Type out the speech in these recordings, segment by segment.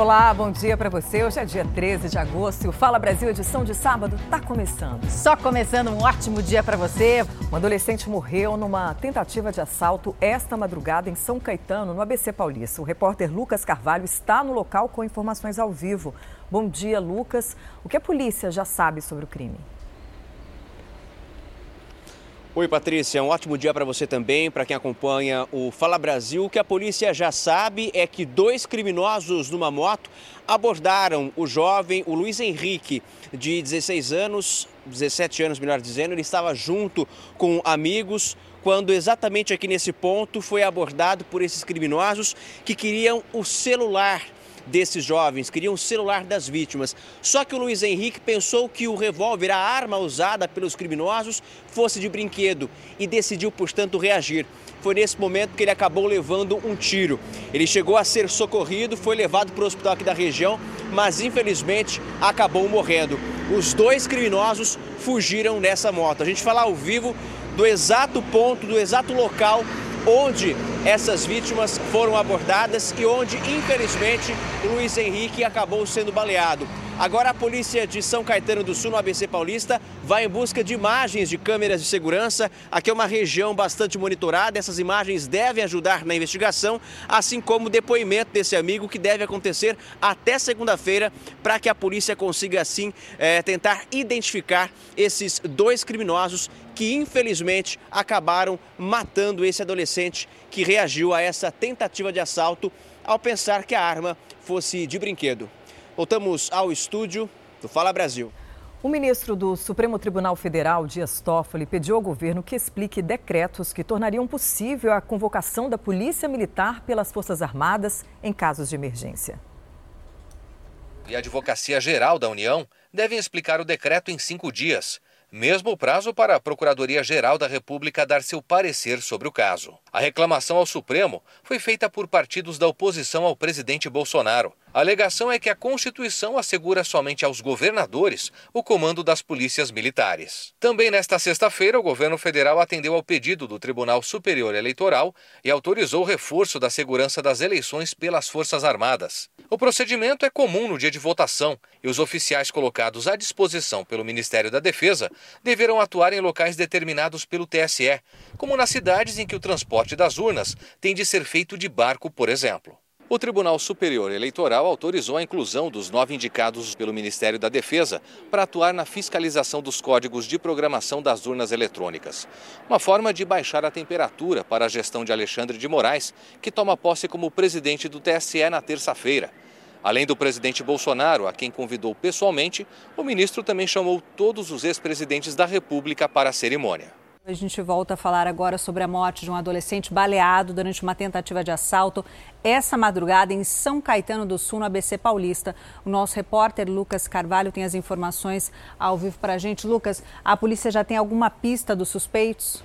Olá, bom dia para você. Hoje é dia 13 de agosto e o Fala Brasil edição de sábado está começando. Só começando, um ótimo dia para você. Um adolescente morreu numa tentativa de assalto esta madrugada em São Caetano, no ABC Paulista. O repórter Lucas Carvalho está no local com informações ao vivo. Bom dia, Lucas. O que a polícia já sabe sobre o crime? Oi, Patrícia. Um ótimo dia para você também, para quem acompanha o Fala Brasil. O que a polícia já sabe é que dois criminosos numa moto abordaram o jovem, o Luiz Henrique, de 16 anos, 17 anos, melhor dizendo. Ele estava junto com amigos quando exatamente aqui nesse ponto foi abordado por esses criminosos que queriam o celular desses jovens, queriam o celular das vítimas. Só que o Luiz Henrique pensou que o revólver, a arma usada pelos criminosos, fosse de brinquedo e decidiu, portanto, reagir. Foi nesse momento que ele acabou levando um tiro. Ele chegou a ser socorrido, foi levado para o hospital aqui da região, mas infelizmente acabou morrendo. Os dois criminosos fugiram nessa moto. A gente fala ao vivo do exato ponto, do exato local onde essas vítimas foram abordadas e onde, infelizmente, Luiz Henrique acabou sendo baleado. Agora a polícia de São Caetano do Sul, no ABC Paulista, vai em busca de imagens de câmeras de segurança. Aqui é uma região bastante monitorada. Essas imagens devem ajudar na investigação, assim como o depoimento desse amigo, que deve acontecer até segunda-feira, para que a polícia consiga, assim, é, tentar identificar esses dois criminosos que, infelizmente, acabaram matando esse adolescente que reagiu a essa tentativa de assalto ao pensar que a arma fosse de brinquedo. Voltamos ao estúdio do Fala Brasil. O ministro do Supremo Tribunal Federal, Dias Toffoli, pediu ao governo que explique decretos que tornariam possível a convocação da Polícia Militar pelas Forças Armadas em casos de emergência. E a Advocacia Geral da União devem explicar o decreto em cinco dias mesmo o prazo para a Procuradoria-Geral da República dar seu parecer sobre o caso. A reclamação ao Supremo foi feita por partidos da oposição ao presidente Bolsonaro. A alegação é que a Constituição assegura somente aos governadores o comando das polícias militares. Também nesta sexta-feira, o governo federal atendeu ao pedido do Tribunal Superior Eleitoral e autorizou o reforço da segurança das eleições pelas Forças Armadas. O procedimento é comum no dia de votação e os oficiais colocados à disposição pelo Ministério da Defesa deverão atuar em locais determinados pelo TSE, como nas cidades em que o transporte das urnas tem de ser feito de barco, por exemplo. O Tribunal Superior Eleitoral autorizou a inclusão dos nove indicados pelo Ministério da Defesa para atuar na fiscalização dos códigos de programação das urnas eletrônicas. Uma forma de baixar a temperatura para a gestão de Alexandre de Moraes, que toma posse como presidente do TSE na terça-feira. Além do presidente Bolsonaro, a quem convidou pessoalmente, o ministro também chamou todos os ex-presidentes da República para a cerimônia. A gente volta a falar agora sobre a morte de um adolescente baleado durante uma tentativa de assalto essa madrugada em São Caetano do Sul, no ABC Paulista. O nosso repórter Lucas Carvalho tem as informações ao vivo para a gente. Lucas, a polícia já tem alguma pista dos suspeitos?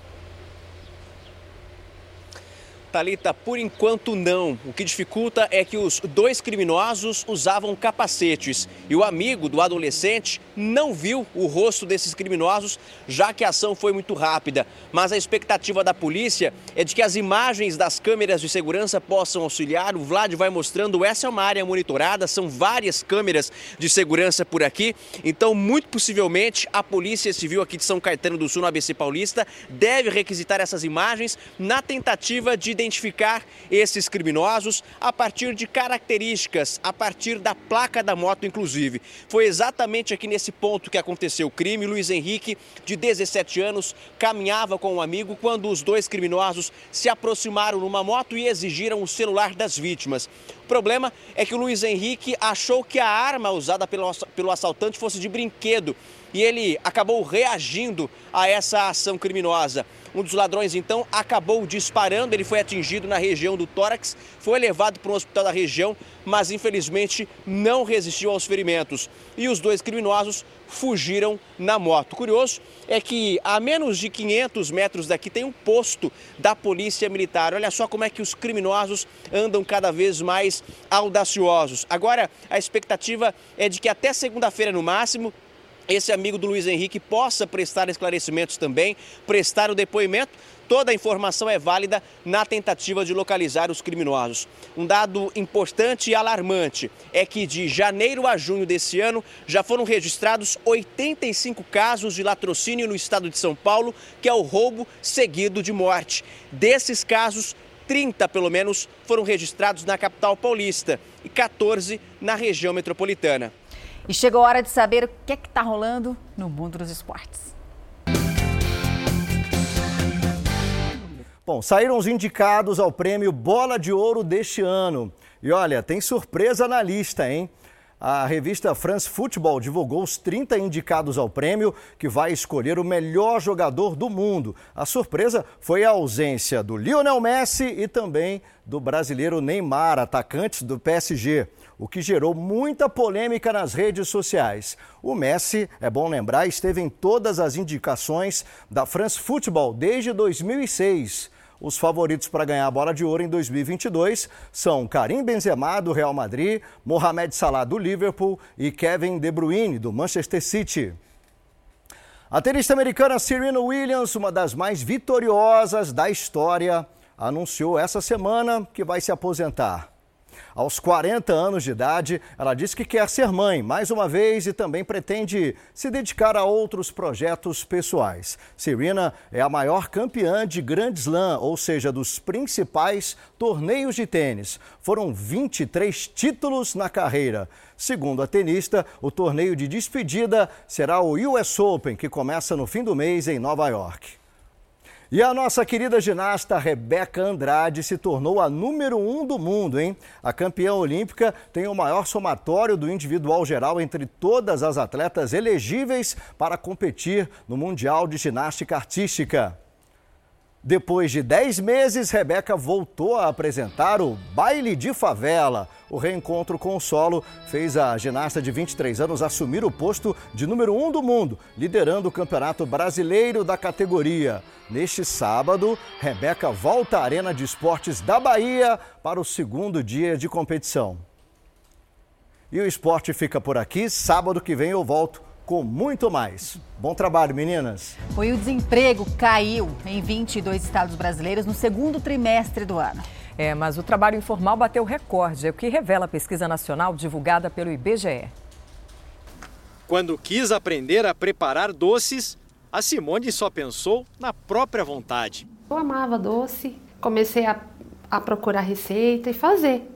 Talita, por enquanto não. O que dificulta é que os dois criminosos usavam capacetes e o amigo do adolescente não viu o rosto desses criminosos, já que a ação foi muito rápida. Mas a expectativa da polícia é de que as imagens das câmeras de segurança possam auxiliar. O Vlad vai mostrando, essa é uma área monitorada, são várias câmeras de segurança por aqui. Então, muito possivelmente, a Polícia Civil aqui de São Caetano do Sul, no ABC Paulista, deve requisitar essas imagens na tentativa de identificar esses criminosos a partir de características, a partir da placa da moto, inclusive. Foi exatamente aqui nesse ponto que aconteceu o crime. Luiz Henrique, de 17 anos, caminhava com um amigo quando os dois criminosos se aproximaram numa moto e exigiram o celular das vítimas. O problema é que o Luiz Henrique achou que a arma usada pelo, pelo assaltante fosse de brinquedo e ele acabou reagindo a essa ação criminosa. Um dos ladrões então acabou disparando, ele foi atingido na região do tórax, foi levado para um hospital da região, mas infelizmente não resistiu aos ferimentos. E os dois criminosos fugiram na moto. Curioso é que a menos de 500 metros daqui tem um posto da Polícia Militar. Olha só como é que os criminosos andam cada vez mais audaciosos. Agora, a expectativa é de que até segunda-feira no máximo esse amigo do Luiz Henrique possa prestar esclarecimentos também, prestar o depoimento. Toda a informação é válida na tentativa de localizar os criminosos. Um dado importante e alarmante é que de janeiro a junho desse ano já foram registrados 85 casos de latrocínio no estado de São Paulo, que é o roubo seguido de morte. Desses casos, 30 pelo menos foram registrados na capital paulista e 14 na região metropolitana. E chegou a hora de saber o que é está rolando no mundo dos esportes. Bom, saíram os indicados ao prêmio Bola de Ouro deste ano. E olha, tem surpresa na lista, hein? A revista France Football divulgou os 30 indicados ao prêmio, que vai escolher o melhor jogador do mundo. A surpresa foi a ausência do Lionel Messi e também do brasileiro Neymar, atacantes do PSG o que gerou muita polêmica nas redes sociais. O Messi, é bom lembrar, esteve em todas as indicações da France Football desde 2006. Os favoritos para ganhar a bola de ouro em 2022 são Karim Benzema, do Real Madrid, Mohamed Salah, do Liverpool e Kevin De Bruyne, do Manchester City. A tenista americana Serena Williams, uma das mais vitoriosas da história, anunciou essa semana que vai se aposentar. Aos 40 anos de idade, ela disse que quer ser mãe mais uma vez e também pretende se dedicar a outros projetos pessoais. Serena é a maior campeã de Grand Slam, ou seja, dos principais torneios de tênis. Foram 23 títulos na carreira. Segundo a tenista, o torneio de despedida será o US Open, que começa no fim do mês em Nova York. E a nossa querida ginasta Rebeca Andrade se tornou a número um do mundo, hein? A campeã olímpica tem o maior somatório do individual geral entre todas as atletas elegíveis para competir no Mundial de Ginástica Artística. Depois de 10 meses, Rebeca voltou a apresentar o Baile de Favela. O reencontro com o solo fez a ginasta de 23 anos assumir o posto de número 1 um do mundo, liderando o Campeonato Brasileiro da categoria. Neste sábado, Rebeca volta à Arena de Esportes da Bahia para o segundo dia de competição. E o esporte fica por aqui. Sábado que vem eu volto com muito mais. Bom trabalho, meninas. Foi o desemprego caiu em 22 estados brasileiros no segundo trimestre do ano. É, mas o trabalho informal bateu recorde, é o que revela a pesquisa nacional divulgada pelo IBGE. Quando quis aprender a preparar doces, a Simone só pensou na própria vontade. Eu amava doce, comecei a, a procurar receita e fazer.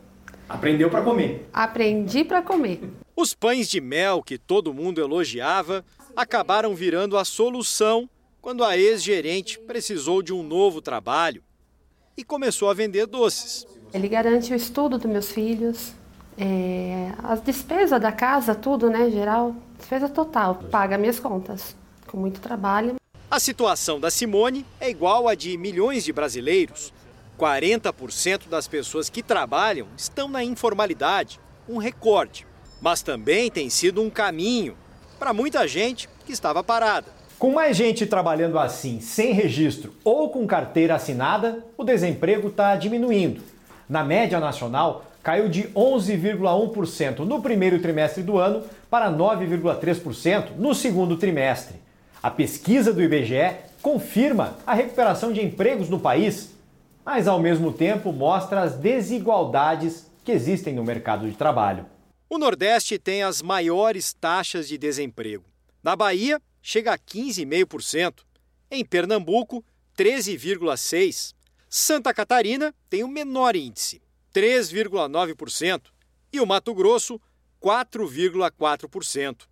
Aprendeu para comer. Aprendi para comer. Os pães de mel que todo mundo elogiava acabaram virando a solução quando a ex-gerente precisou de um novo trabalho e começou a vender doces. Ele garante o estudo dos meus filhos, é, as despesas da casa, tudo, né, geral, despesa total, paga minhas contas, com muito trabalho. A situação da Simone é igual à de milhões de brasileiros. 40% das pessoas que trabalham estão na informalidade, um recorde mas também tem sido um caminho para muita gente que estava parada. Com mais gente trabalhando assim, sem registro ou com carteira assinada, o desemprego está diminuindo. Na média nacional, caiu de 11,1% no primeiro trimestre do ano para 9,3% no segundo trimestre. A pesquisa do IBGE confirma a recuperação de empregos no país, mas ao mesmo tempo mostra as desigualdades que existem no mercado de trabalho. O Nordeste tem as maiores taxas de desemprego. Na Bahia, chega a 15,5%. Em Pernambuco, 13,6%. Santa Catarina tem o menor índice, 3,9%. E o Mato Grosso, 4,4%.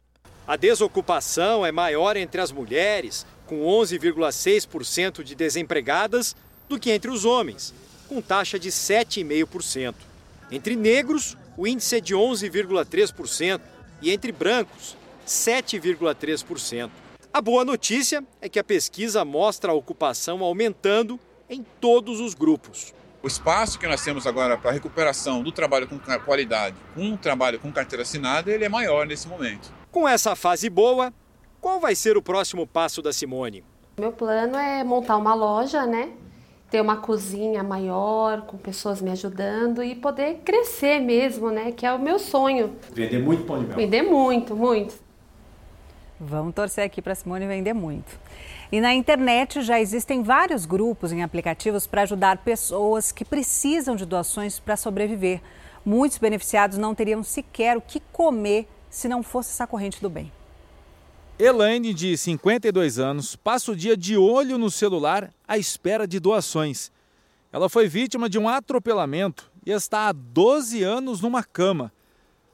A desocupação é maior entre as mulheres, com 11,6% de desempregadas, do que entre os homens, com taxa de 7,5%. Entre negros, o índice é de 11,3% e entre brancos, 7,3%. A boa notícia é que a pesquisa mostra a ocupação aumentando em todos os grupos. O espaço que nós temos agora para a recuperação do trabalho com qualidade, com o trabalho com carteira assinada, ele é maior nesse momento. Com essa fase boa, qual vai ser o próximo passo da Simone? Meu plano é montar uma loja, né? Ter uma cozinha maior, com pessoas me ajudando e poder crescer mesmo, né? Que é o meu sonho. Vender muito pão de mel. Vender muito, muito. Vamos torcer aqui para Simone vender muito. E na internet já existem vários grupos em aplicativos para ajudar pessoas que precisam de doações para sobreviver. Muitos beneficiados não teriam sequer o que comer se não fosse essa corrente do bem. Elaine, de 52 anos, passa o dia de olho no celular à espera de doações. Ela foi vítima de um atropelamento e está há 12 anos numa cama.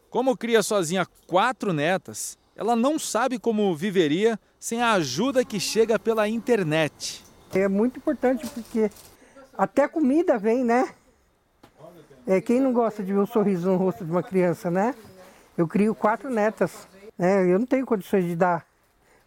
Como cria sozinha quatro netas, ela não sabe como viveria sem a ajuda que chega pela internet. É muito importante porque até comida vem, né? É, quem não gosta de ver um sorriso no rosto de uma criança, né? Eu crio quatro netas. Né? Eu não tenho condições de dar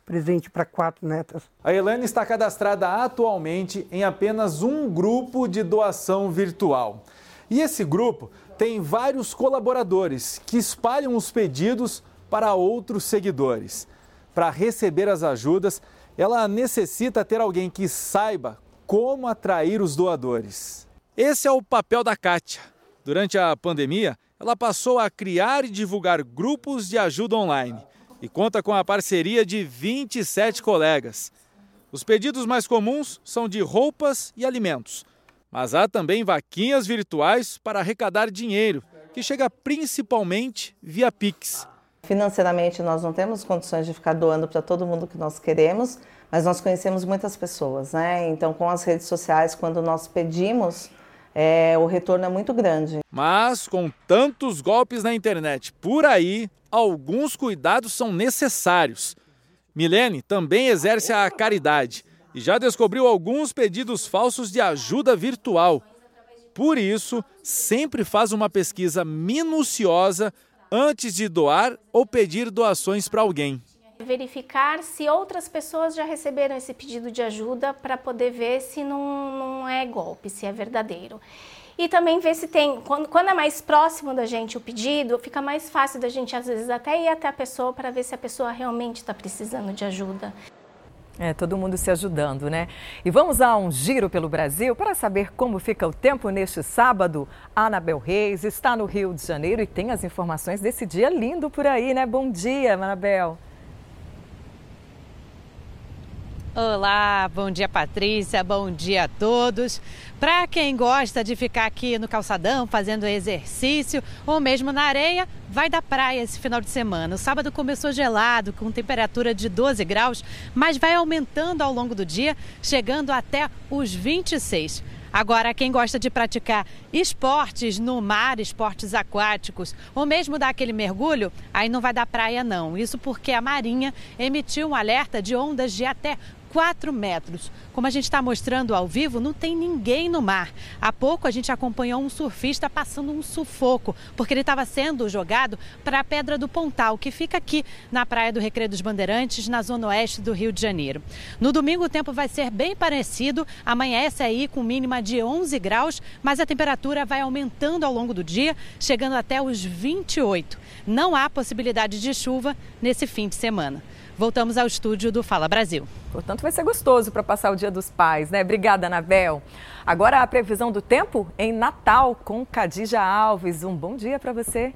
presente para quatro netas. A Elaine está cadastrada atualmente em apenas um grupo de doação virtual. E esse grupo tem vários colaboradores que espalham os pedidos para outros seguidores. Para receber as ajudas, ela necessita ter alguém que saiba como atrair os doadores. Esse é o papel da Kátia. Durante a pandemia, ela passou a criar e divulgar grupos de ajuda online e conta com a parceria de 27 colegas. Os pedidos mais comuns são de roupas e alimentos, mas há também vaquinhas virtuais para arrecadar dinheiro, que chega principalmente via Pix. Financeiramente, nós não temos condições de ficar doando para todo mundo que nós queremos, mas nós conhecemos muitas pessoas, né? Então, com as redes sociais, quando nós pedimos, é, o retorno é muito grande. Mas, com tantos golpes na internet por aí, alguns cuidados são necessários. Milene também exerce a caridade e já descobriu alguns pedidos falsos de ajuda virtual. Por isso, sempre faz uma pesquisa minuciosa antes de doar ou pedir doações para alguém. Verificar se outras pessoas já receberam esse pedido de ajuda para poder ver se não, não é golpe, se é verdadeiro. E também ver se tem, quando, quando é mais próximo da gente o pedido, fica mais fácil da gente, às vezes, até ir até a pessoa para ver se a pessoa realmente está precisando de ajuda. É, todo mundo se ajudando, né? E vamos a um giro pelo Brasil para saber como fica o tempo neste sábado. A Anabel Reis está no Rio de Janeiro e tem as informações desse dia lindo por aí, né? Bom dia, Anabel. Olá, bom dia Patrícia, bom dia a todos. Para quem gosta de ficar aqui no calçadão fazendo exercício ou mesmo na areia, vai da praia esse final de semana. O sábado começou gelado, com temperatura de 12 graus, mas vai aumentando ao longo do dia, chegando até os 26. Agora, quem gosta de praticar esportes no mar, esportes aquáticos, ou mesmo dar aquele mergulho, aí não vai dar praia não. Isso porque a Marinha emitiu um alerta de ondas de até 4 metros. Como a gente está mostrando ao vivo, não tem ninguém no mar. Há pouco a gente acompanhou um surfista passando um sufoco, porque ele estava sendo jogado para a Pedra do Pontal, que fica aqui na Praia do Recreio dos Bandeirantes, na zona oeste do Rio de Janeiro. No domingo o tempo vai ser bem parecido, amanhece aí com mínima de 11 graus, mas a temperatura vai aumentando ao longo do dia, chegando até os 28. Não há possibilidade de chuva nesse fim de semana. Voltamos ao estúdio do Fala Brasil. Portanto, vai ser gostoso para passar o Dia dos Pais, né? Obrigada, Anabel. Agora a previsão do tempo em Natal com Cadija Alves. Um bom dia para você.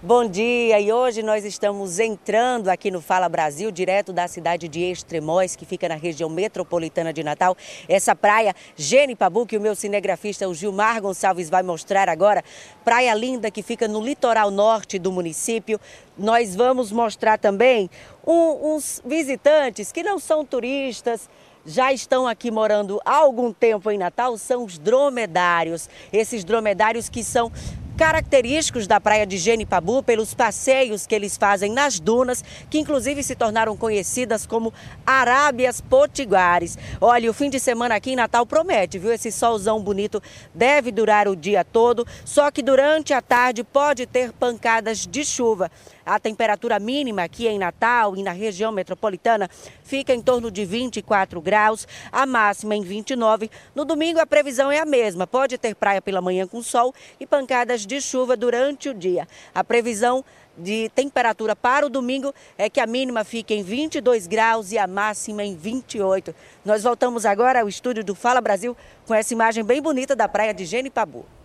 Bom dia e hoje nós estamos entrando aqui no Fala Brasil, direto da cidade de Extremóis, que fica na região metropolitana de Natal. Essa praia Genipabu, que o meu cinegrafista, o Gilmar Gonçalves, vai mostrar agora. Praia linda que fica no litoral norte do município. Nós vamos mostrar também um, uns visitantes que não são turistas, já estão aqui morando há algum tempo em Natal são os dromedários. Esses dromedários que são característicos da praia de Genipabu pelos passeios que eles fazem nas dunas, que inclusive se tornaram conhecidas como Arábias Potiguares. Olha, o fim de semana aqui em Natal promete, viu? Esse solzão bonito deve durar o dia todo, só que durante a tarde pode ter pancadas de chuva. A temperatura mínima aqui em Natal e na região metropolitana fica em torno de 24 graus, a máxima em 29. No domingo a previsão é a mesma, pode ter praia pela manhã com sol e pancadas de chuva durante o dia. A previsão de temperatura para o domingo é que a mínima fica em 22 graus e a máxima em 28. Nós voltamos agora ao estúdio do Fala Brasil com essa imagem bem bonita da praia de Genipabu.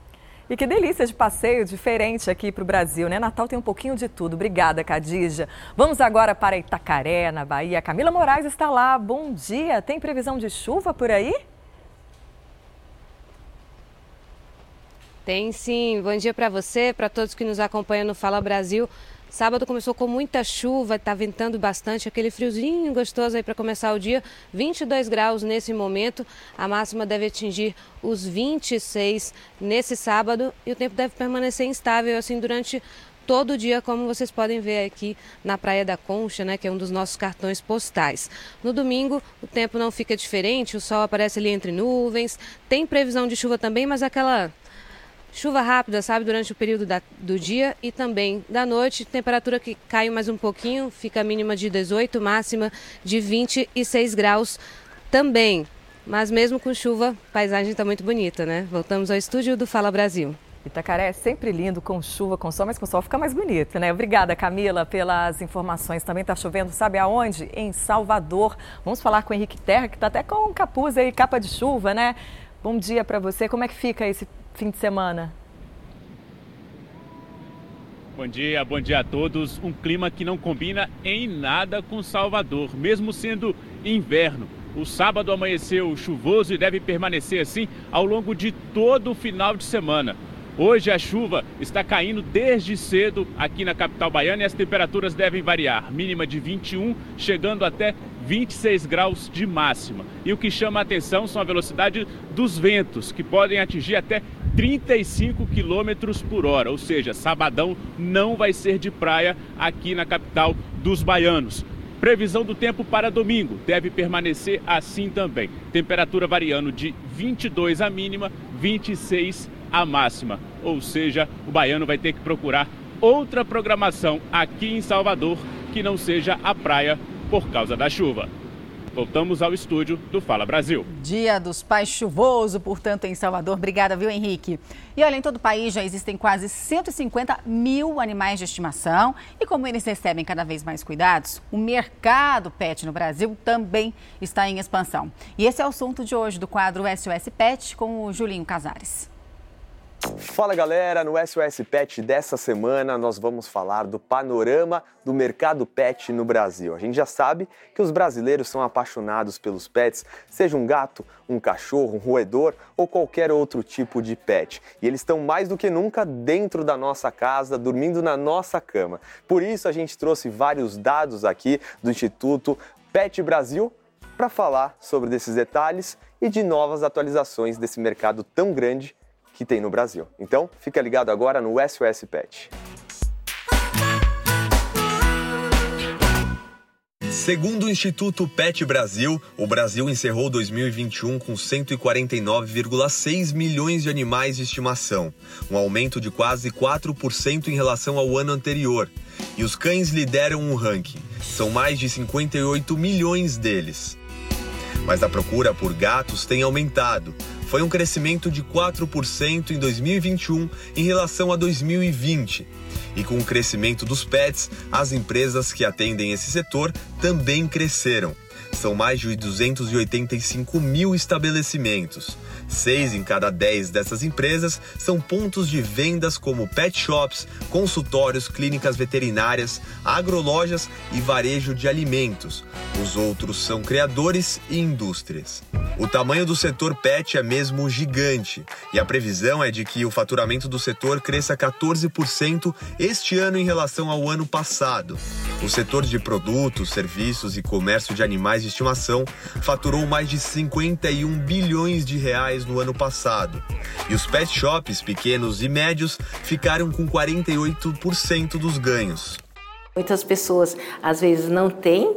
E que delícia de passeio diferente aqui para o Brasil, né? Natal tem um pouquinho de tudo. Obrigada, Cadija. Vamos agora para Itacaré, na Bahia. Camila Moraes está lá. Bom dia. Tem previsão de chuva por aí? Tem sim. Bom dia para você, para todos que nos acompanham no Fala Brasil. Sábado começou com muita chuva, está ventando bastante, aquele friozinho gostoso aí para começar o dia. 22 graus nesse momento, a máxima deve atingir os 26 nesse sábado e o tempo deve permanecer instável assim durante todo o dia, como vocês podem ver aqui na Praia da Concha, né, que é um dos nossos cartões postais. No domingo, o tempo não fica diferente, o sol aparece ali entre nuvens, tem previsão de chuva também, mas aquela Chuva rápida, sabe, durante o período da, do dia e também da noite. Temperatura que cai mais um pouquinho, fica mínima de 18, máxima de 26 graus também. Mas mesmo com chuva, a paisagem está muito bonita, né? Voltamos ao estúdio do Fala Brasil. Itacaré é sempre lindo com chuva, com sol, mas com sol fica mais bonito, né? Obrigada, Camila, pelas informações. Também está chovendo, sabe aonde? Em Salvador. Vamos falar com o Henrique Terra, que está até com capuz aí, capa de chuva, né? Bom dia para você. Como é que fica esse fim de semana? Bom dia, bom dia a todos. Um clima que não combina em nada com Salvador, mesmo sendo inverno. O sábado amanheceu chuvoso e deve permanecer assim ao longo de todo o final de semana. Hoje a chuva está caindo desde cedo aqui na capital baiana e as temperaturas devem variar, mínima de 21, chegando até 26 graus de máxima. E o que chama a atenção são a velocidade dos ventos, que podem atingir até 35 quilômetros por hora, ou seja, sabadão não vai ser de praia aqui na capital dos baianos. Previsão do tempo para domingo deve permanecer assim também. Temperatura variando de 22 a mínima, 26 a máxima. Ou seja, o baiano vai ter que procurar outra programação aqui em Salvador que não seja a praia por causa da chuva. Voltamos ao estúdio do Fala Brasil. Dia dos Pais chuvoso, portanto, em Salvador. Obrigada, viu, Henrique? E olha, em todo o país já existem quase 150 mil animais de estimação. E como eles recebem cada vez mais cuidados, o mercado pet no Brasil também está em expansão. E esse é o assunto de hoje do quadro SOS Pet com o Julinho Casares. Fala galera, no SOS Pet dessa semana nós vamos falar do panorama do mercado pet no Brasil. A gente já sabe que os brasileiros são apaixonados pelos pets, seja um gato, um cachorro, um roedor ou qualquer outro tipo de pet. E eles estão mais do que nunca dentro da nossa casa, dormindo na nossa cama. Por isso a gente trouxe vários dados aqui do Instituto Pet Brasil para falar sobre desses detalhes e de novas atualizações desse mercado tão grande que tem no Brasil. Então, fica ligado agora no SOS Pet. Segundo o Instituto Pet Brasil, o Brasil encerrou 2021 com 149,6 milhões de animais de estimação, um aumento de quase 4% em relação ao ano anterior. E os cães lideram o um ranking, são mais de 58 milhões deles. Mas a procura por gatos tem aumentado, foi um crescimento de 4% em 2021 em relação a 2020. E com o crescimento dos pets, as empresas que atendem esse setor também cresceram. São mais de 285 mil estabelecimentos. Seis em cada dez dessas empresas são pontos de vendas como pet shops, consultórios, clínicas veterinárias, agrolojas e varejo de alimentos. Os outros são criadores e indústrias. O tamanho do setor pet é mesmo gigante e a previsão é de que o faturamento do setor cresça 14% este ano em relação ao ano passado. O setor de produtos, serviços e comércio de animais de estimação faturou mais de 51 bilhões de reais no ano passado. E os pet shops pequenos e médios ficaram com 48% dos ganhos. Muitas pessoas às vezes não têm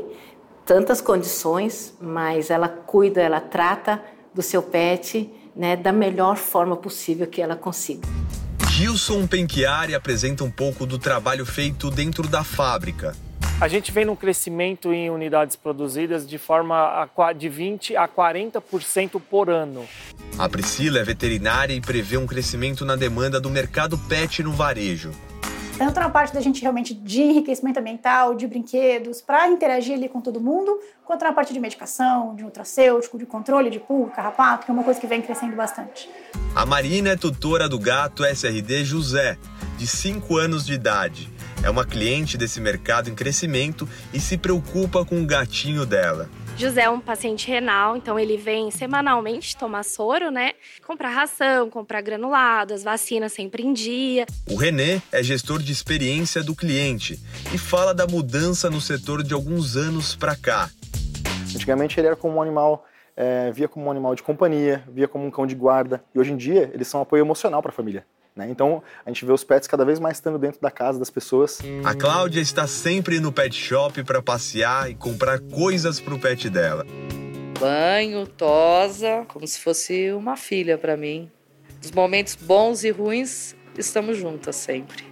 tantas condições, mas ela cuida, ela trata do seu pet né, da melhor forma possível que ela consiga. Gilson Penchiari apresenta um pouco do trabalho feito dentro da fábrica. A gente vem num crescimento em unidades produzidas de forma a, de 20 a 40% por ano. A Priscila é veterinária e prevê um crescimento na demanda do mercado pet no varejo. tanto na parte da gente realmente de enriquecimento ambiental, de brinquedos, para interagir ali com todo mundo, quanto na parte de medicação, de nutracêutico, de controle de pulga, carrapato, que é uma coisa que vem crescendo bastante. A Marina é tutora do gato SRD José, de 5 anos de idade. É uma cliente desse mercado em crescimento e se preocupa com o gatinho dela. José é um paciente renal, então ele vem semanalmente tomar soro, né? Comprar ração, comprar granulado, as vacinas sempre em dia. O Renê é gestor de experiência do cliente e fala da mudança no setor de alguns anos para cá. Antigamente ele era como um animal, é, via como um animal de companhia, via como um cão de guarda, e hoje em dia eles são um apoio emocional para a família. Né? Então, a gente vê os pets cada vez mais estando dentro da casa das pessoas. A Cláudia está sempre no pet shop para passear e comprar coisas para o pet dela. Banho, tosa, como se fosse uma filha para mim. Os momentos bons e ruins, estamos juntas sempre.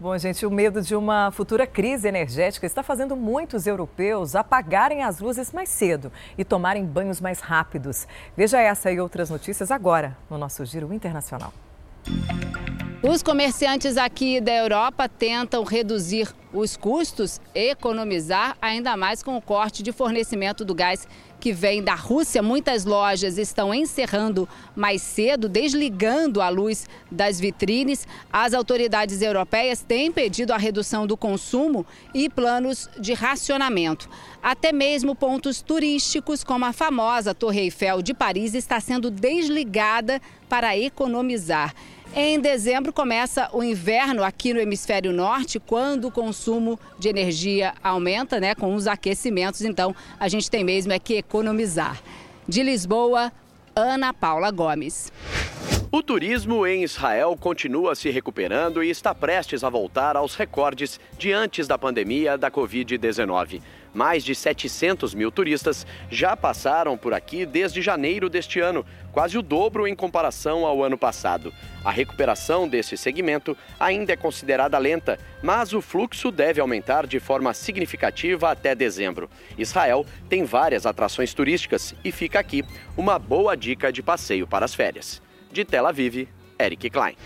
Bom, gente, o medo de uma futura crise energética está fazendo muitos europeus apagarem as luzes mais cedo e tomarem banhos mais rápidos. Veja essa e outras notícias agora no nosso Giro Internacional. Os comerciantes aqui da Europa tentam reduzir os custos, economizar ainda mais com o corte de fornecimento do gás que vem da Rússia. Muitas lojas estão encerrando mais cedo, desligando a luz das vitrines. As autoridades europeias têm pedido a redução do consumo e planos de racionamento. Até mesmo pontos turísticos, como a famosa Torre Eiffel de Paris, está sendo desligada para economizar. Em dezembro começa o inverno aqui no hemisfério norte, quando o consumo de energia aumenta, né, com os aquecimentos. Então, a gente tem mesmo é que economizar. De Lisboa, Ana Paula Gomes. O turismo em Israel continua se recuperando e está prestes a voltar aos recordes de antes da pandemia da Covid-19. Mais de 700 mil turistas já passaram por aqui desde janeiro deste ano, quase o dobro em comparação ao ano passado. A recuperação desse segmento ainda é considerada lenta, mas o fluxo deve aumentar de forma significativa até dezembro. Israel tem várias atrações turísticas e fica aqui uma boa dica de passeio para as férias. De Tel Aviv, Eric Klein.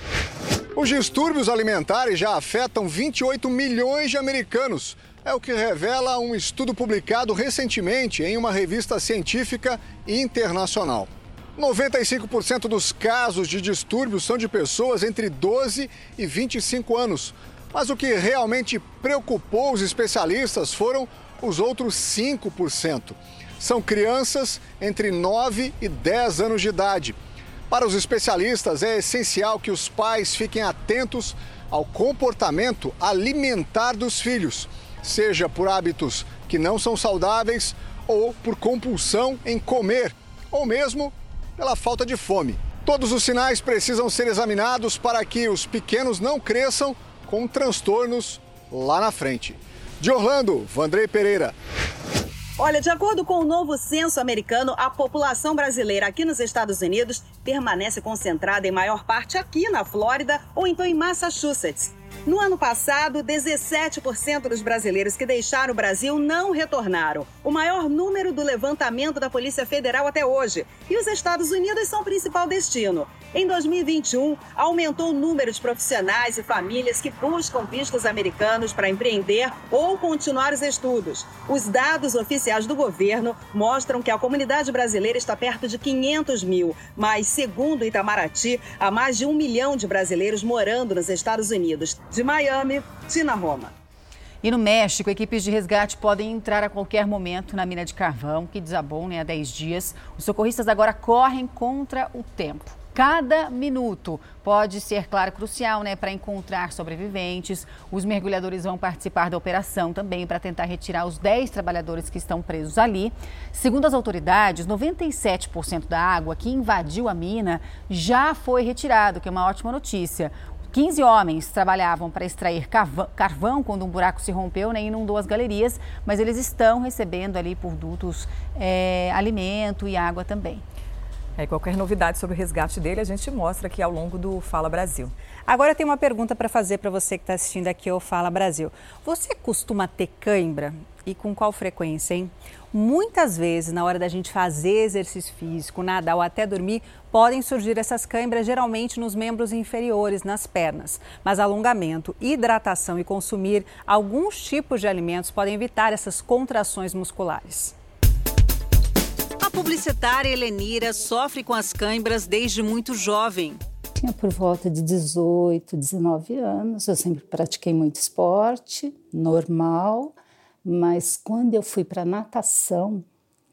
Os distúrbios alimentares já afetam 28 milhões de americanos. É o que revela um estudo publicado recentemente em uma revista científica internacional. 95% dos casos de distúrbios são de pessoas entre 12 e 25 anos. Mas o que realmente preocupou os especialistas foram os outros 5%. São crianças entre 9 e 10 anos de idade. Para os especialistas, é essencial que os pais fiquem atentos ao comportamento alimentar dos filhos seja por hábitos que não são saudáveis ou por compulsão em comer, ou mesmo pela falta de fome. Todos os sinais precisam ser examinados para que os pequenos não cresçam com transtornos lá na frente. De Orlando, Vandrei Pereira. Olha, de acordo com o novo censo americano, a população brasileira aqui nos Estados Unidos permanece concentrada em maior parte aqui na Flórida ou então em Massachusetts. No ano passado, 17% dos brasileiros que deixaram o Brasil não retornaram, o maior número do levantamento da Polícia Federal até hoje. E os Estados Unidos são o principal destino. Em 2021, aumentou o número de profissionais e famílias que buscam vistos americanos para empreender ou continuar os estudos. Os dados oficiais do governo mostram que a comunidade brasileira está perto de 500 mil, mas, segundo Itamaraty, há mais de um milhão de brasileiros morando nos Estados Unidos. De Miami, Tina Roma. E no México, equipes de resgate podem entrar a qualquer momento na mina de carvão, que desabou né, há 10 dias. Os socorristas agora correm contra o tempo. Cada minuto pode ser, claro, crucial né, para encontrar sobreviventes. Os mergulhadores vão participar da operação também para tentar retirar os 10 trabalhadores que estão presos ali. Segundo as autoridades, 97% da água que invadiu a mina já foi retirado, que é uma ótima notícia. 15 homens trabalhavam para extrair carvão quando um buraco se rompeu né, e inundou as galerias, mas eles estão recebendo ali por dutos é, alimento e água também. É, qualquer novidade sobre o resgate dele, a gente mostra aqui ao longo do Fala Brasil. Agora tem uma pergunta para fazer para você que está assistindo aqui ao Fala Brasil. Você costuma ter cãibra? E com qual frequência, hein? Muitas vezes, na hora da gente fazer exercício físico, nadar ou até dormir, podem surgir essas câimbras, geralmente nos membros inferiores, nas pernas. Mas alongamento, hidratação e consumir alguns tipos de alimentos podem evitar essas contrações musculares. A publicitária Helenira sofre com as câimbras desde muito jovem. Tinha por volta de 18, 19 anos. Eu sempre pratiquei muito esporte, normal, mas quando eu fui para natação,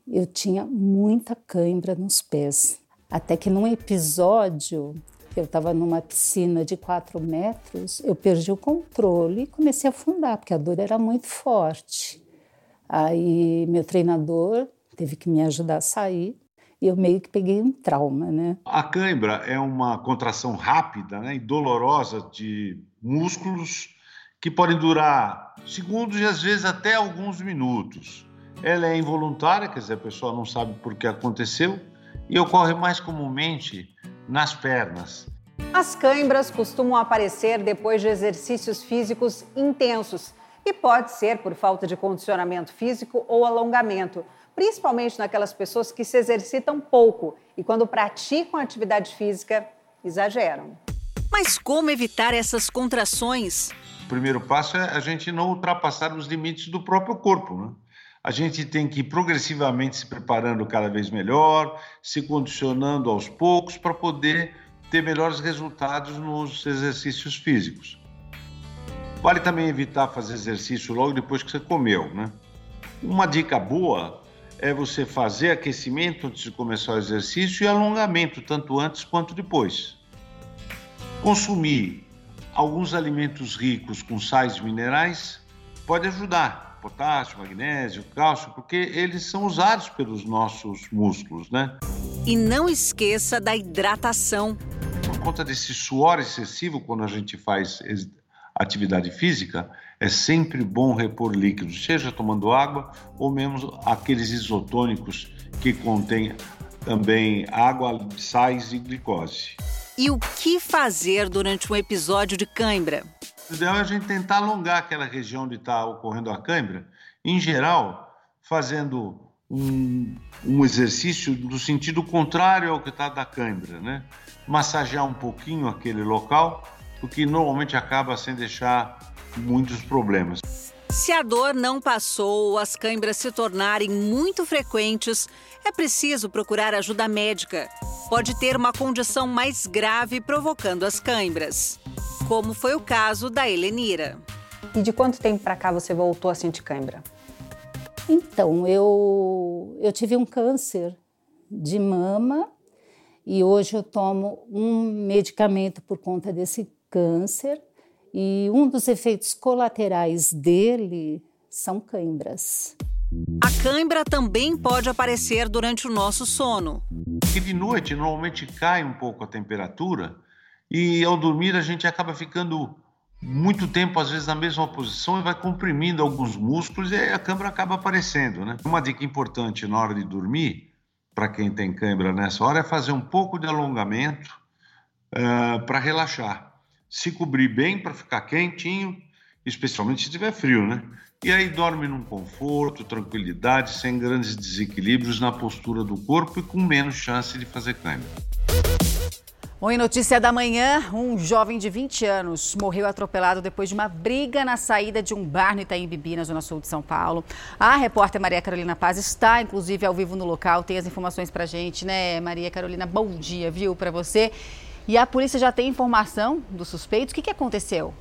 eu tinha muita cãibra nos pés. Até que num episódio, eu estava numa piscina de 4 metros, eu perdi o controle e comecei a afundar, porque a dor era muito forte. Aí meu treinador teve que me ajudar a sair e eu meio que peguei um trauma, né? A cãibra é uma contração rápida né, e dolorosa de músculos que podem durar segundos e às vezes até alguns minutos. Ela é involuntária, quer dizer, a pessoa não sabe por que aconteceu e ocorre mais comumente nas pernas. As cãibras costumam aparecer depois de exercícios físicos intensos e pode ser por falta de condicionamento físico ou alongamento principalmente naquelas pessoas que se exercitam pouco e, quando praticam atividade física, exageram. Mas como evitar essas contrações? Primeiro passo é a gente não ultrapassar os limites do próprio corpo. Né? A gente tem que ir progressivamente se preparando cada vez melhor, se condicionando aos poucos para poder ter melhores resultados nos exercícios físicos. Vale também evitar fazer exercício logo depois que você comeu, né? Uma dica boa é você fazer aquecimento antes de começar o exercício e alongamento, tanto antes quanto depois. Consumir alguns alimentos ricos com sais minerais pode ajudar. Potássio, magnésio, cálcio, porque eles são usados pelos nossos músculos, né? E não esqueça da hidratação. Por conta desse suor excessivo quando a gente faz atividade física, é sempre bom repor líquidos, seja tomando água ou mesmo aqueles isotônicos que contêm também água, sais e glicose. E o que fazer durante um episódio de cãibra? O ideal é a gente tentar alongar aquela região onde está ocorrendo a cãibra, em geral, fazendo um, um exercício no sentido contrário ao que está da cãibra, né? Massagear um pouquinho aquele local, o que normalmente acaba sem deixar muitos problemas. Se a dor não passou ou as câimbras se tornarem muito frequentes, é preciso procurar ajuda médica. Pode ter uma condição mais grave provocando as câimbras, como foi o caso da Helenira. E de quanto tempo para cá você voltou a sentir câimbra? Então, eu, eu tive um câncer de mama e hoje eu tomo um medicamento por conta desse câncer e um dos efeitos colaterais dele são câimbras. A cãibra também pode aparecer durante o nosso sono. E de noite normalmente cai um pouco a temperatura e ao dormir a gente acaba ficando muito tempo às vezes na mesma posição e vai comprimindo alguns músculos e a cãibra acaba aparecendo, né? Uma dica importante na hora de dormir para quem tem cãibra nessa hora é fazer um pouco de alongamento uh, para relaxar se cobrir bem para ficar quentinho, especialmente se estiver frio, né? E aí dorme num conforto, tranquilidade, sem grandes desequilíbrios na postura do corpo e com menos chance de fazer cãibra. Bom, e notícia da manhã, um jovem de 20 anos morreu atropelado depois de uma briga na saída de um bar no Itaim Bibi, na zona sul de São Paulo. A repórter Maria Carolina Paz está, inclusive, ao vivo no local, tem as informações pra gente, né, Maria Carolina? Bom dia, viu, para você. E a polícia já tem informação dos suspeitos? O que, que aconteceu?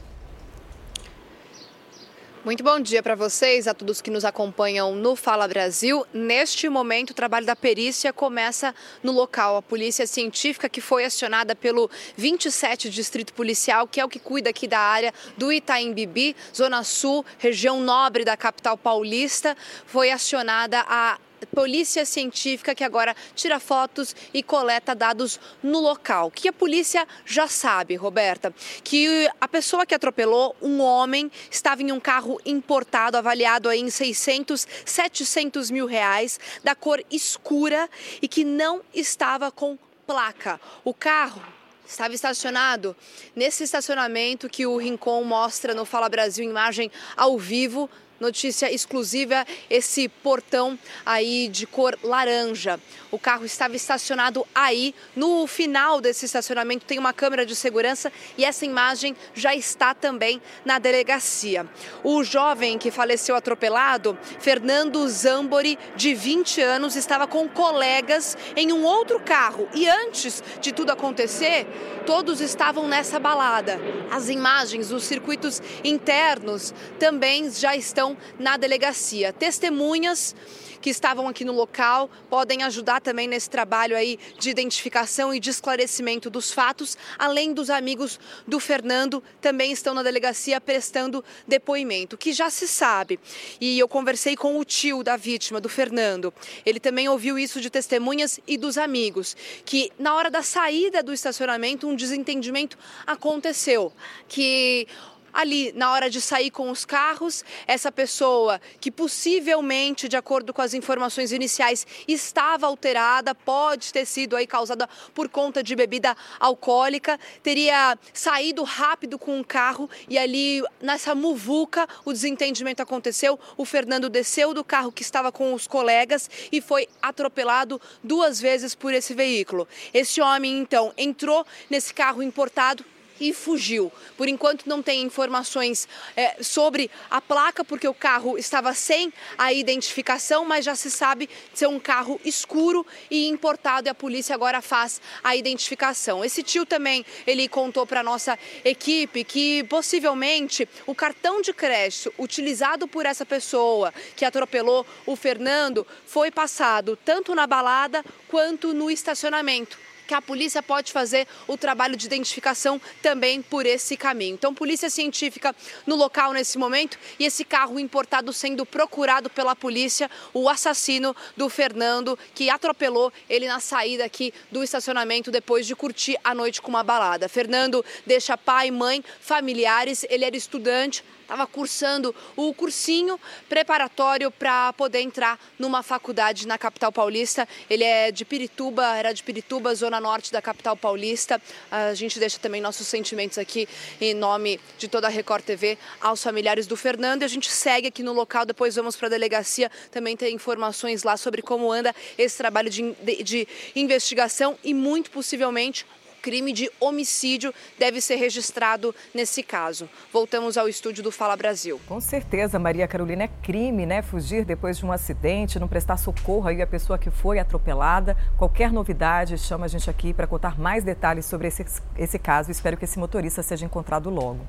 Muito bom dia para vocês, a todos que nos acompanham no Fala Brasil. Neste momento, o trabalho da perícia começa no local. A polícia científica que foi acionada pelo 27 Distrito Policial, que é o que cuida aqui da área do Itaim Bibi, Zona Sul, região nobre da capital paulista, foi acionada a polícia científica que agora tira fotos e coleta dados no local. Que a polícia já sabe, Roberta? Que a pessoa que atropelou um homem estava em um carro importado, avaliado em 600, 700 mil reais, da cor escura e que não estava com placa. O carro estava estacionado nesse estacionamento que o Rincon mostra no Fala Brasil, imagem ao vivo, notícia exclusiva, esse portão aí de cor laranja. O carro estava estacionado aí. No final desse estacionamento tem uma câmera de segurança e essa imagem já está também na delegacia. O jovem que faleceu atropelado, Fernando Zambori, de 20 anos, estava com colegas em um outro carro e antes de tudo acontecer, todos estavam nessa balada. As imagens dos circuitos internos também já estão na delegacia. Testemunhas que estavam aqui no local podem ajudar também nesse trabalho aí de identificação e de esclarecimento dos fatos, além dos amigos do Fernando também estão na delegacia prestando depoimento, que já se sabe. E eu conversei com o tio da vítima, do Fernando. Ele também ouviu isso de testemunhas e dos amigos, que na hora da saída do estacionamento um desentendimento aconteceu, que ali na hora de sair com os carros, essa pessoa que possivelmente, de acordo com as informações iniciais, estava alterada, pode ter sido aí causada por conta de bebida alcoólica, teria saído rápido com um carro e ali nessa muvuca o desentendimento aconteceu. O Fernando desceu do carro que estava com os colegas e foi atropelado duas vezes por esse veículo. Esse homem então entrou nesse carro importado e fugiu. Por enquanto não tem informações é, sobre a placa, porque o carro estava sem a identificação, mas já se sabe ser um carro escuro e importado e a polícia agora faz a identificação. Esse tio também, ele contou para nossa equipe que possivelmente o cartão de crédito utilizado por essa pessoa que atropelou o Fernando foi passado tanto na balada quanto no estacionamento que a polícia pode fazer o trabalho de identificação também por esse caminho. Então, polícia científica no local nesse momento e esse carro importado sendo procurado pela polícia, o assassino do Fernando, que atropelou ele na saída aqui do estacionamento depois de curtir a noite com uma balada. Fernando deixa pai, mãe, familiares, ele era estudante, estava cursando o cursinho preparatório para poder entrar numa faculdade na capital paulista. Ele é de Pirituba, era de Pirituba, zona norte da capital paulista. A gente deixa também nossos sentimentos aqui em nome de toda a Record TV aos familiares do Fernando. E a gente segue aqui no local, depois vamos para a delegacia também ter informações lá sobre como anda esse trabalho de, de, de investigação e muito possivelmente crime de homicídio deve ser registrado nesse caso. Voltamos ao estúdio do Fala Brasil. Com certeza, Maria Carolina, é crime, né? Fugir depois de um acidente, não prestar socorro aí à pessoa que foi atropelada. Qualquer novidade, chama a gente aqui para contar mais detalhes sobre esse, esse caso. Espero que esse motorista seja encontrado logo.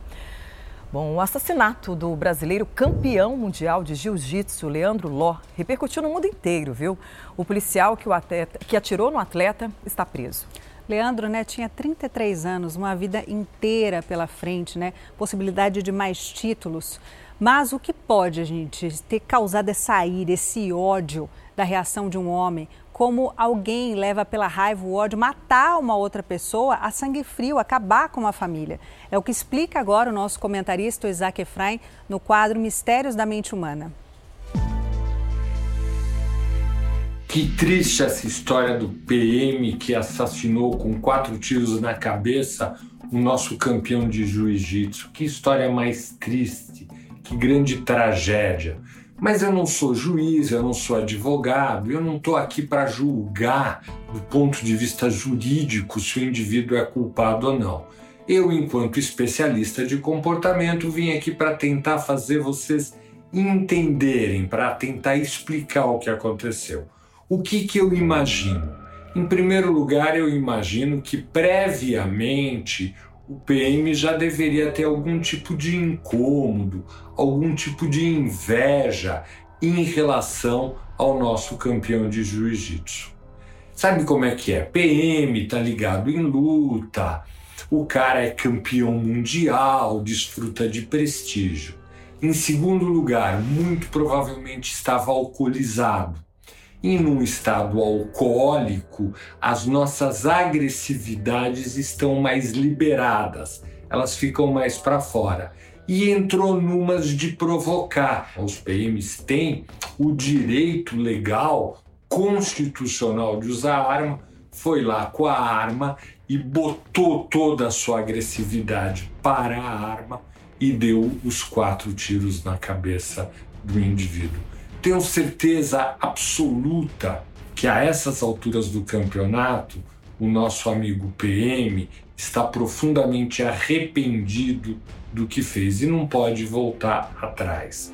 Bom, o assassinato do brasileiro campeão mundial de jiu-jitsu, Leandro Ló, repercutiu no mundo inteiro, viu? O policial que, o atleta, que atirou no atleta está preso. Leandro né, tinha 33 anos, uma vida inteira pela frente, né? Possibilidade de mais títulos. Mas o que pode, gente, ter causado essa ira, esse ódio da reação de um homem? Como alguém leva pela raiva o ódio matar uma outra pessoa a sangue frio, acabar com uma família? É o que explica agora o nosso comentarista Isaac Efraim no quadro Mistérios da Mente Humana. Que triste essa história do PM que assassinou com quatro tiros na cabeça o nosso campeão de jiu-jitsu. Que história mais triste, que grande tragédia. Mas eu não sou juiz, eu não sou advogado, eu não estou aqui para julgar do ponto de vista jurídico se o indivíduo é culpado ou não. Eu, enquanto especialista de comportamento, vim aqui para tentar fazer vocês entenderem, para tentar explicar o que aconteceu. O que, que eu imagino? Em primeiro lugar, eu imagino que previamente o PM já deveria ter algum tipo de incômodo, algum tipo de inveja em relação ao nosso campeão de jiu-jitsu. Sabe como é que é? PM tá ligado em luta, o cara é campeão mundial, desfruta de prestígio. Em segundo lugar, muito provavelmente estava alcoolizado e num estado alcoólico, as nossas agressividades estão mais liberadas, elas ficam mais para fora. E entrou numas de provocar. Os PMs têm o direito legal, constitucional de usar arma, foi lá com a arma e botou toda a sua agressividade para a arma e deu os quatro tiros na cabeça do indivíduo. Tenho certeza absoluta que a essas alturas do campeonato, o nosso amigo PM está profundamente arrependido do que fez e não pode voltar atrás.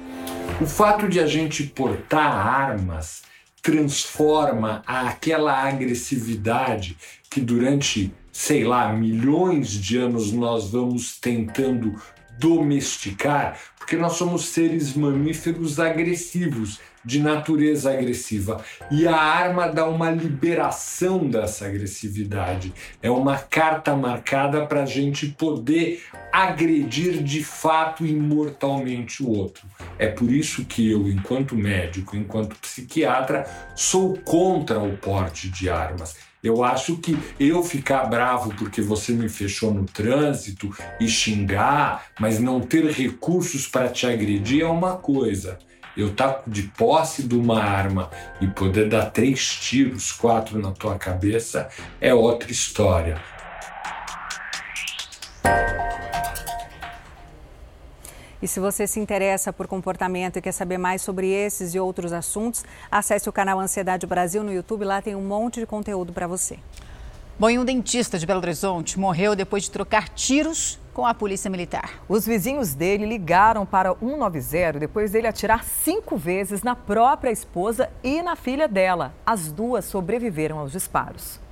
O fato de a gente portar armas transforma aquela agressividade que durante, sei lá, milhões de anos nós vamos tentando domesticar, porque nós somos seres mamíferos agressivos, de natureza agressiva. E a arma dá uma liberação dessa agressividade. É uma carta marcada para a gente poder agredir de fato imortalmente o outro. É por isso que eu, enquanto médico, enquanto psiquiatra, sou contra o porte de armas. Eu acho que eu ficar bravo porque você me fechou no trânsito e xingar, mas não ter recursos para te agredir é uma coisa. Eu estar tá de posse de uma arma e poder dar três tiros, quatro na tua cabeça é outra história. E se você se interessa por comportamento e quer saber mais sobre esses e outros assuntos, acesse o canal Ansiedade Brasil no YouTube, lá tem um monte de conteúdo para você. Bom, e um dentista de Belo Horizonte morreu depois de trocar tiros com a polícia militar. Os vizinhos dele ligaram para 190 depois dele atirar cinco vezes na própria esposa e na filha dela. As duas sobreviveram aos disparos.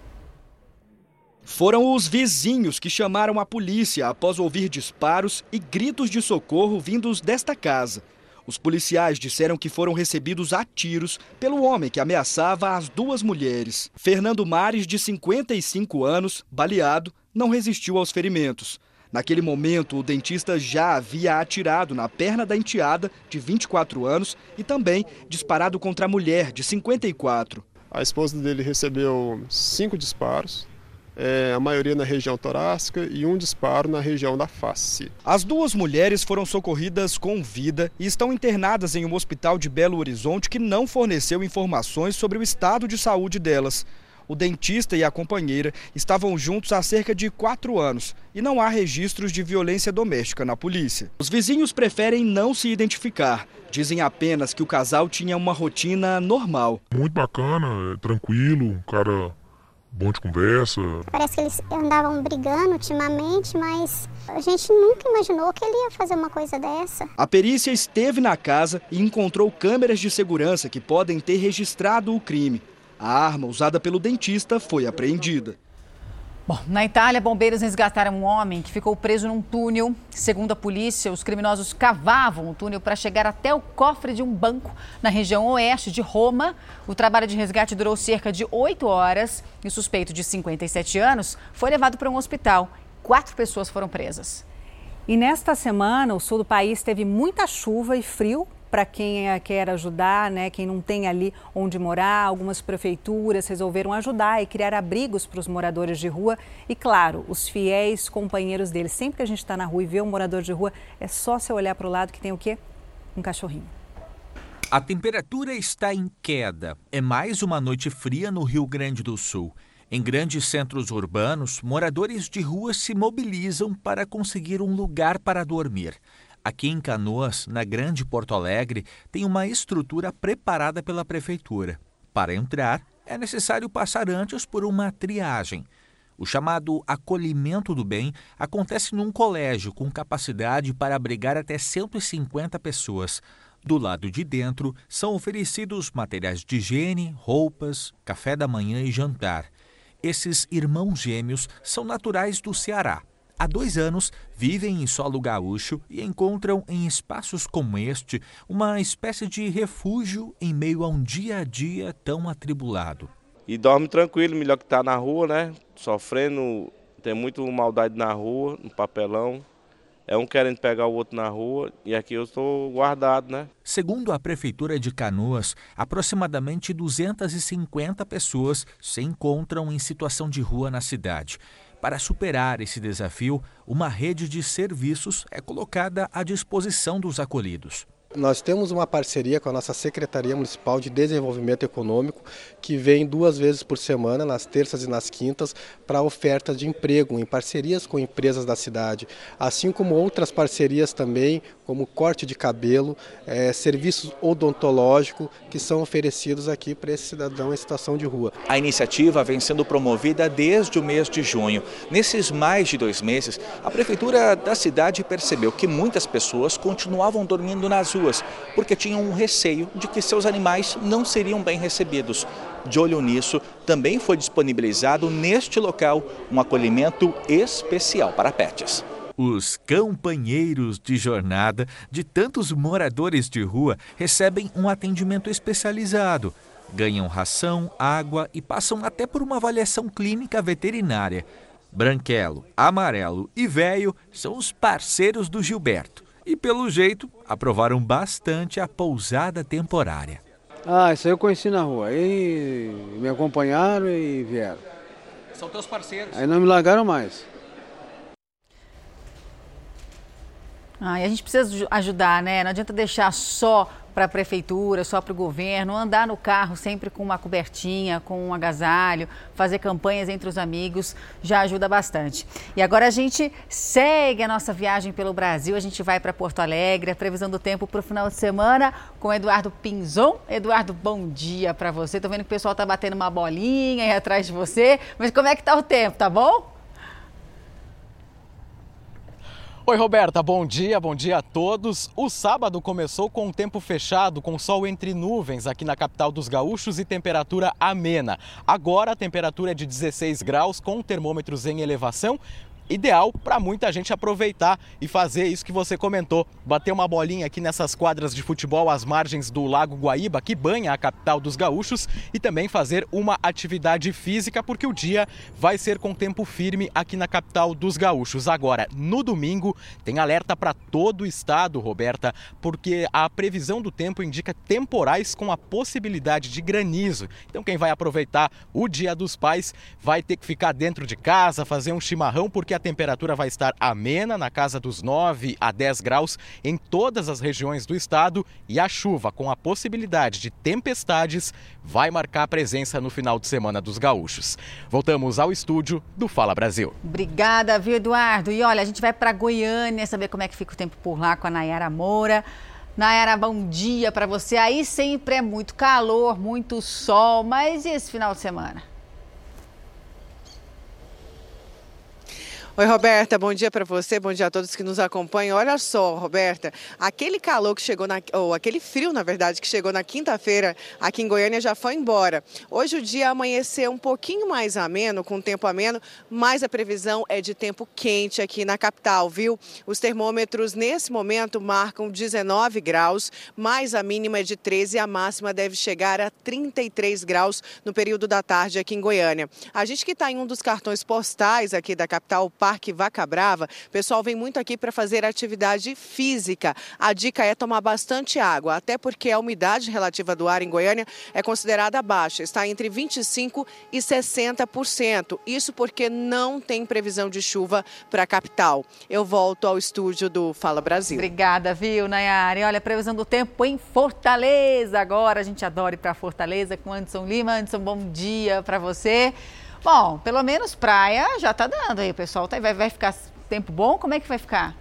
Foram os vizinhos que chamaram a polícia após ouvir disparos e gritos de socorro vindos desta casa. Os policiais disseram que foram recebidos a tiros pelo homem que ameaçava as duas mulheres. Fernando Mares, de 55 anos, baleado, não resistiu aos ferimentos. Naquele momento, o dentista já havia atirado na perna da enteada, de 24 anos, e também disparado contra a mulher, de 54. A esposa dele recebeu cinco disparos, é, a maioria na região torácica e um disparo na região da face. As duas mulheres foram socorridas com vida e estão internadas em um hospital de Belo Horizonte que não forneceu informações sobre o estado de saúde delas. O dentista e a companheira estavam juntos há cerca de quatro anos e não há registros de violência doméstica na polícia. Os vizinhos preferem não se identificar. Dizem apenas que o casal tinha uma rotina normal. Muito bacana, tranquilo, um cara bom de conversa. Parece que eles andavam brigando ultimamente, mas a gente nunca imaginou que ele ia fazer uma coisa dessa. A perícia esteve na casa e encontrou câmeras de segurança que podem ter registrado o crime. A arma usada pelo dentista foi apreendida. Bom, na Itália, bombeiros resgataram um homem que ficou preso num túnel. Segundo a polícia, os criminosos cavavam o túnel para chegar até o cofre de um banco na região oeste de Roma. O trabalho de resgate durou cerca de oito horas e o suspeito de 57 anos foi levado para um hospital. Quatro pessoas foram presas. E nesta semana, o sul do país teve muita chuva e frio para quem é, quer ajudar, né, quem não tem ali onde morar. Algumas prefeituras resolveram ajudar e criar abrigos para os moradores de rua. E, claro, os fiéis companheiros deles. Sempre que a gente está na rua e vê um morador de rua, é só você olhar para o lado que tem o quê? Um cachorrinho. A temperatura está em queda. É mais uma noite fria no Rio Grande do Sul. Em grandes centros urbanos, moradores de rua se mobilizam para conseguir um lugar para dormir. Aqui em Canoas, na Grande Porto Alegre, tem uma estrutura preparada pela prefeitura. Para entrar, é necessário passar antes por uma triagem. O chamado acolhimento do bem acontece num colégio com capacidade para abrigar até 150 pessoas. Do lado de dentro são oferecidos materiais de higiene, roupas, café da manhã e jantar. Esses irmãos gêmeos são naturais do Ceará há dois anos vivem em solo gaúcho e encontram em espaços como este uma espécie de refúgio em meio a um dia a dia tão atribulado. E dorme tranquilo, melhor que estar tá na rua, né? Sofrendo, tem muito maldade na rua, no papelão. É um querendo pegar o outro na rua e aqui eu estou guardado, né? Segundo a Prefeitura de Canoas, aproximadamente 250 pessoas se encontram em situação de rua na cidade. Para superar esse desafio, uma rede de serviços é colocada à disposição dos acolhidos. Nós temos uma parceria com a nossa Secretaria Municipal de Desenvolvimento Econômico, que vem duas vezes por semana, nas terças e nas quintas, para oferta de emprego, em parcerias com empresas da cidade, assim como outras parcerias também, como corte de cabelo, é, serviços odontológicos, que são oferecidos aqui para esse cidadão em situação de rua. A iniciativa vem sendo promovida desde o mês de junho. Nesses mais de dois meses, a Prefeitura da cidade percebeu que muitas pessoas continuavam dormindo nas ruas ruas, porque tinham um receio de que seus animais não seriam bem recebidos. De olho nisso, também foi disponibilizado neste local um acolhimento especial para pets. Os companheiros de jornada de tantos moradores de rua recebem um atendimento especializado. Ganham ração, água e passam até por uma avaliação clínica veterinária. Branquelo, Amarelo e Velho são os parceiros do Gilberto e, pelo jeito, aprovaram bastante a pousada temporária. Ah, isso aí eu conheci na rua. Aí me acompanharam e vieram. São teus parceiros. Aí não me largaram mais. Ah, e a gente precisa ajudar, né? Não adianta deixar só para a prefeitura, só para o governo, andar no carro sempre com uma cobertinha, com um agasalho, fazer campanhas entre os amigos, já ajuda bastante. E agora a gente segue a nossa viagem pelo Brasil, a gente vai para Porto Alegre, a previsão do tempo para o final de semana com Eduardo Pinzon. Eduardo, bom dia para você. Tô vendo que o pessoal tá batendo uma bolinha aí atrás de você, mas como é que tá o tempo, tá bom? Oi, Roberta, bom dia, bom dia a todos. O sábado começou com o tempo fechado, com sol entre nuvens aqui na capital dos gaúchos e temperatura amena. Agora a temperatura é de 16 graus, com termômetros em elevação, ideal para muita gente aproveitar e fazer isso que você comentou, bater uma bolinha aqui nessas quadras de futebol às margens do Lago Guaíba, que banha a capital dos gaúchos, e também fazer uma atividade física, porque o dia vai ser com tempo firme aqui na capital dos gaúchos. Agora, no domingo, tem alerta para todo o estado, Roberta, porque a previsão do tempo indica temporais com a possibilidade de granizo. Então, quem vai aproveitar o Dia dos Pais vai ter que ficar dentro de casa, fazer um chimarrão, porque que a temperatura vai estar amena, na casa dos 9 a 10 graus em todas as regiões do estado e a chuva, com a possibilidade de tempestades, vai marcar a presença no final de semana dos gaúchos. Voltamos ao estúdio do Fala Brasil. Obrigada, viu, Eduardo? E olha, a gente vai para Goiânia saber como é que fica o tempo por lá com a Nayara Moura. Nayara, bom dia para você. Aí sempre é muito calor, muito sol, mas e esse final de semana? Oi, Roberta, bom dia para você, bom dia a todos que nos acompanham. Olha só, Roberta, aquele calor que chegou na, ou aquele frio, na verdade, que chegou na quinta-feira aqui em Goiânia já foi embora. Hoje o dia amanheceu um pouquinho mais ameno, com tempo ameno, mas a previsão é de tempo quente aqui na capital, viu? Os termômetros nesse momento marcam 19 graus, mas a mínima é de 13 e a máxima deve chegar a 33 graus no período da tarde aqui em Goiânia. A gente que está em um dos cartões postais aqui da capital, Parque Vaca Brava, pessoal vem muito aqui para fazer atividade física. A dica é tomar bastante água, até porque a umidade relativa do ar em Goiânia é considerada baixa, está entre 25% e 60%. Isso porque não tem previsão de chuva para a capital. Eu volto ao estúdio do Fala Brasil. Obrigada, viu, Nayara? E olha, previsão do tempo em Fortaleza agora. A gente adora ir para Fortaleza com Anderson Lima. Anderson, bom dia para você. Bom, pelo menos praia já tá dando aí, o pessoal tá, vai, vai ficar tempo bom? Como é que vai ficar?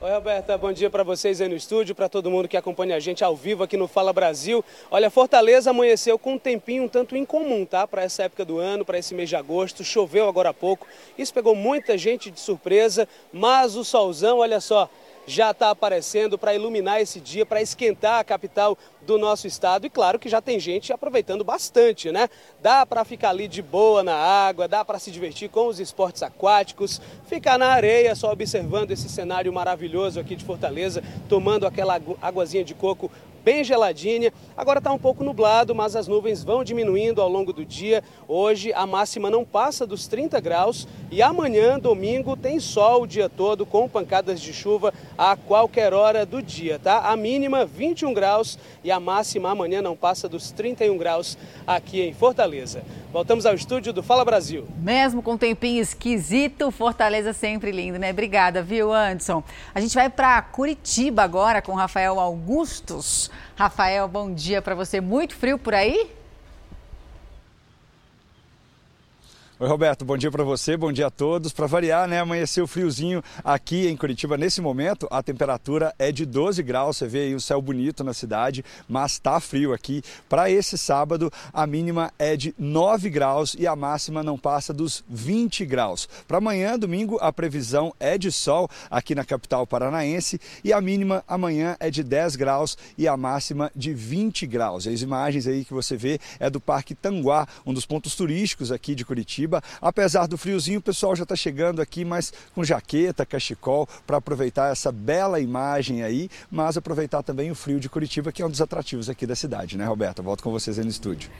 Oi, Roberta, bom dia para vocês aí no estúdio, para todo mundo que acompanha a gente ao vivo aqui no Fala Brasil. Olha, Fortaleza amanheceu com um tempinho um tanto incomum, tá? Para essa época do ano, para esse mês de agosto. Choveu agora há pouco. Isso pegou muita gente de surpresa, mas o solzão, olha só, já está aparecendo para iluminar esse dia, para esquentar a capital do nosso estado. E claro que já tem gente aproveitando bastante, né? Dá para ficar ali de boa na água, dá para se divertir com os esportes aquáticos, ficar na areia só observando esse cenário maravilhoso aqui de Fortaleza, tomando aquela aguazinha de coco bem geladinha. Agora está um pouco nublado, mas as nuvens vão diminuindo ao longo do dia. Hoje a máxima não passa dos 30 graus e amanhã, domingo, tem sol o dia todo com pancadas de chuva a qualquer hora do dia, tá? A mínima 21 graus e a máxima amanhã não passa dos 31 graus aqui em Fortaleza. Voltamos ao estúdio do Fala Brasil. Mesmo com um tempinho esquisito, Fortaleza sempre lindo, né? Obrigada, viu, Anderson? A gente vai para Curitiba agora com Rafael Augustos. Rafael, bom dia para você. Muito frio por aí? Oi, Roberto, bom dia para você, bom dia a todos. Para variar, né, amanheceu friozinho aqui em Curitiba. Nesse momento, a temperatura é de 12 graus. Você vê aí o céu bonito na cidade, mas está frio aqui. Para esse sábado, a mínima é de 9 graus e a máxima não passa dos 20 graus. Para amanhã, domingo, a previsão é de sol aqui na capital paranaense e a mínima amanhã é de 10 graus e a máxima de 20 graus. As imagens aí que você vê é do Parque Tanguá, um dos pontos turísticos aqui de Curitiba. Curitiba. Apesar do friozinho, o pessoal já está chegando aqui, mas com jaqueta, cachecol, para aproveitar essa bela imagem aí, mas aproveitar também o frio de Curitiba, que é um dos atrativos aqui da cidade, né, Roberta? Volto com vocês aí no estúdio.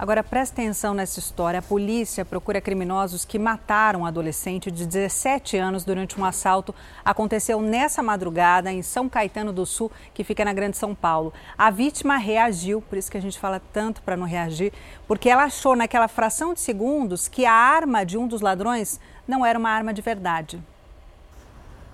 Agora preste atenção nessa história. A polícia procura criminosos que mataram um adolescente de 17 anos durante um assalto. Aconteceu nessa madrugada em São Caetano do Sul, que fica na Grande São Paulo. A vítima reagiu, por isso que a gente fala tanto para não reagir, porque ela achou naquela fração de segundos que a arma de um dos ladrões não era uma arma de verdade.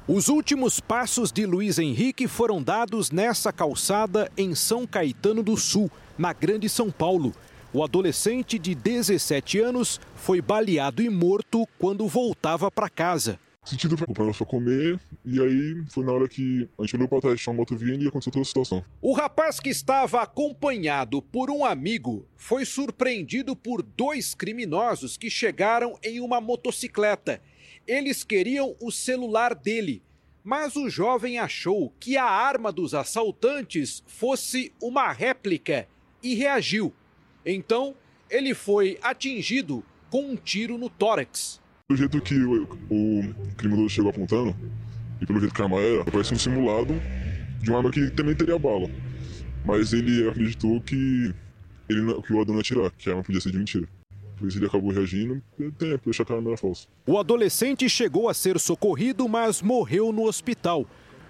Os últimos passos de Luiz Henrique foram dados nessa calçada em São Caetano do Sul, na Grande São Paulo. O adolescente de 17 anos foi baleado e morto quando voltava para casa. Sentido para comprar para comer, e aí foi na hora que a gente olhou para trás, uma moto vindo e aconteceu toda a situação. O rapaz que estava acompanhado por um amigo foi surpreendido por dois criminosos que chegaram em uma motocicleta. Eles queriam o celular dele, mas o jovem achou que a arma dos assaltantes fosse uma réplica e reagiu. Então, ele foi atingido com um tiro no tórax. Do jeito que o, o criminoso chegou apontando, e pelo jeito que a arma era, parece um simulado de uma arma que também teria bala. Mas ele acreditou que, ele, que o ladrão ia atirar, que a arma podia ser de mentira. Por isso ele acabou reagindo, por achar que a arma era falsa. O adolescente chegou a ser socorrido, mas morreu no hospital.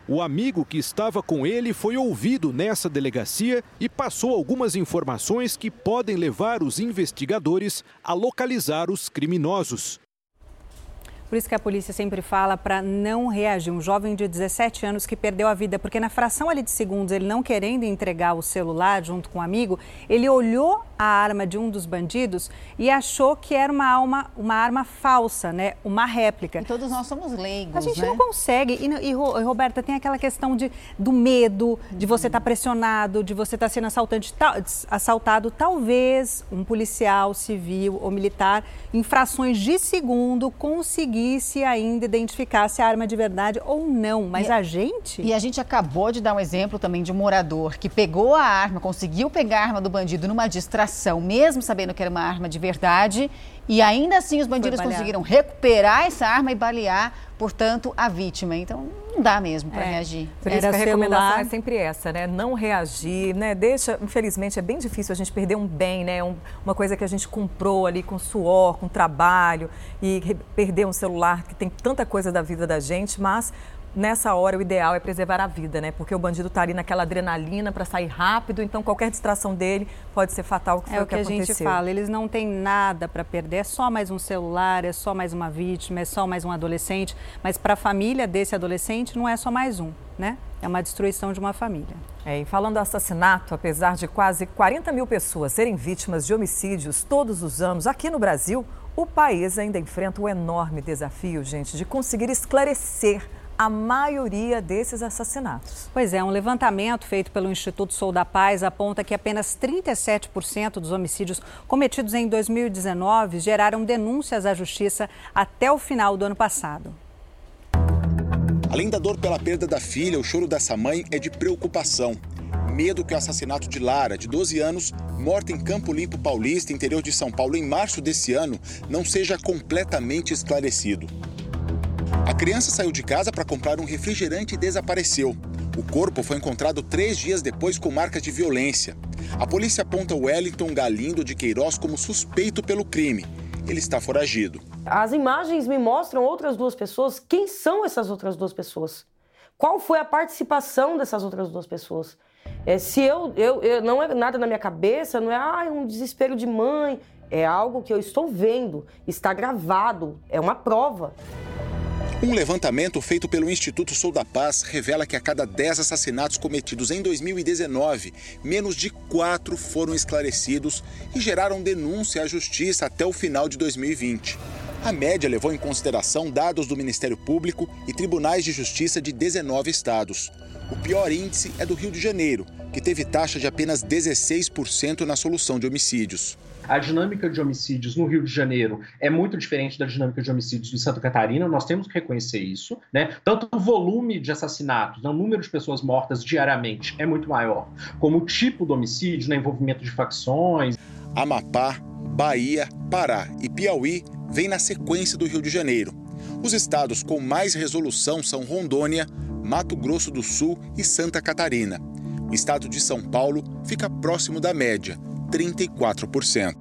O amigo que estava com ele foi ouvido nessa delegacia e passou algumas informações que podem levar os investigadores a localizar os criminosos. Por isso que a polícia sempre fala para não reagir. Um jovem de 17 anos que perdeu a vida, porque na fração ali de segundos, ele não querendo entregar o celular junto com um amigo, ele olhou a arma de um dos bandidos e achou que era uma, alma, uma arma falsa, né? Uma réplica. E todos nós somos leigos. A gente né? não consegue. E, e, e, Roberta, tem aquela questão de, do medo, de você estar tá pressionado, de você estar tá sendo assaltante, assaltado. Talvez um policial civil ou militar, em frações de segundo, conseguir conseguisse ainda identificar se a arma é de verdade ou não. Mas e, a gente. E a gente acabou de dar um exemplo também de um morador que pegou a arma, conseguiu pegar a arma do bandido numa distração, mesmo sabendo que era uma arma de verdade. E ainda assim os bandidos conseguiram recuperar essa arma e balear, portanto, a vítima. Então não dá mesmo para é. reagir. Por isso Era a recomendação é sempre essa, né? Não reagir, né? Deixa, infelizmente, é bem difícil a gente perder um bem, né? Um, uma coisa que a gente comprou ali com suor, com trabalho, e perder um celular que tem tanta coisa da vida da gente, mas nessa hora o ideal é preservar a vida, né? Porque o bandido está ali naquela adrenalina para sair rápido, então qualquer distração dele pode ser fatal, que é o que, que a aconteceu. gente fala, eles não têm nada para perder, é só mais um celular, é só mais uma vítima, é só mais um adolescente, mas para a família desse adolescente não é só mais um, né? É uma destruição de uma família. É, e falando do assassinato, apesar de quase 40 mil pessoas serem vítimas de homicídios todos os anos aqui no Brasil, o país ainda enfrenta um enorme desafio, gente, de conseguir esclarecer a maioria desses assassinatos. Pois é, um levantamento feito pelo Instituto Sou da Paz aponta que apenas 37% dos homicídios cometidos em 2019 geraram denúncias à justiça até o final do ano passado. Além da dor pela perda da filha, o choro dessa mãe é de preocupação. Medo que o assassinato de Lara, de 12 anos, morta em Campo Limpo Paulista, interior de São Paulo, em março desse ano, não seja completamente esclarecido. A criança saiu de casa para comprar um refrigerante e desapareceu. O corpo foi encontrado três dias depois com marcas de violência. A polícia aponta Wellington Galindo de Queiroz como suspeito pelo crime. Ele está foragido. As imagens me mostram outras duas pessoas. Quem são essas outras duas pessoas? Qual foi a participação dessas outras duas pessoas? É, se eu, eu, eu, não é nada na minha cabeça, não é ah, um desespero de mãe, é algo que eu estou vendo, está gravado, é uma prova. Um levantamento feito pelo Instituto Sou da Paz revela que a cada 10 assassinatos cometidos em 2019, menos de 4 foram esclarecidos e geraram denúncia à justiça até o final de 2020. A média levou em consideração dados do Ministério Público e tribunais de justiça de 19 estados. O pior índice é do Rio de Janeiro, que teve taxa de apenas 16% na solução de homicídios. A dinâmica de homicídios no Rio de Janeiro é muito diferente da dinâmica de homicídios em Santa Catarina, nós temos que reconhecer isso, né? Tanto o volume de assassinatos, o número de pessoas mortas diariamente é muito maior, como o tipo do homicídio, né, envolvimento de facções. Amapá, Bahia, Pará e Piauí vêm na sequência do Rio de Janeiro. Os estados com mais resolução são Rondônia, Mato Grosso do Sul e Santa Catarina. O estado de São Paulo fica próximo da média, 34%.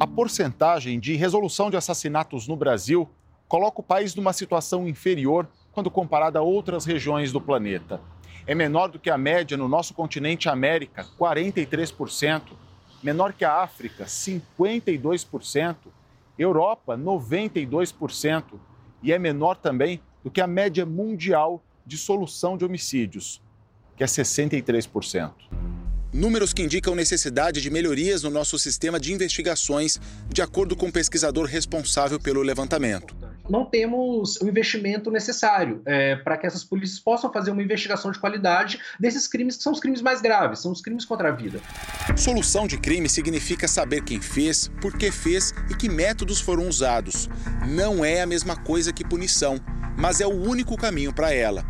A porcentagem de resolução de assassinatos no Brasil coloca o país numa situação inferior quando comparada a outras regiões do planeta. É menor do que a média no nosso continente América, 43%, menor que a África, 52%, Europa, 92%, e é menor também do que a média mundial de solução de homicídios, que é 63%. Números que indicam necessidade de melhorias no nosso sistema de investigações, de acordo com o pesquisador responsável pelo levantamento. Não temos o investimento necessário é, para que essas polícias possam fazer uma investigação de qualidade desses crimes que são os crimes mais graves, são os crimes contra a vida. Solução de crime significa saber quem fez, por que fez e que métodos foram usados. Não é a mesma coisa que punição, mas é o único caminho para ela.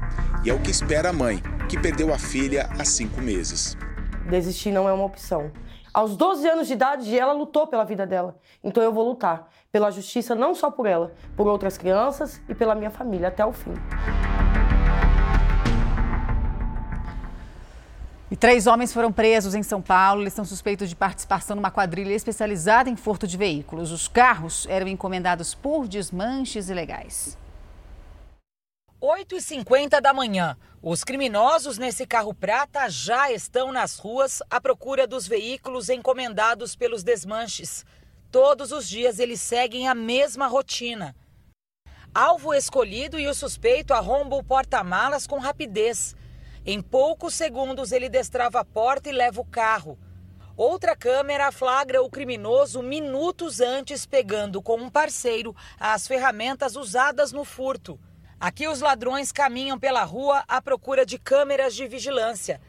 E é o que espera a mãe, que perdeu a filha há cinco meses desistir não é uma opção. Aos 12 anos de idade, ela lutou pela vida dela. Então eu vou lutar pela justiça não só por ela, por outras crianças e pela minha família até o fim. E três homens foram presos em São Paulo. Eles são suspeitos de participação numa quadrilha especializada em furto de veículos. Os carros eram encomendados por desmanches ilegais. 8h50 da manhã. Os criminosos nesse carro prata já estão nas ruas à procura dos veículos encomendados pelos desmanches. Todos os dias eles seguem a mesma rotina. Alvo escolhido e o suspeito arromba o porta-malas com rapidez. Em poucos segundos ele destrava a porta e leva o carro. Outra câmera flagra o criminoso minutos antes pegando com um parceiro as ferramentas usadas no furto. Aqui os ladrões caminham pela rua à procura de câmeras de vigilância.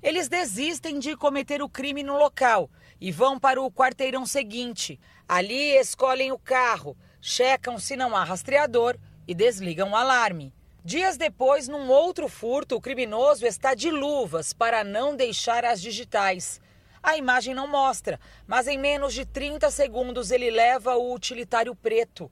Eles desistem de cometer o crime no local e vão para o quarteirão seguinte. Ali escolhem o carro, checam se não há rastreador e desligam o alarme. Dias depois, num outro furto, o criminoso está de luvas para não deixar as digitais. A imagem não mostra, mas em menos de 30 segundos ele leva o utilitário preto.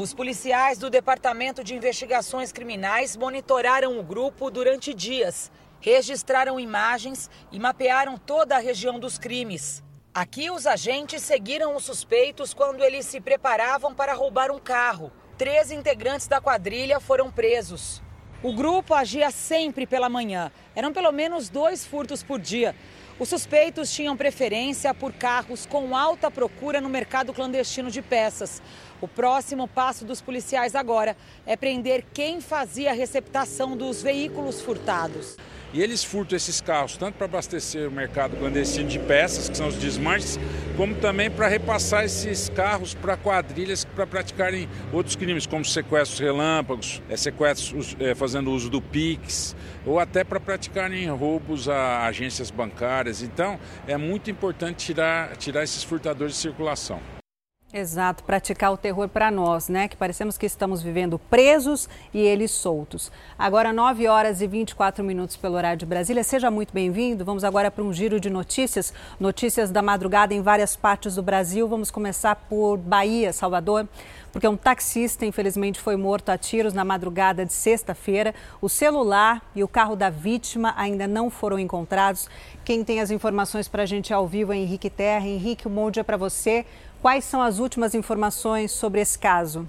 Os policiais do Departamento de Investigações Criminais monitoraram o grupo durante dias, registraram imagens e mapearam toda a região dos crimes. Aqui, os agentes seguiram os suspeitos quando eles se preparavam para roubar um carro. Três integrantes da quadrilha foram presos. O grupo agia sempre pela manhã. Eram pelo menos dois furtos por dia. Os suspeitos tinham preferência por carros com alta procura no mercado clandestino de peças. O próximo passo dos policiais agora é prender quem fazia a receptação dos veículos furtados. E eles furtam esses carros tanto para abastecer o mercado clandestino de peças, que são os desmanches, como também para repassar esses carros para quadrilhas para praticarem outros crimes, como sequestros relâmpagos, é, sequestros é, fazendo uso do PIX, ou até para praticarem roubos a agências bancárias. Então, é muito importante tirar, tirar esses furtadores de circulação. Exato, praticar o terror para nós, né? Que parecemos que estamos vivendo presos e eles soltos. Agora, 9 horas e 24 minutos pelo horário de Brasília. Seja muito bem-vindo. Vamos agora para um giro de notícias. Notícias da madrugada em várias partes do Brasil. Vamos começar por Bahia, Salvador. Porque um taxista, infelizmente, foi morto a tiros na madrugada de sexta-feira. O celular e o carro da vítima ainda não foram encontrados. Quem tem as informações para a gente ao vivo é Henrique Terra. Henrique, um bom dia para você. Quais são as últimas informações sobre esse caso?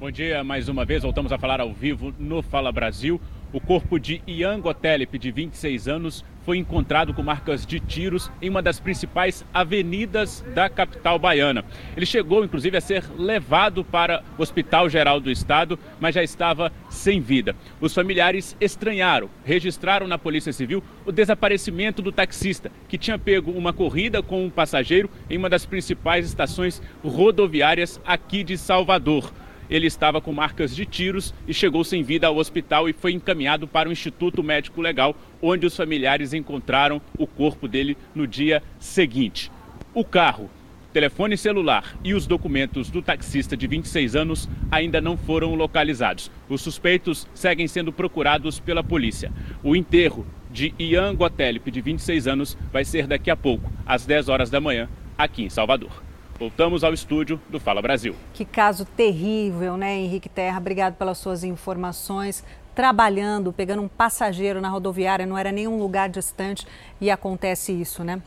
Bom dia, mais uma vez voltamos a falar ao vivo no Fala Brasil. O corpo de Ian Gotelep, de 26 anos, foi encontrado com marcas de tiros em uma das principais avenidas da capital baiana. Ele chegou, inclusive, a ser levado para o Hospital Geral do Estado, mas já estava sem vida. Os familiares estranharam, registraram na Polícia Civil o desaparecimento do taxista, que tinha pego uma corrida com um passageiro em uma das principais estações rodoviárias aqui de Salvador ele estava com marcas de tiros e chegou sem vida ao hospital e foi encaminhado para o Instituto Médico Legal, onde os familiares encontraram o corpo dele no dia seguinte. O carro, telefone celular e os documentos do taxista de 26 anos ainda não foram localizados. Os suspeitos seguem sendo procurados pela polícia. O enterro de Ian Gotelip, de 26 anos, vai ser daqui a pouco, às 10 horas da manhã, aqui em Salvador. Voltamos ao estúdio do Fala Brasil. Que caso terrível, né, Henrique Terra? Obrigado pelas suas informações. Trabalhando, pegando um passageiro na rodoviária, não era nenhum lugar distante e acontece isso, né?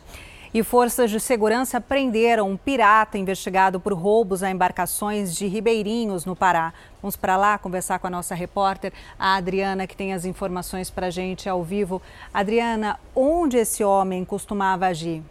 E forças de segurança prenderam um pirata investigado por roubos a embarcações de Ribeirinhos, no Pará. Vamos para lá conversar com a nossa repórter, a Adriana, que tem as informações para a gente ao vivo. Adriana, onde esse homem costumava agir?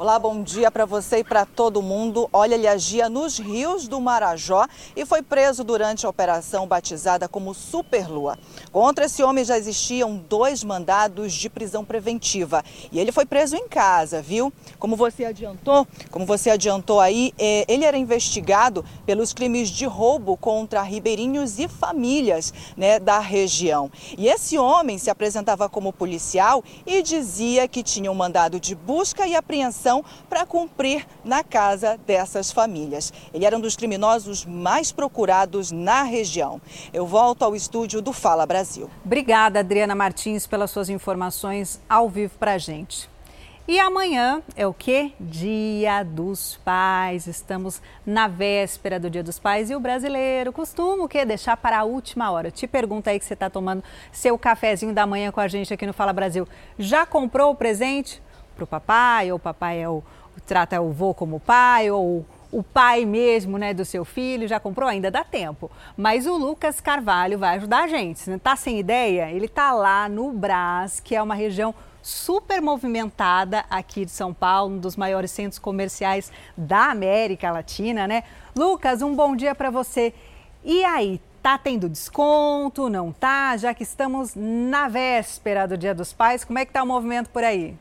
Olá, bom dia para você e para todo mundo. Olha, ele agia nos rios do Marajó e foi preso durante a operação batizada como Superlua. Contra esse homem já existiam dois mandados de prisão preventiva e ele foi preso em casa, viu? Como você adiantou, como você adiantou aí, é, ele era investigado pelos crimes de roubo contra ribeirinhos e famílias né, da região. E esse homem se apresentava como policial e dizia que tinha um mandado de busca e apreensão para cumprir na casa dessas famílias. Ele era um dos criminosos mais procurados na região. Eu volto ao estúdio do Fala Brasil. Obrigada, Adriana Martins, pelas suas informações ao vivo para a gente. E amanhã é o que? Dia dos Pais. Estamos na véspera do Dia dos Pais e o brasileiro costuma o quê? Deixar para a última hora. Te pergunta aí que você está tomando seu cafezinho da manhã com a gente aqui no Fala Brasil. Já comprou o presente? Para o papai, ou o papai é o, trata o vô como pai, ou o pai mesmo né, do seu filho, já comprou? Ainda dá tempo. Mas o Lucas Carvalho vai ajudar a gente. Não está sem ideia, ele está lá no Brás, que é uma região super movimentada aqui de São Paulo, um dos maiores centros comerciais da América Latina, né? Lucas, um bom dia para você. E aí, tá tendo desconto, não tá? Já que estamos na véspera do Dia dos Pais, como é que tá o movimento por aí?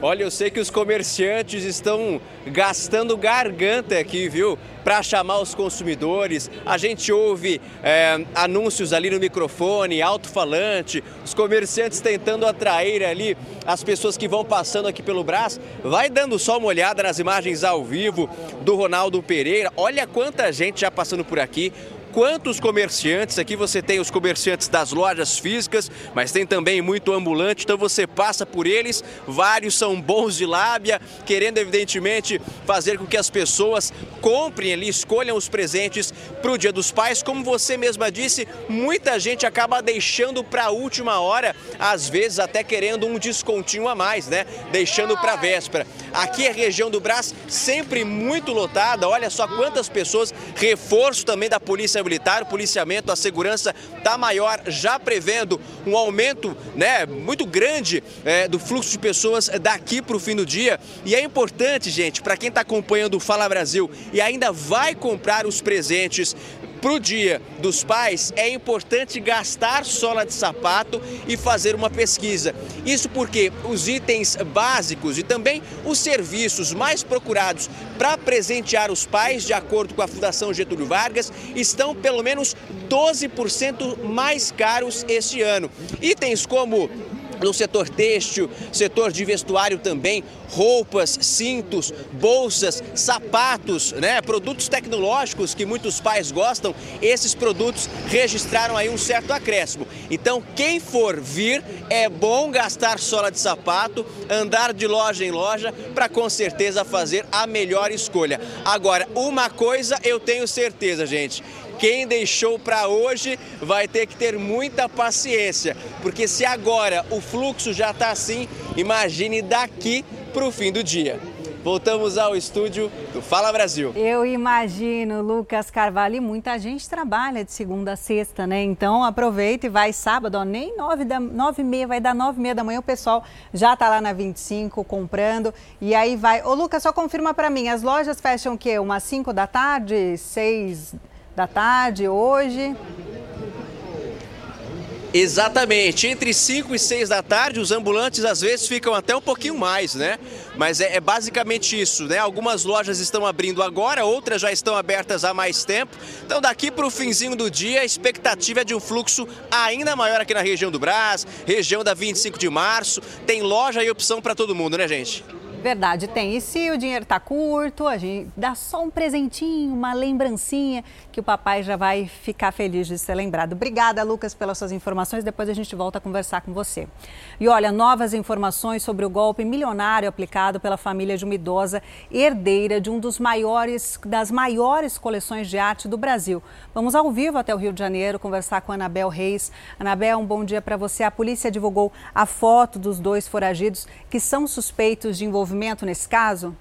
Olha, eu sei que os comerciantes estão gastando garganta aqui, viu? Para chamar os consumidores. A gente ouve é, anúncios ali no microfone, alto-falante, os comerciantes tentando atrair ali as pessoas que vão passando aqui pelo Brás. Vai dando só uma olhada nas imagens ao vivo do Ronaldo Pereira. Olha quanta gente já passando por aqui quantos comerciantes. Aqui você tem os comerciantes das lojas físicas, mas tem também muito ambulante, então você passa por eles. Vários são bons de lábia, querendo evidentemente fazer com que as pessoas comprem ali, escolham os presentes para o Dia dos Pais. Como você mesma disse, muita gente acaba deixando para a última hora, às vezes até querendo um descontinho a mais, né? Deixando para a véspera. Aqui a região do Brás sempre muito lotada. Olha só quantas pessoas, reforço também da polícia militar, o policiamento, a segurança está maior, já prevendo um aumento né, muito grande é, do fluxo de pessoas daqui para o fim do dia. E é importante, gente, para quem está acompanhando o Fala Brasil e ainda vai comprar os presentes para o Dia dos Pais, é importante gastar sola de sapato e fazer uma pesquisa. Isso porque os itens básicos e também os serviços mais procurados para presentear os pais, de acordo com a Fundação Getúlio Vargas, estão pelo menos 12% mais caros este ano. Itens como no setor têxtil, setor de vestuário também, roupas, cintos, bolsas, sapatos, né, produtos tecnológicos que muitos pais gostam, esses produtos registraram aí um certo acréscimo. Então, quem for vir, é bom gastar sola de sapato, andar de loja em loja para com certeza fazer a melhor escolha. Agora, uma coisa eu tenho certeza, gente, quem deixou para hoje vai ter que ter muita paciência, porque se agora o fluxo já está assim, imagine daqui para o fim do dia. Voltamos ao estúdio do Fala Brasil. Eu imagino, Lucas Carvalho, e muita gente trabalha de segunda a sexta, né? Então aproveita e vai sábado, ó, nem nove, da, nove e meia, vai dar nove e meia da manhã, o pessoal já tá lá na 25 comprando e aí vai. Ô Lucas, só confirma para mim, as lojas fecham o quê? Umas cinco da tarde, seis da tarde hoje. Exatamente, entre 5 e 6 da tarde, os ambulantes às vezes ficam até um pouquinho mais, né? Mas é, é, basicamente isso, né? Algumas lojas estão abrindo agora, outras já estão abertas há mais tempo. Então, daqui para o finzinho do dia, a expectativa é de um fluxo ainda maior aqui na região do Brás, região da 25 de março. Tem loja e opção para todo mundo, né, gente? Verdade, tem. E se o dinheiro está curto, a gente dá só um presentinho, uma lembrancinha, que o papai já vai ficar feliz de ser lembrado. Obrigada, Lucas, pelas suas informações. Depois a gente volta a conversar com você. E olha, novas informações sobre o golpe milionário aplicado pela família de uma idosa herdeira de um dos maiores, das maiores coleções de arte do Brasil. Vamos ao vivo até o Rio de Janeiro conversar com a Anabel Reis. Anabel, um bom dia para você. A polícia divulgou a foto dos dois foragidos que são suspeitos de envolvimento envolvimento nesse caso?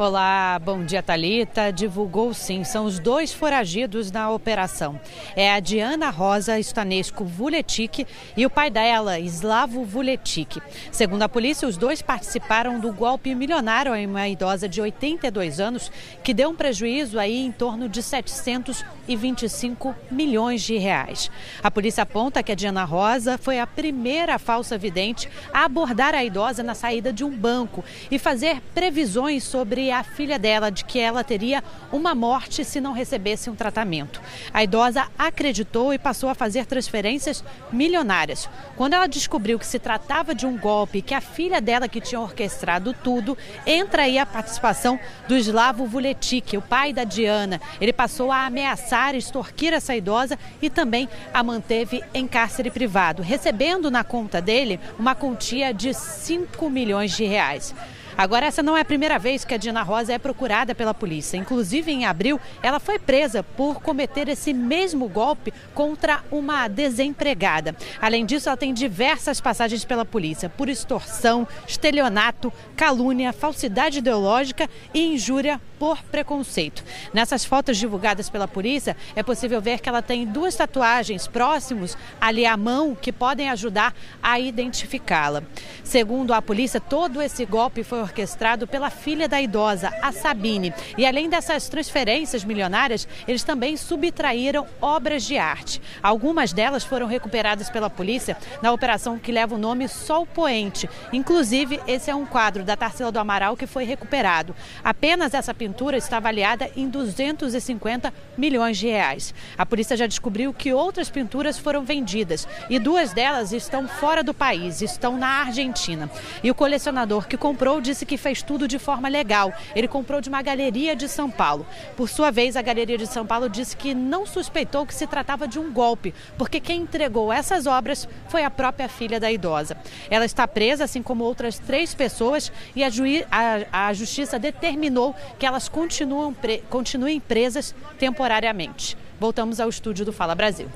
Olá, bom dia, Talita. Divulgou sim, são os dois foragidos na operação. É a Diana Rosa Stanesco Vuletic e o pai dela, Slavo Vuletic. Segundo a polícia, os dois participaram do golpe milionário em uma idosa de 82 anos que deu um prejuízo aí em torno de 725 milhões de reais. A polícia aponta que a Diana Rosa foi a primeira falsa vidente a abordar a idosa na saída de um banco e fazer previsões sobre a filha dela de que ela teria uma morte se não recebesse um tratamento. A idosa acreditou e passou a fazer transferências milionárias. Quando ela descobriu que se tratava de um golpe, que a filha dela que tinha orquestrado tudo, entra aí a participação do Slavo Vuletic, o pai da Diana. Ele passou a ameaçar, extorquir essa idosa e também a manteve em cárcere privado, recebendo na conta dele uma quantia de 5 milhões de reais. Agora, essa não é a primeira vez que a Dina Rosa é procurada pela polícia. Inclusive, em abril, ela foi presa por cometer esse mesmo golpe contra uma desempregada. Além disso, ela tem diversas passagens pela polícia por extorsão, estelionato, calúnia, falsidade ideológica e injúria por preconceito. Nessas fotos divulgadas pela polícia, é possível ver que ela tem duas tatuagens próximos ali à mão que podem ajudar a identificá-la. Segundo a polícia, todo esse golpe foi orquestrado pela filha da idosa, a Sabine. E além dessas transferências milionárias, eles também subtraíram obras de arte. Algumas delas foram recuperadas pela polícia na operação que leva o nome Sol Poente. Inclusive, esse é um quadro da Tarsila do Amaral que foi recuperado. Apenas essa pintura está avaliada em 250 milhões de reais. A polícia já descobriu que outras pinturas foram vendidas e duas delas estão fora do país, estão na Argentina. E o colecionador que comprou disse que fez tudo de forma legal. Ele comprou de uma galeria de São Paulo. Por sua vez, a galeria de São Paulo disse que não suspeitou que se tratava de um golpe, porque quem entregou essas obras foi a própria filha da idosa. Ela está presa, assim como outras três pessoas, e a, a, a justiça determinou que elas continuam pre continuem presas temporariamente. Voltamos ao estúdio do Fala Brasil.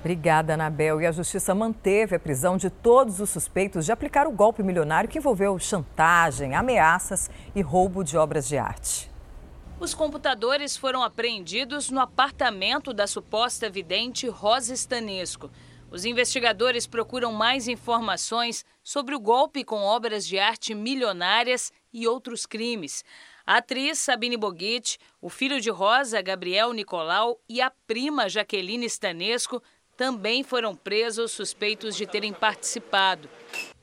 Obrigada, Anabel. E a Justiça manteve a prisão de todos os suspeitos de aplicar o golpe milionário que envolveu chantagem, ameaças e roubo de obras de arte. Os computadores foram apreendidos no apartamento da suposta vidente Rosa Stanesco. Os investigadores procuram mais informações sobre o golpe com obras de arte milionárias e outros crimes. A atriz Sabine Boguit, o filho de Rosa, Gabriel Nicolau, e a prima Jaqueline Stanesco também foram presos suspeitos de terem participado.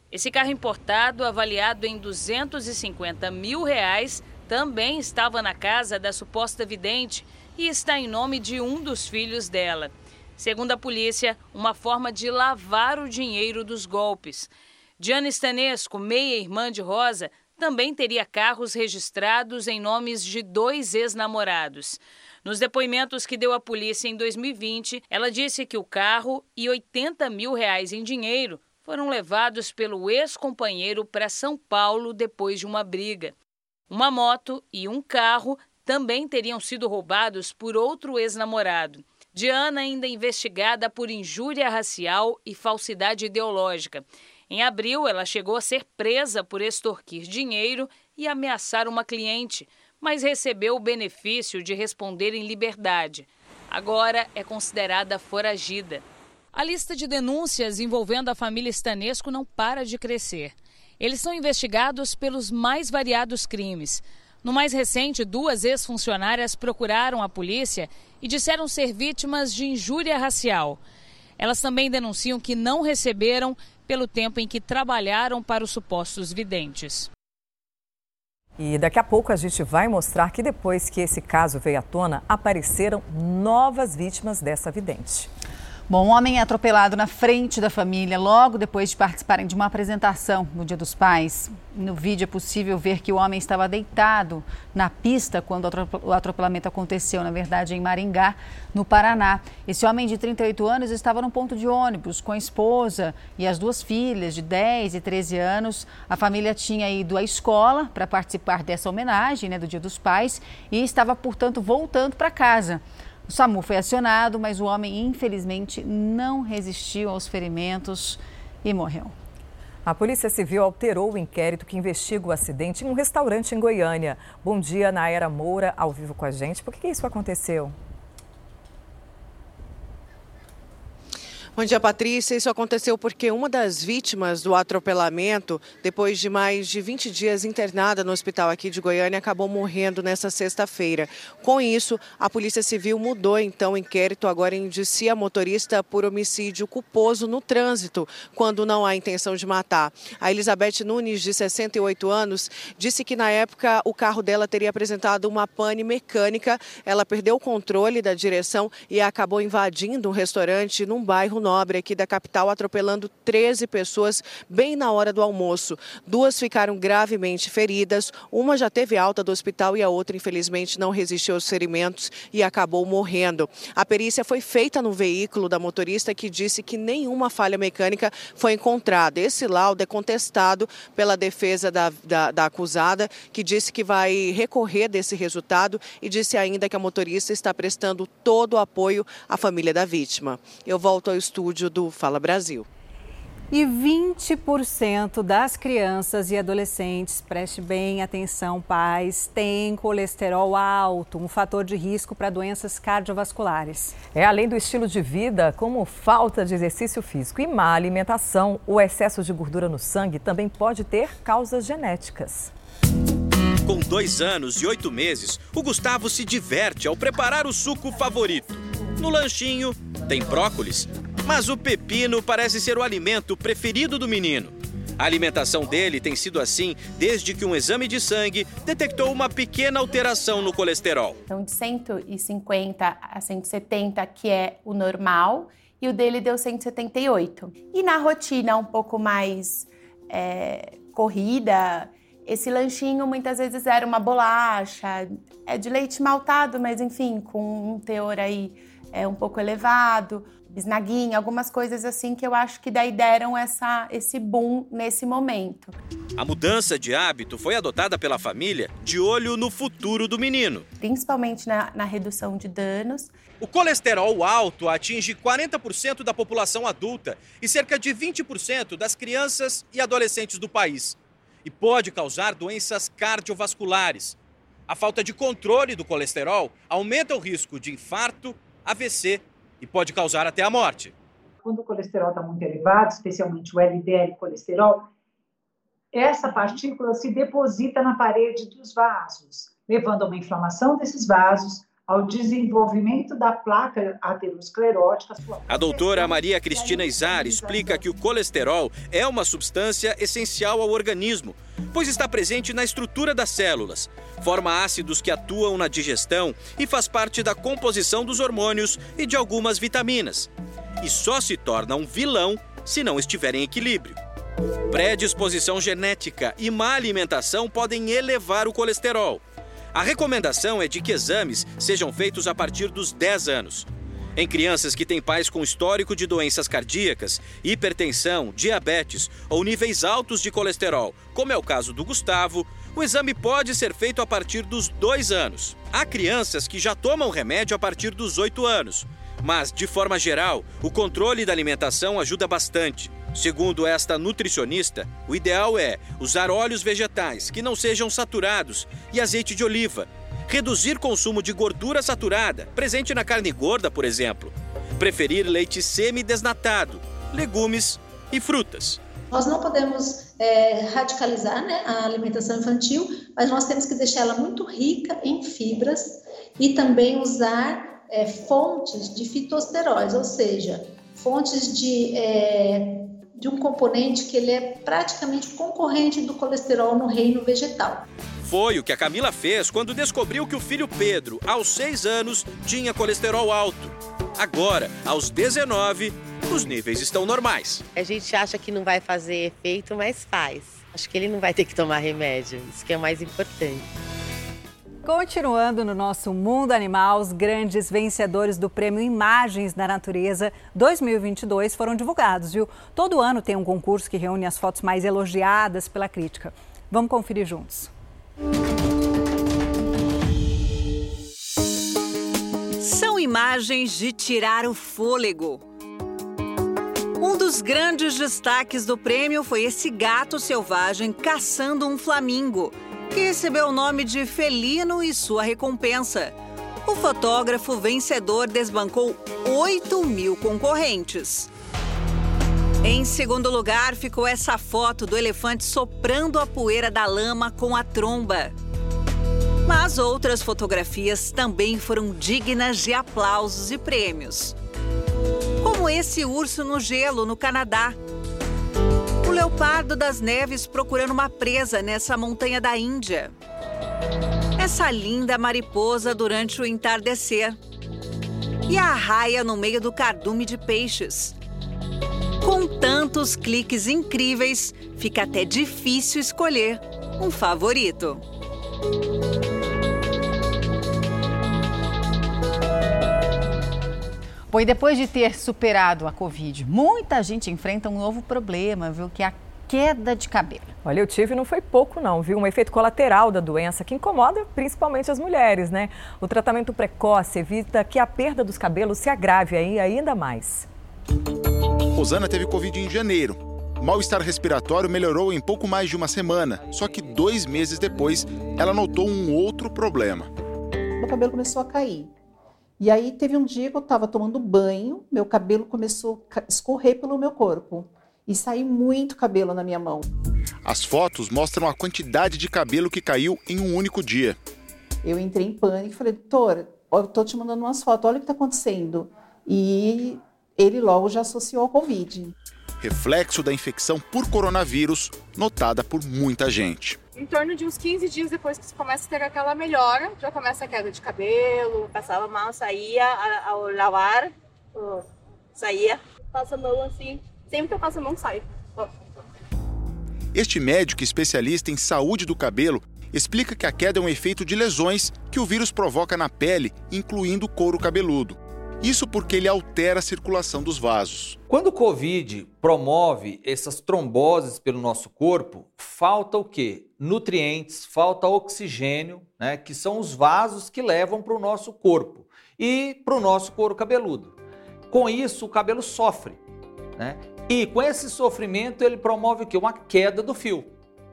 Esse carro importado, avaliado em 250 mil reais, também estava na casa da suposta vidente e está em nome de um dos filhos dela. Segundo a polícia, uma forma de lavar o dinheiro dos golpes. Diana Stanesco, meia-irmã de Rosa, também teria carros registrados em nomes de dois ex-namorados. Nos depoimentos que deu à polícia em 2020, ela disse que o carro e 80 mil reais em dinheiro foram levados pelo ex-companheiro para São Paulo depois de uma briga. Uma moto e um carro também teriam sido roubados por outro ex-namorado. Diana ainda é investigada por injúria racial e falsidade ideológica. Em abril, ela chegou a ser presa por extorquir dinheiro e ameaçar uma cliente, mas recebeu o benefício de responder em liberdade. Agora é considerada foragida. A lista de denúncias envolvendo a família Stanesco não para de crescer. Eles são investigados pelos mais variados crimes. No mais recente, duas ex-funcionárias procuraram a polícia e disseram ser vítimas de injúria racial. Elas também denunciam que não receberam pelo tempo em que trabalharam para os supostos videntes. E daqui a pouco a gente vai mostrar que depois que esse caso veio à tona, apareceram novas vítimas dessa vidente. Bom, um homem é atropelado na frente da família logo depois de participarem de uma apresentação no Dia dos Pais. No vídeo é possível ver que o homem estava deitado na pista quando o atropelamento aconteceu, na verdade, em Maringá, no Paraná. Esse homem de 38 anos estava no ponto de ônibus com a esposa e as duas filhas de 10 e 13 anos. A família tinha ido à escola para participar dessa homenagem né, do Dia dos Pais e estava, portanto, voltando para casa. O SAMU foi acionado, mas o homem, infelizmente, não resistiu aos ferimentos e morreu. A Polícia Civil alterou o inquérito que investiga o acidente em um restaurante em Goiânia. Bom dia, Naera Moura, ao vivo com a gente. Por que isso aconteceu? Bom dia, Patrícia. Isso aconteceu porque uma das vítimas do atropelamento, depois de mais de 20 dias internada no hospital aqui de Goiânia, acabou morrendo nessa sexta-feira. Com isso, a Polícia Civil mudou então o inquérito, agora indicia motorista por homicídio culposo no trânsito, quando não há intenção de matar. A Elizabeth Nunes, de 68 anos, disse que na época o carro dela teria apresentado uma pane mecânica. Ela perdeu o controle da direção e acabou invadindo um restaurante num bairro Nobre, aqui da capital, atropelando 13 pessoas bem na hora do almoço. Duas ficaram gravemente feridas, uma já teve alta do hospital e a outra, infelizmente, não resistiu aos ferimentos e acabou morrendo. A perícia foi feita no veículo da motorista que disse que nenhuma falha mecânica foi encontrada. Esse laudo é contestado pela defesa da, da, da acusada, que disse que vai recorrer desse resultado e disse ainda que a motorista está prestando todo o apoio à família da vítima. Eu volto ao estúdio estúdio do Fala Brasil. E 20% das crianças e adolescentes, preste bem atenção, pais, têm colesterol alto, um fator de risco para doenças cardiovasculares. É além do estilo de vida, como falta de exercício físico e má alimentação, o excesso de gordura no sangue também pode ter causas genéticas. Com dois anos e oito meses, o Gustavo se diverte ao preparar o suco favorito. No lanchinho, tem brócolis, mas o pepino parece ser o alimento preferido do menino. A alimentação dele tem sido assim desde que um exame de sangue detectou uma pequena alteração no colesterol. Então, de 150 a 170, que é o normal, e o dele deu 178. E na rotina um pouco mais é, corrida, esse lanchinho muitas vezes era uma bolacha, é de leite maltado, mas enfim, com um teor aí é, um pouco elevado bisnaguinha, algumas coisas assim que eu acho que daí deram essa, esse boom nesse momento. A mudança de hábito foi adotada pela família de olho no futuro do menino. Principalmente na, na redução de danos. O colesterol alto atinge 40% da população adulta e cerca de 20% das crianças e adolescentes do país. E pode causar doenças cardiovasculares. A falta de controle do colesterol aumenta o risco de infarto, AVC e pode causar até a morte. Quando o colesterol está muito elevado, especialmente o LDL colesterol, essa partícula se deposita na parede dos vasos, levando a uma inflamação desses vasos, ao desenvolvimento da placa aterosclerótica. A doutora Maria Cristina Izar explica que o colesterol é uma substância essencial ao organismo, pois está presente na estrutura das células, forma ácidos que atuam na digestão e faz parte da composição dos hormônios e de algumas vitaminas. E só se torna um vilão se não estiver em equilíbrio. Predisposição genética e má alimentação podem elevar o colesterol. A recomendação é de que exames sejam feitos a partir dos 10 anos. Em crianças que têm pais com histórico de doenças cardíacas, hipertensão, diabetes ou níveis altos de colesterol, como é o caso do Gustavo, o exame pode ser feito a partir dos 2 anos. Há crianças que já tomam remédio a partir dos 8 anos. Mas, de forma geral, o controle da alimentação ajuda bastante. Segundo esta nutricionista, o ideal é usar óleos vegetais que não sejam saturados e azeite de oliva. Reduzir consumo de gordura saturada, presente na carne gorda, por exemplo. Preferir leite semi-desnatado, legumes e frutas. Nós não podemos é, radicalizar né, a alimentação infantil, mas nós temos que deixar ela muito rica em fibras e também usar é, fontes de fitosteróis, ou seja, fontes de é, de um componente que ele é praticamente concorrente do colesterol no reino vegetal. Foi o que a Camila fez quando descobriu que o filho Pedro, aos 6 anos, tinha colesterol alto. Agora, aos 19, os níveis estão normais. A gente acha que não vai fazer efeito, mas faz. Acho que ele não vai ter que tomar remédio, isso que é o mais importante. Continuando no nosso mundo animal, os grandes vencedores do Prêmio Imagens da Natureza 2022 foram divulgados, viu? Todo ano tem um concurso que reúne as fotos mais elogiadas pela crítica. Vamos conferir juntos. São imagens de tirar o fôlego. Um dos grandes destaques do prêmio foi esse gato selvagem caçando um flamingo que recebeu o nome de Felino e sua recompensa. O fotógrafo vencedor desbancou 8 mil concorrentes. Em segundo lugar, ficou essa foto do elefante soprando a poeira da lama com a tromba. Mas outras fotografias também foram dignas de aplausos e prêmios. Como esse urso no gelo no Canadá, leopardo das neves procurando uma presa nessa montanha da Índia. Essa linda mariposa durante o entardecer. E a raia no meio do cardume de peixes. Com tantos cliques incríveis, fica até difícil escolher um favorito. Bom, e depois de ter superado a Covid, muita gente enfrenta um novo problema, viu? Que é a queda de cabelo. Olha, eu tive não foi pouco não, viu? Um efeito colateral da doença que incomoda principalmente as mulheres, né? O tratamento precoce evita que a perda dos cabelos se agrave aí ainda mais. Rosana teve Covid em janeiro. O mal-estar respiratório melhorou em pouco mais de uma semana, só que dois meses depois ela notou um outro problema. Meu cabelo começou a cair. E aí teve um dia que eu estava tomando banho, meu cabelo começou a escorrer pelo meu corpo e saiu muito cabelo na minha mão. As fotos mostram a quantidade de cabelo que caiu em um único dia. Eu entrei em pânico e falei, doutor, eu tô te mandando umas fotos, olha o que está acontecendo. E ele logo já associou ao Covid. Reflexo da infecção por coronavírus notada por muita gente em torno de uns 15 dias depois que você começa a ter aquela melhora, já começa a queda de cabelo. Passava mal, saía ao lavar, saía, passa a mão assim. Sempre que eu passo a mão, sai. Este médico especialista em saúde do cabelo explica que a queda é um efeito de lesões que o vírus provoca na pele, incluindo o couro cabeludo. Isso porque ele altera a circulação dos vasos. Quando o Covid promove essas tromboses pelo nosso corpo, falta o quê? Nutrientes, falta oxigênio, né, que são os vasos que levam para o nosso corpo e para o nosso couro cabeludo. Com isso, o cabelo sofre. Né? E com esse sofrimento, ele promove o quê? Uma queda do fio.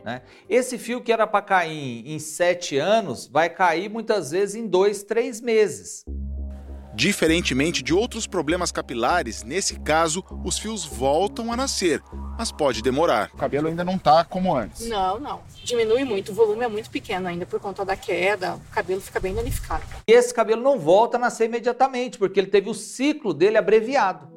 Né? Esse fio que era para cair em sete anos, vai cair muitas vezes em dois, três meses. Diferentemente de outros problemas capilares, nesse caso, os fios voltam a nascer, mas pode demorar. O cabelo ainda não está como antes. Não, não. Diminui muito, o volume é muito pequeno ainda por conta da queda, o cabelo fica bem danificado. E esse cabelo não volta a nascer imediatamente, porque ele teve o ciclo dele abreviado.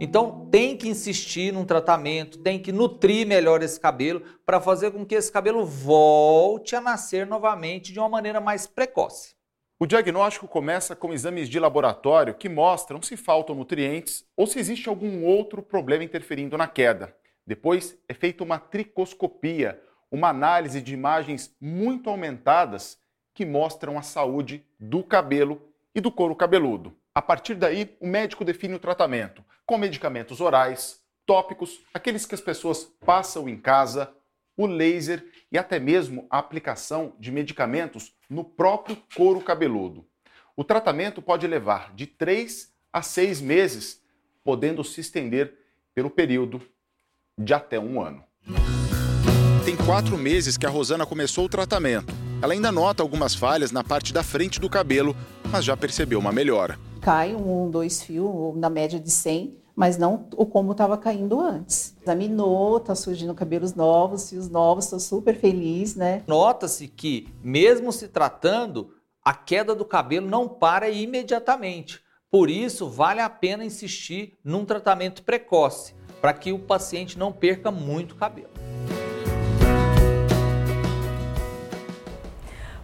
Então tem que insistir num tratamento, tem que nutrir melhor esse cabelo para fazer com que esse cabelo volte a nascer novamente de uma maneira mais precoce. O diagnóstico começa com exames de laboratório que mostram se faltam nutrientes ou se existe algum outro problema interferindo na queda. Depois é feita uma tricoscopia, uma análise de imagens muito aumentadas que mostram a saúde do cabelo e do couro cabeludo. A partir daí, o médico define o tratamento com medicamentos orais, tópicos, aqueles que as pessoas passam em casa, o laser e até mesmo a aplicação de medicamentos no próprio couro cabeludo. O tratamento pode levar de 3 a 6 meses, podendo se estender pelo período de até um ano. Tem quatro meses que a Rosana começou o tratamento. Ela ainda nota algumas falhas na parte da frente do cabelo, mas já percebeu uma melhora. Cai um, dois fios, na média de 100, mas não o como estava caindo antes. Examinou, tá surgindo cabelos novos, fios novos, estou super feliz, né? Nota-se que, mesmo se tratando, a queda do cabelo não para imediatamente. Por isso, vale a pena insistir num tratamento precoce, para que o paciente não perca muito cabelo.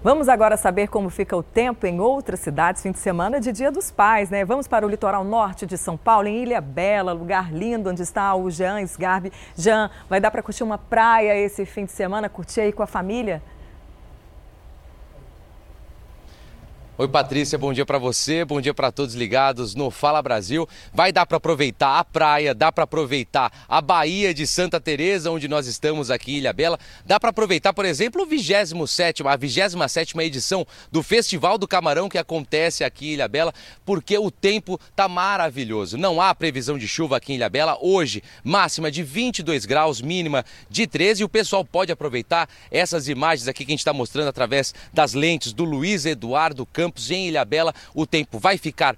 Vamos agora saber como fica o tempo em outras cidades, fim de semana de Dia dos Pais, né? Vamos para o litoral norte de São Paulo, em Ilha Bela, lugar lindo onde está o Jean Sgarbi. Jean, vai dar para curtir uma praia esse fim de semana, curtir aí com a família? Oi, Patrícia, bom dia para você, bom dia para todos ligados no Fala Brasil. Vai dar para aproveitar a praia, dá para aproveitar a Baía de Santa Teresa, onde nós estamos aqui em Ilha Bela. Dá para aproveitar, por exemplo, o 27 a 27 edição do Festival do Camarão que acontece aqui em Ilha Bela, porque o tempo tá maravilhoso. Não há previsão de chuva aqui em Ilha Bela hoje, máxima de 22 graus, mínima de 13, e o pessoal pode aproveitar essas imagens aqui que a gente está mostrando através das lentes do Luiz Eduardo Campos Campos, em Ilhabela, o tempo vai ficar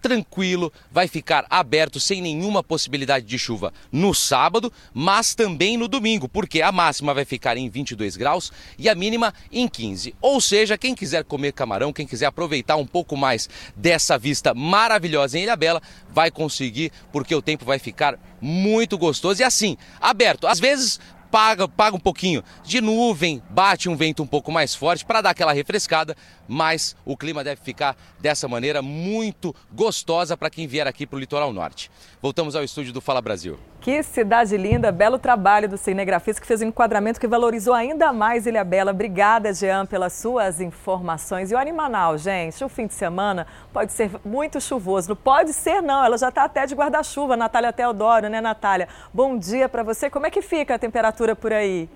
tranquilo, vai ficar aberto sem nenhuma possibilidade de chuva no sábado, mas também no domingo, porque a máxima vai ficar em 22 graus e a mínima em 15. Ou seja, quem quiser comer camarão, quem quiser aproveitar um pouco mais dessa vista maravilhosa em Ilhabela, vai conseguir, porque o tempo vai ficar muito gostoso e assim, aberto. Às vezes paga, paga um pouquinho de nuvem, bate um vento um pouco mais forte para dar aquela refrescada, mas o clima deve ficar dessa maneira muito gostosa para quem vier aqui para o litoral norte. Voltamos ao estúdio do Fala Brasil. Que cidade linda, belo trabalho do cinegrafista que fez um enquadramento que valorizou ainda mais Ilha Bela. Obrigada, Jean, pelas suas informações. E o Animanal, gente, o fim de semana pode ser muito chuvoso. Não pode ser, não, ela já está até de guarda-chuva, Natália Teodoro, né, Natália? Bom dia para você. Como é que fica a temperatura por aí?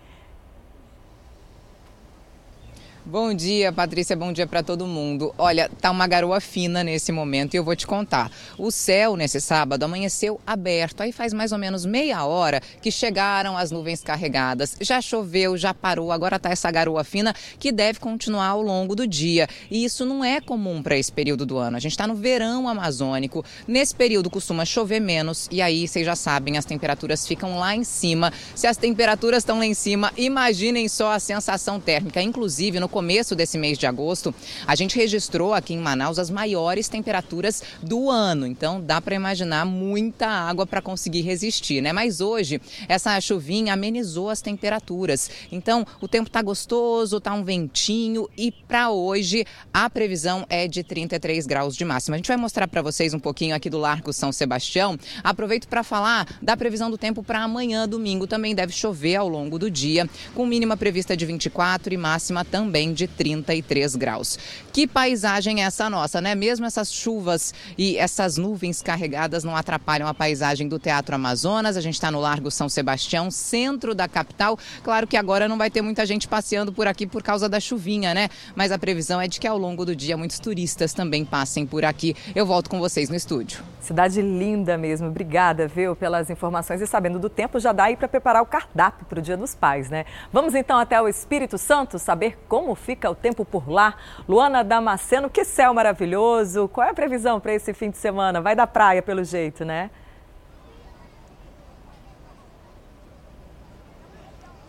Bom dia, Patrícia. Bom dia para todo mundo. Olha, tá uma garoa fina nesse momento e eu vou te contar. O céu nesse sábado amanheceu aberto. Aí faz mais ou menos meia hora que chegaram as nuvens carregadas. Já choveu, já parou. Agora tá essa garoa fina que deve continuar ao longo do dia. E isso não é comum para esse período do ano. A gente está no verão amazônico. Nesse período costuma chover menos e aí vocês já sabem, as temperaturas ficam lá em cima. Se as temperaturas estão lá em cima, imaginem só a sensação térmica. Inclusive no começo desse mês de agosto, a gente registrou aqui em Manaus as maiores temperaturas do ano. Então dá para imaginar muita água para conseguir resistir, né? Mas hoje essa chuvinha amenizou as temperaturas. Então o tempo está gostoso, tá um ventinho e para hoje a previsão é de 33 graus de máxima. A gente vai mostrar para vocês um pouquinho aqui do Largo São Sebastião. Aproveito para falar da previsão do tempo para amanhã, domingo. Também deve chover ao longo do dia, com mínima prevista de 24 e máxima também de 33 graus. Que paisagem é essa nossa, né? Mesmo essas chuvas e essas nuvens carregadas não atrapalham a paisagem do Teatro Amazonas. A gente está no Largo São Sebastião, centro da capital. Claro que agora não vai ter muita gente passeando por aqui por causa da chuvinha, né? Mas a previsão é de que ao longo do dia muitos turistas também passem por aqui. Eu volto com vocês no estúdio. Cidade linda mesmo. Obrigada, viu, pelas informações. E sabendo do tempo, já dá aí para preparar o cardápio para o Dia dos Pais, né? Vamos então até o Espírito Santo saber como fica o tempo por lá? Luana Damasceno, que céu maravilhoso. Qual é a previsão para esse fim de semana? Vai da praia, pelo jeito, né?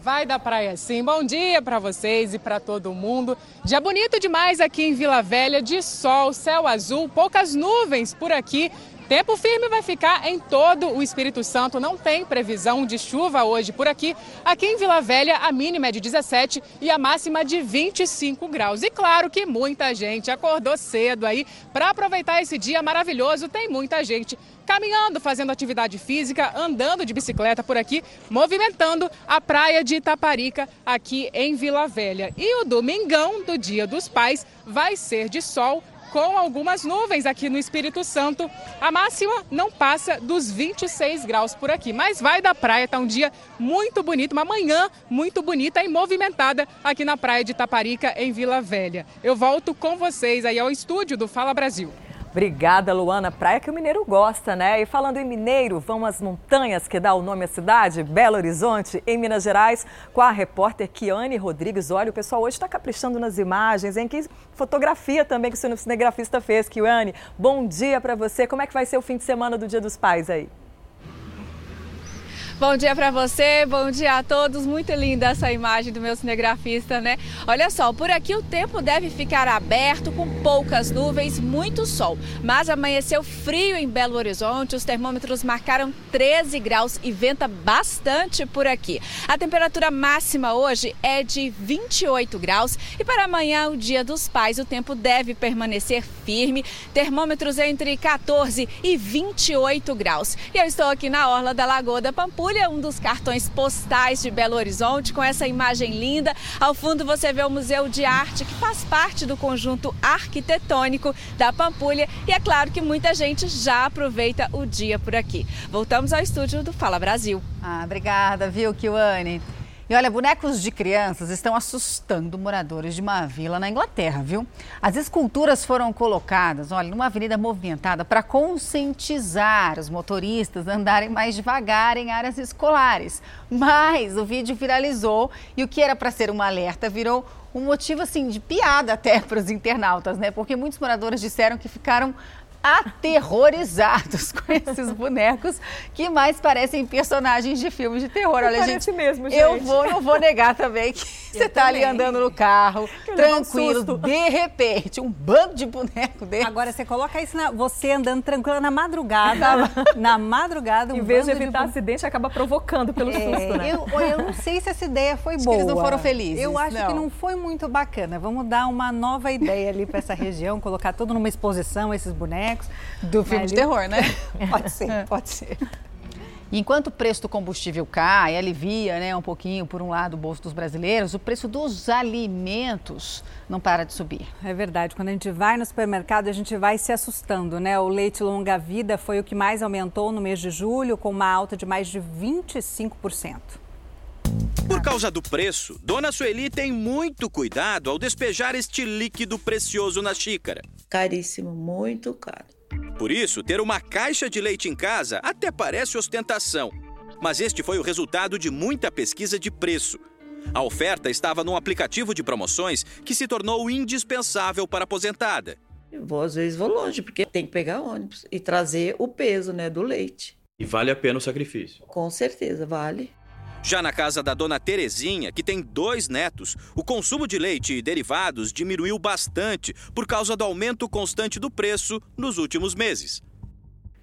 Vai da praia sim. Bom dia para vocês e para todo mundo. Dia bonito demais aqui em Vila Velha, de sol, céu azul, poucas nuvens por aqui. Tempo firme vai ficar em todo o Espírito Santo. Não tem previsão de chuva hoje por aqui. Aqui em Vila Velha, a mínima é de 17 e a máxima de 25 graus. E claro que muita gente acordou cedo aí para aproveitar esse dia maravilhoso. Tem muita gente caminhando, fazendo atividade física, andando de bicicleta por aqui, movimentando a praia de Itaparica aqui em Vila Velha. E o domingão do Dia dos Pais vai ser de sol com algumas nuvens aqui no Espírito Santo. A máxima não passa dos 26 graus por aqui, mas vai da praia, está um dia muito bonito, uma manhã muito bonita e movimentada aqui na praia de Taparica, em Vila Velha. Eu volto com vocês aí ao estúdio do Fala Brasil. Obrigada, Luana. Praia que o mineiro gosta, né? E falando em mineiro, vamos às montanhas que dá o nome à cidade, Belo Horizonte, em Minas Gerais, com a repórter Kiane Rodrigues. Olha, o pessoal hoje está caprichando nas imagens, hein? Que fotografia também que o cinegrafista fez, Kiane. Bom dia para você. Como é que vai ser o fim de semana do Dia dos Pais aí? Bom dia para você, bom dia a todos. Muito linda essa imagem do meu cinegrafista, né? Olha só, por aqui o tempo deve ficar aberto com poucas nuvens, muito sol. Mas amanheceu frio em Belo Horizonte, os termômetros marcaram 13 graus e venta bastante por aqui. A temperatura máxima hoje é de 28 graus e para amanhã, o Dia dos Pais, o tempo deve permanecer firme, termômetros entre 14 e 28 graus. E eu estou aqui na orla da Lagoa da Pampulha Pampulha, um dos cartões postais de Belo Horizonte, com essa imagem linda. Ao fundo você vê o Museu de Arte, que faz parte do conjunto arquitetônico da Pampulha. E é claro que muita gente já aproveita o dia por aqui. Voltamos ao estúdio do Fala Brasil. Ah, obrigada, viu, Kiwane? E olha, bonecos de crianças estão assustando moradores de uma vila na Inglaterra, viu? As esculturas foram colocadas, olha, numa avenida movimentada para conscientizar os motoristas a andarem mais devagar em áreas escolares. Mas o vídeo viralizou e o que era para ser um alerta virou um motivo assim de piada até para os internautas, né? Porque muitos moradores disseram que ficaram aterrorizados com esses bonecos que mais parecem personagens de filmes de terror. Olha, Parece gente, mesmo, gente. eu vou, não vou negar também que você está ali andando no carro, tranquilo, um de repente, um bando de boneco dele. Agora você coloca isso na, você andando tranquila na madrugada, na madrugada, um Em vez de evitar de... acidente, acaba provocando pelo É, susto, né? eu, eu não sei se essa ideia foi Acho que boa. eles não foram felizes, Eu acho que não. não foi muito bacana. Vamos dar uma nova ideia ali para essa região, colocar tudo numa exposição, esses bonecos. Do filme Mas de terror, né? Pode ser, pode ser. Enquanto o preço do combustível cai, alivia né, um pouquinho, por um lado, o bolso dos brasileiros, o preço dos alimentos não para de subir. É verdade. Quando a gente vai no supermercado, a gente vai se assustando, né? O leite longa-vida foi o que mais aumentou no mês de julho, com uma alta de mais de 25%. Por causa do preço, Dona Sueli tem muito cuidado ao despejar este líquido precioso na xícara. Caríssimo, muito caro. Por isso, ter uma caixa de leite em casa até parece ostentação. Mas este foi o resultado de muita pesquisa de preço. A oferta estava num aplicativo de promoções que se tornou indispensável para a aposentada. Eu vou, às vezes vou longe, porque tem que pegar ônibus e trazer o peso né, do leite. E vale a pena o sacrifício. Com certeza, vale. Já na casa da dona Terezinha, que tem dois netos, o consumo de leite e derivados diminuiu bastante por causa do aumento constante do preço nos últimos meses.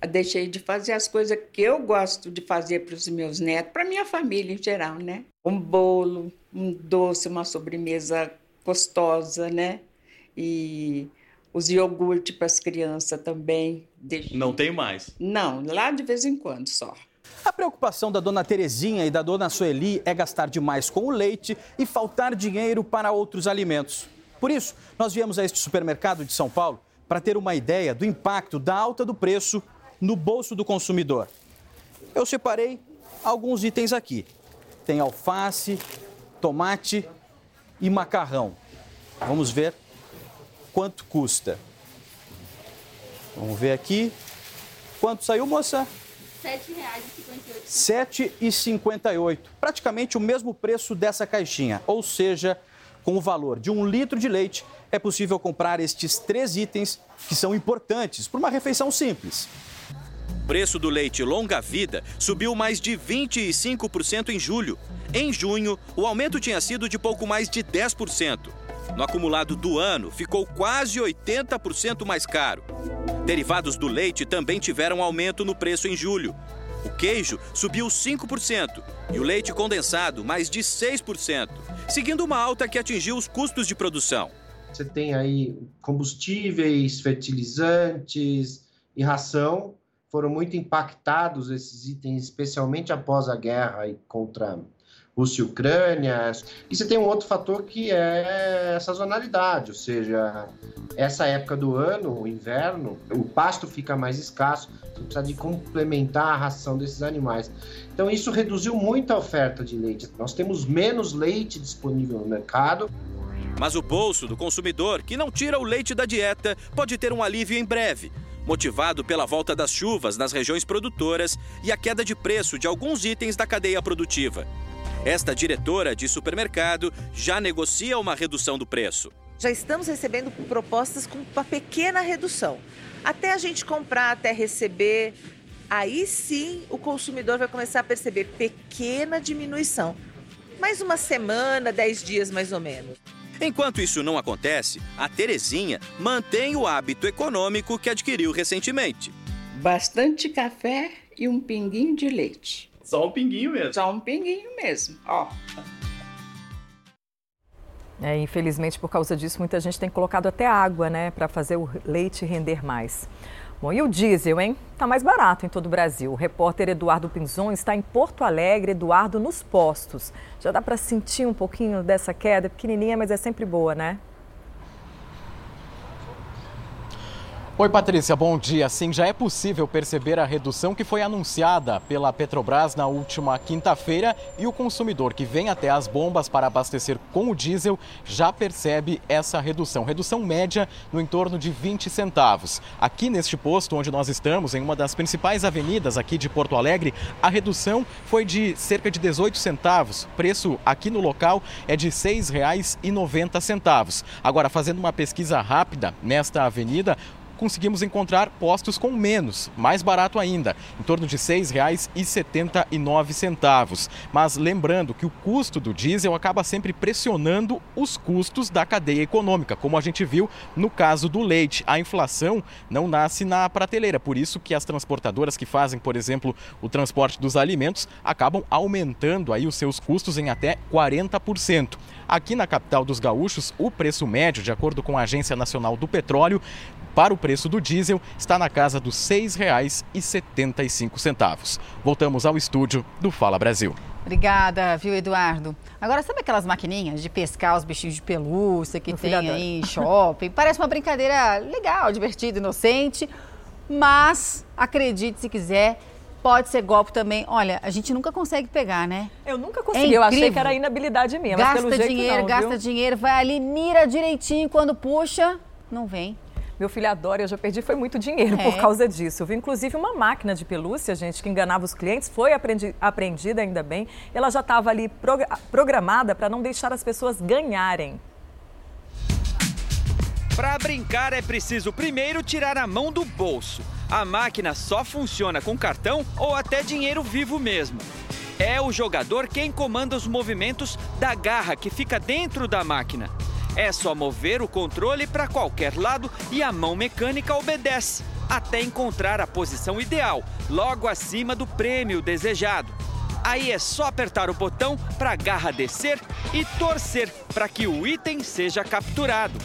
Deixei de fazer as coisas que eu gosto de fazer para os meus netos, para minha família em geral, né? Um bolo, um doce, uma sobremesa gostosa, né? E os iogurtes para as crianças também. Deixei- Não tem mais. Não, lá de vez em quando só. A preocupação da dona Terezinha e da dona Sueli é gastar demais com o leite e faltar dinheiro para outros alimentos. Por isso, nós viemos a este supermercado de São Paulo para ter uma ideia do impacto da alta do preço no bolso do consumidor. Eu separei alguns itens aqui. Tem alface, tomate e macarrão. Vamos ver quanto custa. Vamos ver aqui. Quanto saiu, moça? R$ 7,58. R$ 7,58. Praticamente o mesmo preço dessa caixinha, ou seja, Com o valor de um litro de leite, é possível comprar estes três itens que são importantes para uma refeição simples. O preço do leite longa-vida subiu mais de 25% em julho. Em junho, o aumento tinha sido de pouco mais de 10%. No acumulado do ano, ficou quase 80% mais caro. Derivados do leite também tiveram aumento no preço em julho. O queijo subiu 5% e o leite condensado mais de 6%, seguindo uma alta que atingiu os custos de produção. Você tem aí combustíveis, fertilizantes e ração foram muito impactados esses itens, especialmente após a guerra contra Rússia e Ucrânia. E você tem um outro fator que é a sazonalidade, ou seja, essa época do ano, o inverno, o pasto fica mais escasso, você precisa de complementar a ração desses animais. Então isso reduziu muito a oferta de leite. Nós temos menos leite disponível no mercado. Mas o bolso do consumidor, que não tira o leite da dieta, pode ter um alívio em breve, motivado pela volta das chuvas nas regiões produtoras e a queda de preço de alguns itens da cadeia produtiva. Esta diretora de supermercado já negocia uma redução do preço. Já estamos recebendo propostas com uma pequena redução. Até a gente comprar, até receber, aí sim o consumidor vai começar a perceber pequena diminuição. Mais uma semana, dez dias mais ou menos. Enquanto isso não acontece, a Terezinha mantém o hábito econômico que adquiriu recentemente. Bastante café e um pinguinho de leite. Só um pinguinho mesmo. Só um pinguinho mesmo, ó. É, infelizmente, por causa disso, muita gente tem colocado até água, né, para fazer o leite render mais. Bom, e o diesel, hein? Tá mais barato em todo o Brasil. O repórter Eduardo Pinzon está em Porto Alegre, Eduardo, nos postos. Já dá para sentir um pouquinho dessa queda, pequenininha, mas é sempre boa, né? Oi, Patrícia, bom dia. Sim, já é possível perceber a redução que foi anunciada pela Petrobras na última quinta-feira e o consumidor que vem até as bombas para abastecer com o diesel já percebe essa redução. Redução média no entorno de 20 centavos. Aqui neste posto onde nós estamos, em uma das principais avenidas aqui de Porto Alegre, a redução foi de cerca de 18 centavos. Preço aqui no local é de R$ 6,90. Agora, fazendo uma pesquisa rápida nesta avenida, conseguimos encontrar postos com menos, mais barato ainda, em torno de R$ 6,79. Mas lembrando que o custo do diesel acaba sempre pressionando os custos da cadeia econômica, como a gente viu no caso do leite. A inflação não nasce na prateleira, por isso que as transportadoras que fazem, por exemplo, o transporte dos alimentos acabam aumentando aí os seus custos em até 40%. Aqui na capital dos gaúchos, o preço médio, de acordo com a Agência Nacional do Petróleo, para o preço do diesel está na casa dos R$ 6,75. Voltamos ao estúdio do Fala Brasil. Obrigada, viu, Eduardo? Agora, sabe aquelas maquininhas de pescar os bichinhos de pelúcia que tem aí em shopping? Parece uma brincadeira legal, divertida, inocente, mas acredite se quiser, pode ser golpe também. Olha, a gente nunca consegue pegar, né? Eu nunca consegui, é eu achei que era inabilidade minha. Gasta mas pelo dinheiro, não, gasta viu? dinheiro, vai ali, mira direitinho, quando puxa, não vem. Meu filho adora, eu já perdi, foi muito dinheiro É. por causa disso. viu? Inclusive, uma máquina de pelúcia, gente, que enganava os clientes, foi aprendi- apreendida ainda bem. Ela já estava ali progra- programada para não deixar as pessoas ganharem. Para brincar é preciso primeiro tirar a mão do bolso. A máquina só funciona com cartão ou até dinheiro vivo mesmo. É o jogador quem comanda os movimentos da garra que fica dentro da máquina. É só mover o controle para qualquer lado e a mão mecânica obedece, até encontrar a posição ideal, logo acima do prêmio desejado. Aí é só apertar o botão para a garra descer e torcer para que o item seja capturado.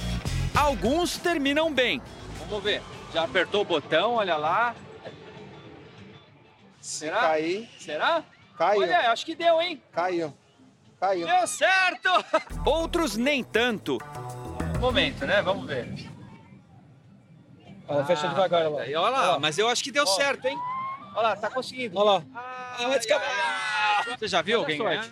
Alguns terminam bem. Vamos ver. Já apertou o botão, olha lá. Será? cair. Será? Caiu. Olha, acho que deu, hein? Caiu. Caiu. Deu certo! Outros nem tanto. Momento, né? Vamos ver. Ela fecha devagar, olha lá. Olha lá, mas eu acho que deu certo, hein? Olha lá, tá conseguindo. Olha lá. Ah, vai escapar. Você já viu alguém ganhar?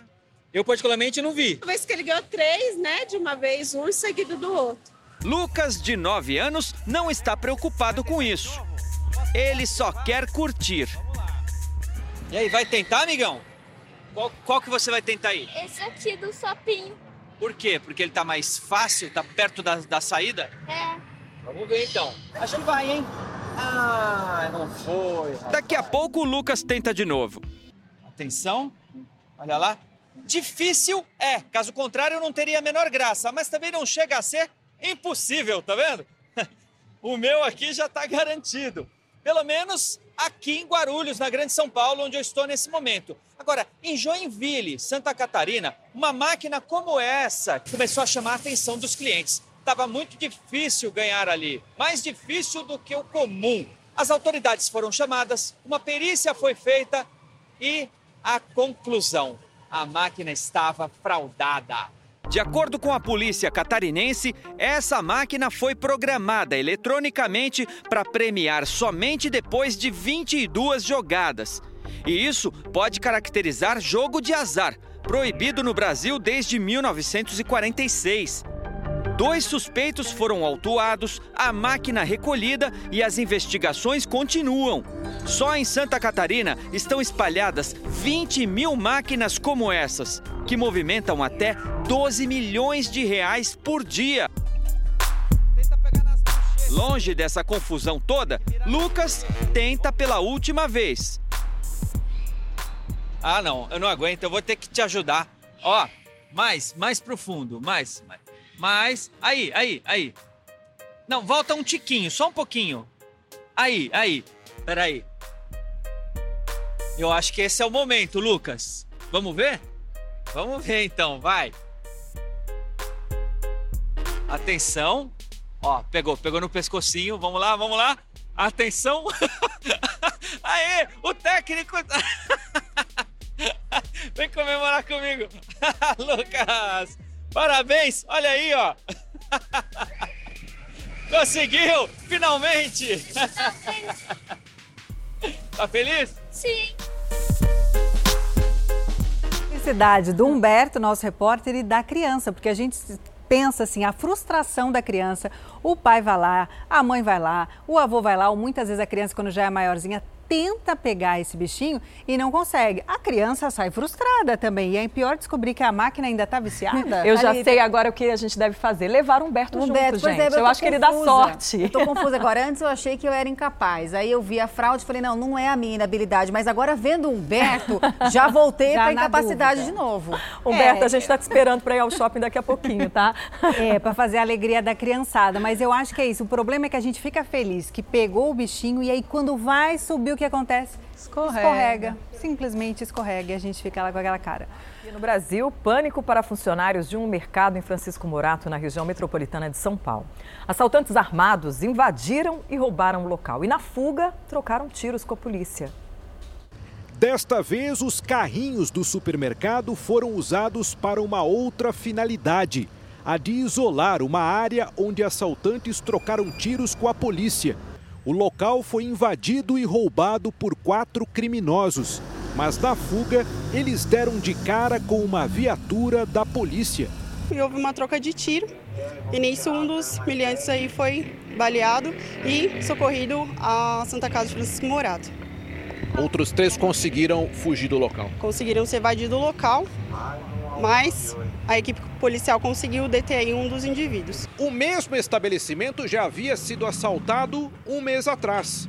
Eu particularmente não vi. Uma vez que ele ganhou três, né? De uma vez, um seguido do outro. Lucas, de 9 anos, não está preocupado com isso. Ele só quer curtir. E aí, vai tentar, amigão? Qual, qual que você vai tentar aí? Esse aqui do sapinho. Por quê? Porque ele tá mais fácil, tá perto da, da saída? É. Vamos ver então. Acho que vai, hein? Ah, não foi. Daqui a pouco o Lucas tenta de novo. Atenção. Olha lá. Difícil é. Caso contrário, eu não teria a menor graça. Mas também não chega a ser impossível, tá vendo? O meu aqui já tá garantido. Pelo menos aqui em Guarulhos, na Grande São Paulo, onde eu estou nesse momento. Agora, em Joinville, Santa Catarina, uma máquina como essa começou a chamar a atenção dos clientes. Estava muito difícil ganhar ali, mais difícil do que o comum. As autoridades foram chamadas, uma perícia foi feita e a conclusão: a máquina estava fraudada. De acordo com a polícia catarinense, essa máquina foi programada eletronicamente para premiar somente depois de 22 jogadas. E isso pode caracterizar jogo de azar, proibido no Brasil desde 1946. Dois suspeitos foram autuados, a máquina recolhida e as investigações continuam. Só em Santa Catarina estão espalhadas 20 mil máquinas como essas, que movimentam até 12 milhões de reais por dia. Longe dessa confusão toda, Lucas tenta pela última vez. Ah, não, eu não aguento, eu vou ter que te ajudar. Ó, mais, mais profundo, mais, mais. Mais. Aí, aí, aí. Não, volta um tiquinho, só um pouquinho. Aí, aí. Peraí. Eu acho que esse é o momento, Lucas. Vamos ver? Vamos ver então, vai. Atenção. Ó, pegou, pegou no pescocinho. Vamos lá, vamos lá. Atenção. Aê, o técnico. Vem comemorar comigo. Lucas. Parabéns! Olha aí, ó! Conseguiu! Finalmente! tá feliz? Sim! Felicidade do Humberto, nosso repórter, e da criança, porque a gente pensa assim, a frustração da criança, o pai vai lá, a mãe vai lá, o avô vai lá, ou muitas vezes a criança, quando já é maiorzinha, tenta pegar esse bichinho e não consegue. A criança sai frustrada também. E é pior descobrir que a máquina ainda está viciada. Eu já sei agora o que a gente deve fazer. Levar Humberto, Humberto junto, gente. É, eu, eu acho confusa. que ele dá sorte. Tô confusa agora. Antes eu achei que eu era incapaz. Aí eu vi a fraude e falei, não, não é a minha inabilidade. Mas agora vendo o Humberto, já voltei para incapacidade dúvida. de novo. Humberto, é, a gente está te esperando para ir ao shopping daqui a pouquinho, tá? É, para fazer a alegria da criançada. Mas eu acho que é isso. O problema é que a gente fica feliz que pegou o bichinho e aí quando vai subir o que acontece? Escorrega. Escorrega. Simplesmente escorrega e a gente fica lá com aquela cara. E no Brasil, pânico para funcionários de um mercado em Francisco Morato, na região metropolitana de São Paulo. Assaltantes armados invadiram e roubaram o local. E na fuga, trocaram tiros com a polícia. Desta vez, os carrinhos do supermercado foram usados para uma outra finalidade: a de isolar uma área onde assaltantes trocaram tiros com a polícia. O local foi invadido e roubado por quatro criminosos, mas na fuga eles deram de cara com uma viatura da polícia. E houve uma troca de tiro e nisso um dos miliantes aí foi baleado e socorrido à Santa Casa de Francisco Morato. Outros três conseguiram fugir do local. Conseguiram se evadir do local, mas a equipe policial conseguiu deter um dos indivíduos. O mesmo estabelecimento já havia sido assaltado um mês atrás.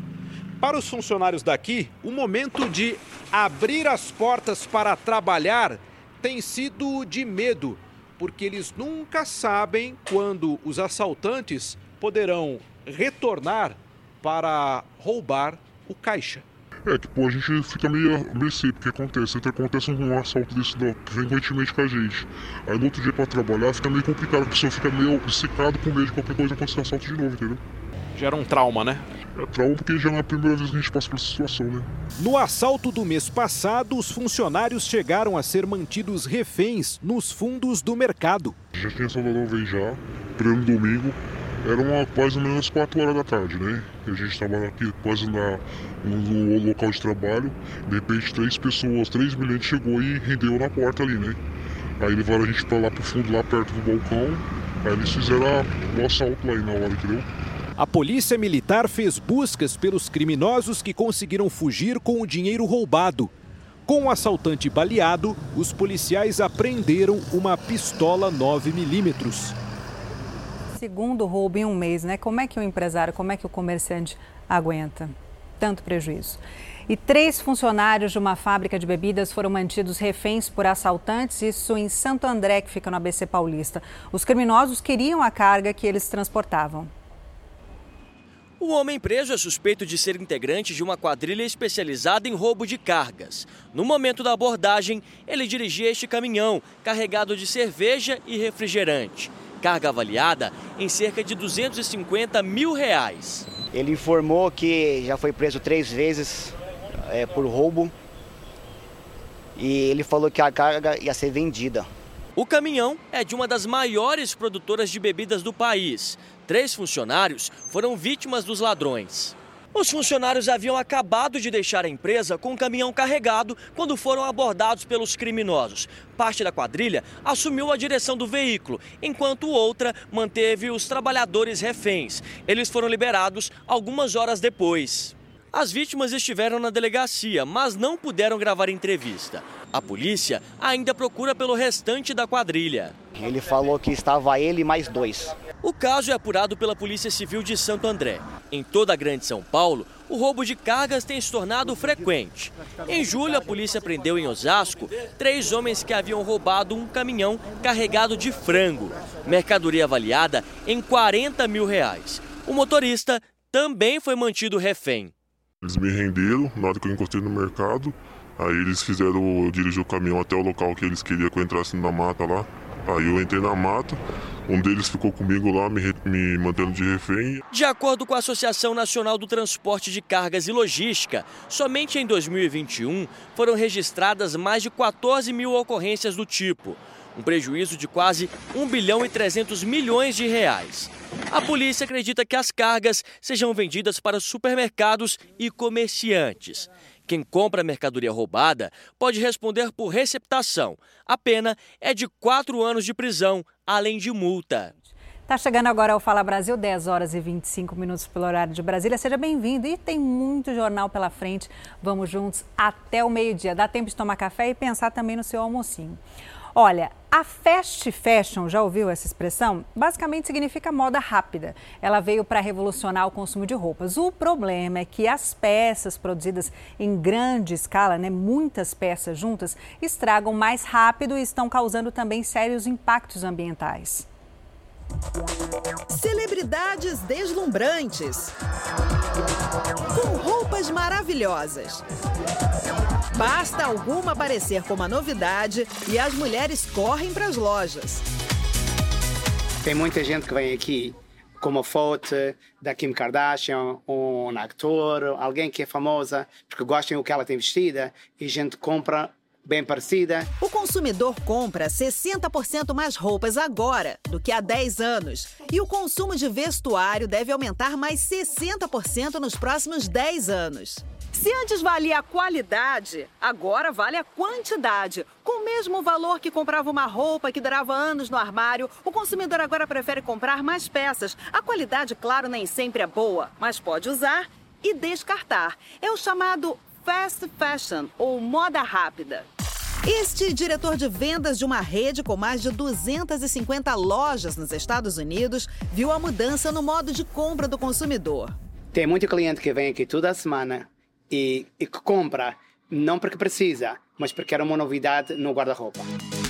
Para os funcionários daqui, o momento de abrir as portas para trabalhar tem sido de medo, porque eles nunca sabem quando os assaltantes poderão retornar para roubar o caixa. É, tipo, a gente fica meio a mercê, porque acontece, sempre acontece um assalto desse frequentemente com a gente. Aí no outro dia pra trabalhar fica meio complicado, a pessoa fica meio secado com medo de qualquer coisa acontecer assalto de novo, entendeu? Gera um trauma, né? É trauma porque já não é a primeira vez que a gente passa por essa situação, né? No assalto do mês passado, os funcionários chegaram a ser mantidos reféns nos fundos do mercado. Já tinha Salvador vez já, primeiro domingo, eram quase ou menos 4 horas da tarde, né? A gente estava aqui quase na, no, local de trabalho. De repente, três pessoas, três milhares chegou e rendeu na porta ali, né? Aí levaram a gente para lá pro fundo, lá perto do balcão. Aí eles fizeram o assalto lá na hora, entendeu? A polícia militar fez buscas pelos criminosos que conseguiram fugir com o dinheiro roubado. Com o assaltante baleado, os policiais apreenderam uma pistola 9mm. Segundo roubo em um mês, né? Como é que o empresário, como é que o comerciante aguenta tanto prejuízo? E três funcionários de uma fábrica de bebidas foram mantidos reféns por assaltantes, isso em Santo André, que fica no ABC Paulista. Os criminosos queriam a carga que eles transportavam. O homem preso é suspeito de ser integrante de uma quadrilha especializada em roubo de cargas. No momento da abordagem, ele dirigia este caminhão carregado de cerveja e refrigerante. Carga avaliada em cerca de 250 mil reais. Ele informou que já foi preso três vezes é, por roubo e ele falou que a carga ia ser vendida. O caminhão é de uma das maiores produtoras de bebidas do país. Três funcionários foram vítimas dos ladrões. Os funcionários haviam acabado de deixar a empresa com o um caminhão carregado quando foram abordados pelos criminosos. Parte da quadrilha assumiu a direção do veículo, enquanto outra manteve os trabalhadores reféns. Eles foram liberados algumas horas depois. As vítimas estiveram na delegacia, mas não puderam gravar entrevista. A polícia ainda procura pelo restante da quadrilha. Ele falou que estava ele mais dois. O caso é apurado pela Polícia Civil de Santo André. Em toda a Grande São Paulo, o roubo de cargas tem se tornado frequente. Em julho, a polícia prendeu em Osasco três homens que haviam roubado um caminhão carregado de frango, mercadoria avaliada em 40 mil reais. O motorista também foi mantido refém. Eles me renderam na hora que eu encostei no mercado. Aí eles fizeram eu dirigir o caminhão até o local que eles queriam que eu entrasse na mata lá. Aí eu entrei na mata, um deles ficou comigo lá, me, me, mantendo de refém. De acordo com a Associação Nacional do Transporte de Cargas e Logística, somente em 2021 foram registradas mais de 14 mil ocorrências do tipo. Um prejuízo de quase 1 bilhão e 300 milhões de reais. A polícia acredita que as cargas sejam vendidas para supermercados e comerciantes. Quem compra mercadoria roubada pode responder por receptação. A pena é de quatro anos de prisão, além de multa. Tá chegando agora ao Fala Brasil, 10 horas e 25 minutos pelo horário de Brasília. Seja bem-vindo e tem muito jornal pela frente. Vamos juntos até o meio-dia. Dá tempo de tomar café e pensar também no seu almocinho. Olha, a fast fashion, já ouviu essa expressão? Basicamente significa moda rápida. Ela veio para revolucionar o consumo de roupas. O problema é que as peças produzidas em grande escala, né, muitas peças juntas, estragam mais rápido e estão causando também sérios impactos ambientais. Celebridades deslumbrantes. Com roupas maravilhosas. Basta alguma aparecer como a novidade e as mulheres correm para as lojas. Tem muita gente que vem aqui com uma foto da Kim Kardashian, um ator, alguém que é famosa, porque gostam do que ela tem vestida e a gente compra bem parecida. O consumidor compra 60% mais roupas agora do que há 10 anos. E o consumo de vestuário deve aumentar mais 60% nos próximos 10 anos. Se antes valia a qualidade, agora vale a quantidade. Com o mesmo valor que comprava uma roupa que durava anos no armário, o consumidor agora prefere comprar mais peças. A qualidade, claro, nem sempre é boa, mas pode usar e descartar. É o chamado fast fashion ou moda rápida. Este diretor de vendas de uma rede com mais de 250 lojas nos Estados Unidos viu a mudança no modo de compra do consumidor. Tem muito cliente que vem aqui toda semana e, e que compra não porque precisa, mas porque era uma novidade no guarda-roupa.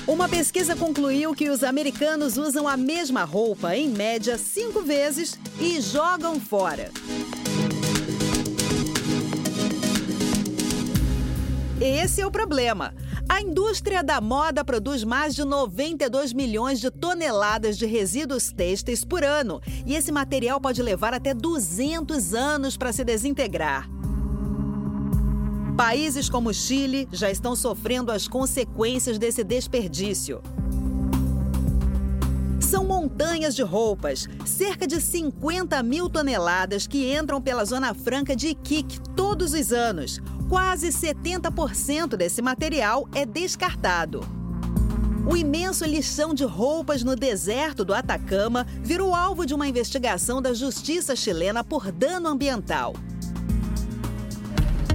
Uma pesquisa concluiu que os americanos usam a mesma roupa, em média, cinco vezes e jogam fora. Esse é o problema. A indústria da moda produz mais de 92 milhões de toneladas de resíduos têxteis por ano, e esse material pode levar até 200 anos para se desintegrar. Países como Chile já estão sofrendo as consequências desse desperdício. São montanhas de roupas, cerca de 50 mil toneladas que entram pela Zona Franca de Iquique todos os anos. Quase 70% desse material é descartado. O imenso lixão de roupas no deserto do Atacama virou alvo de uma investigação da justiça chilena por dano ambiental.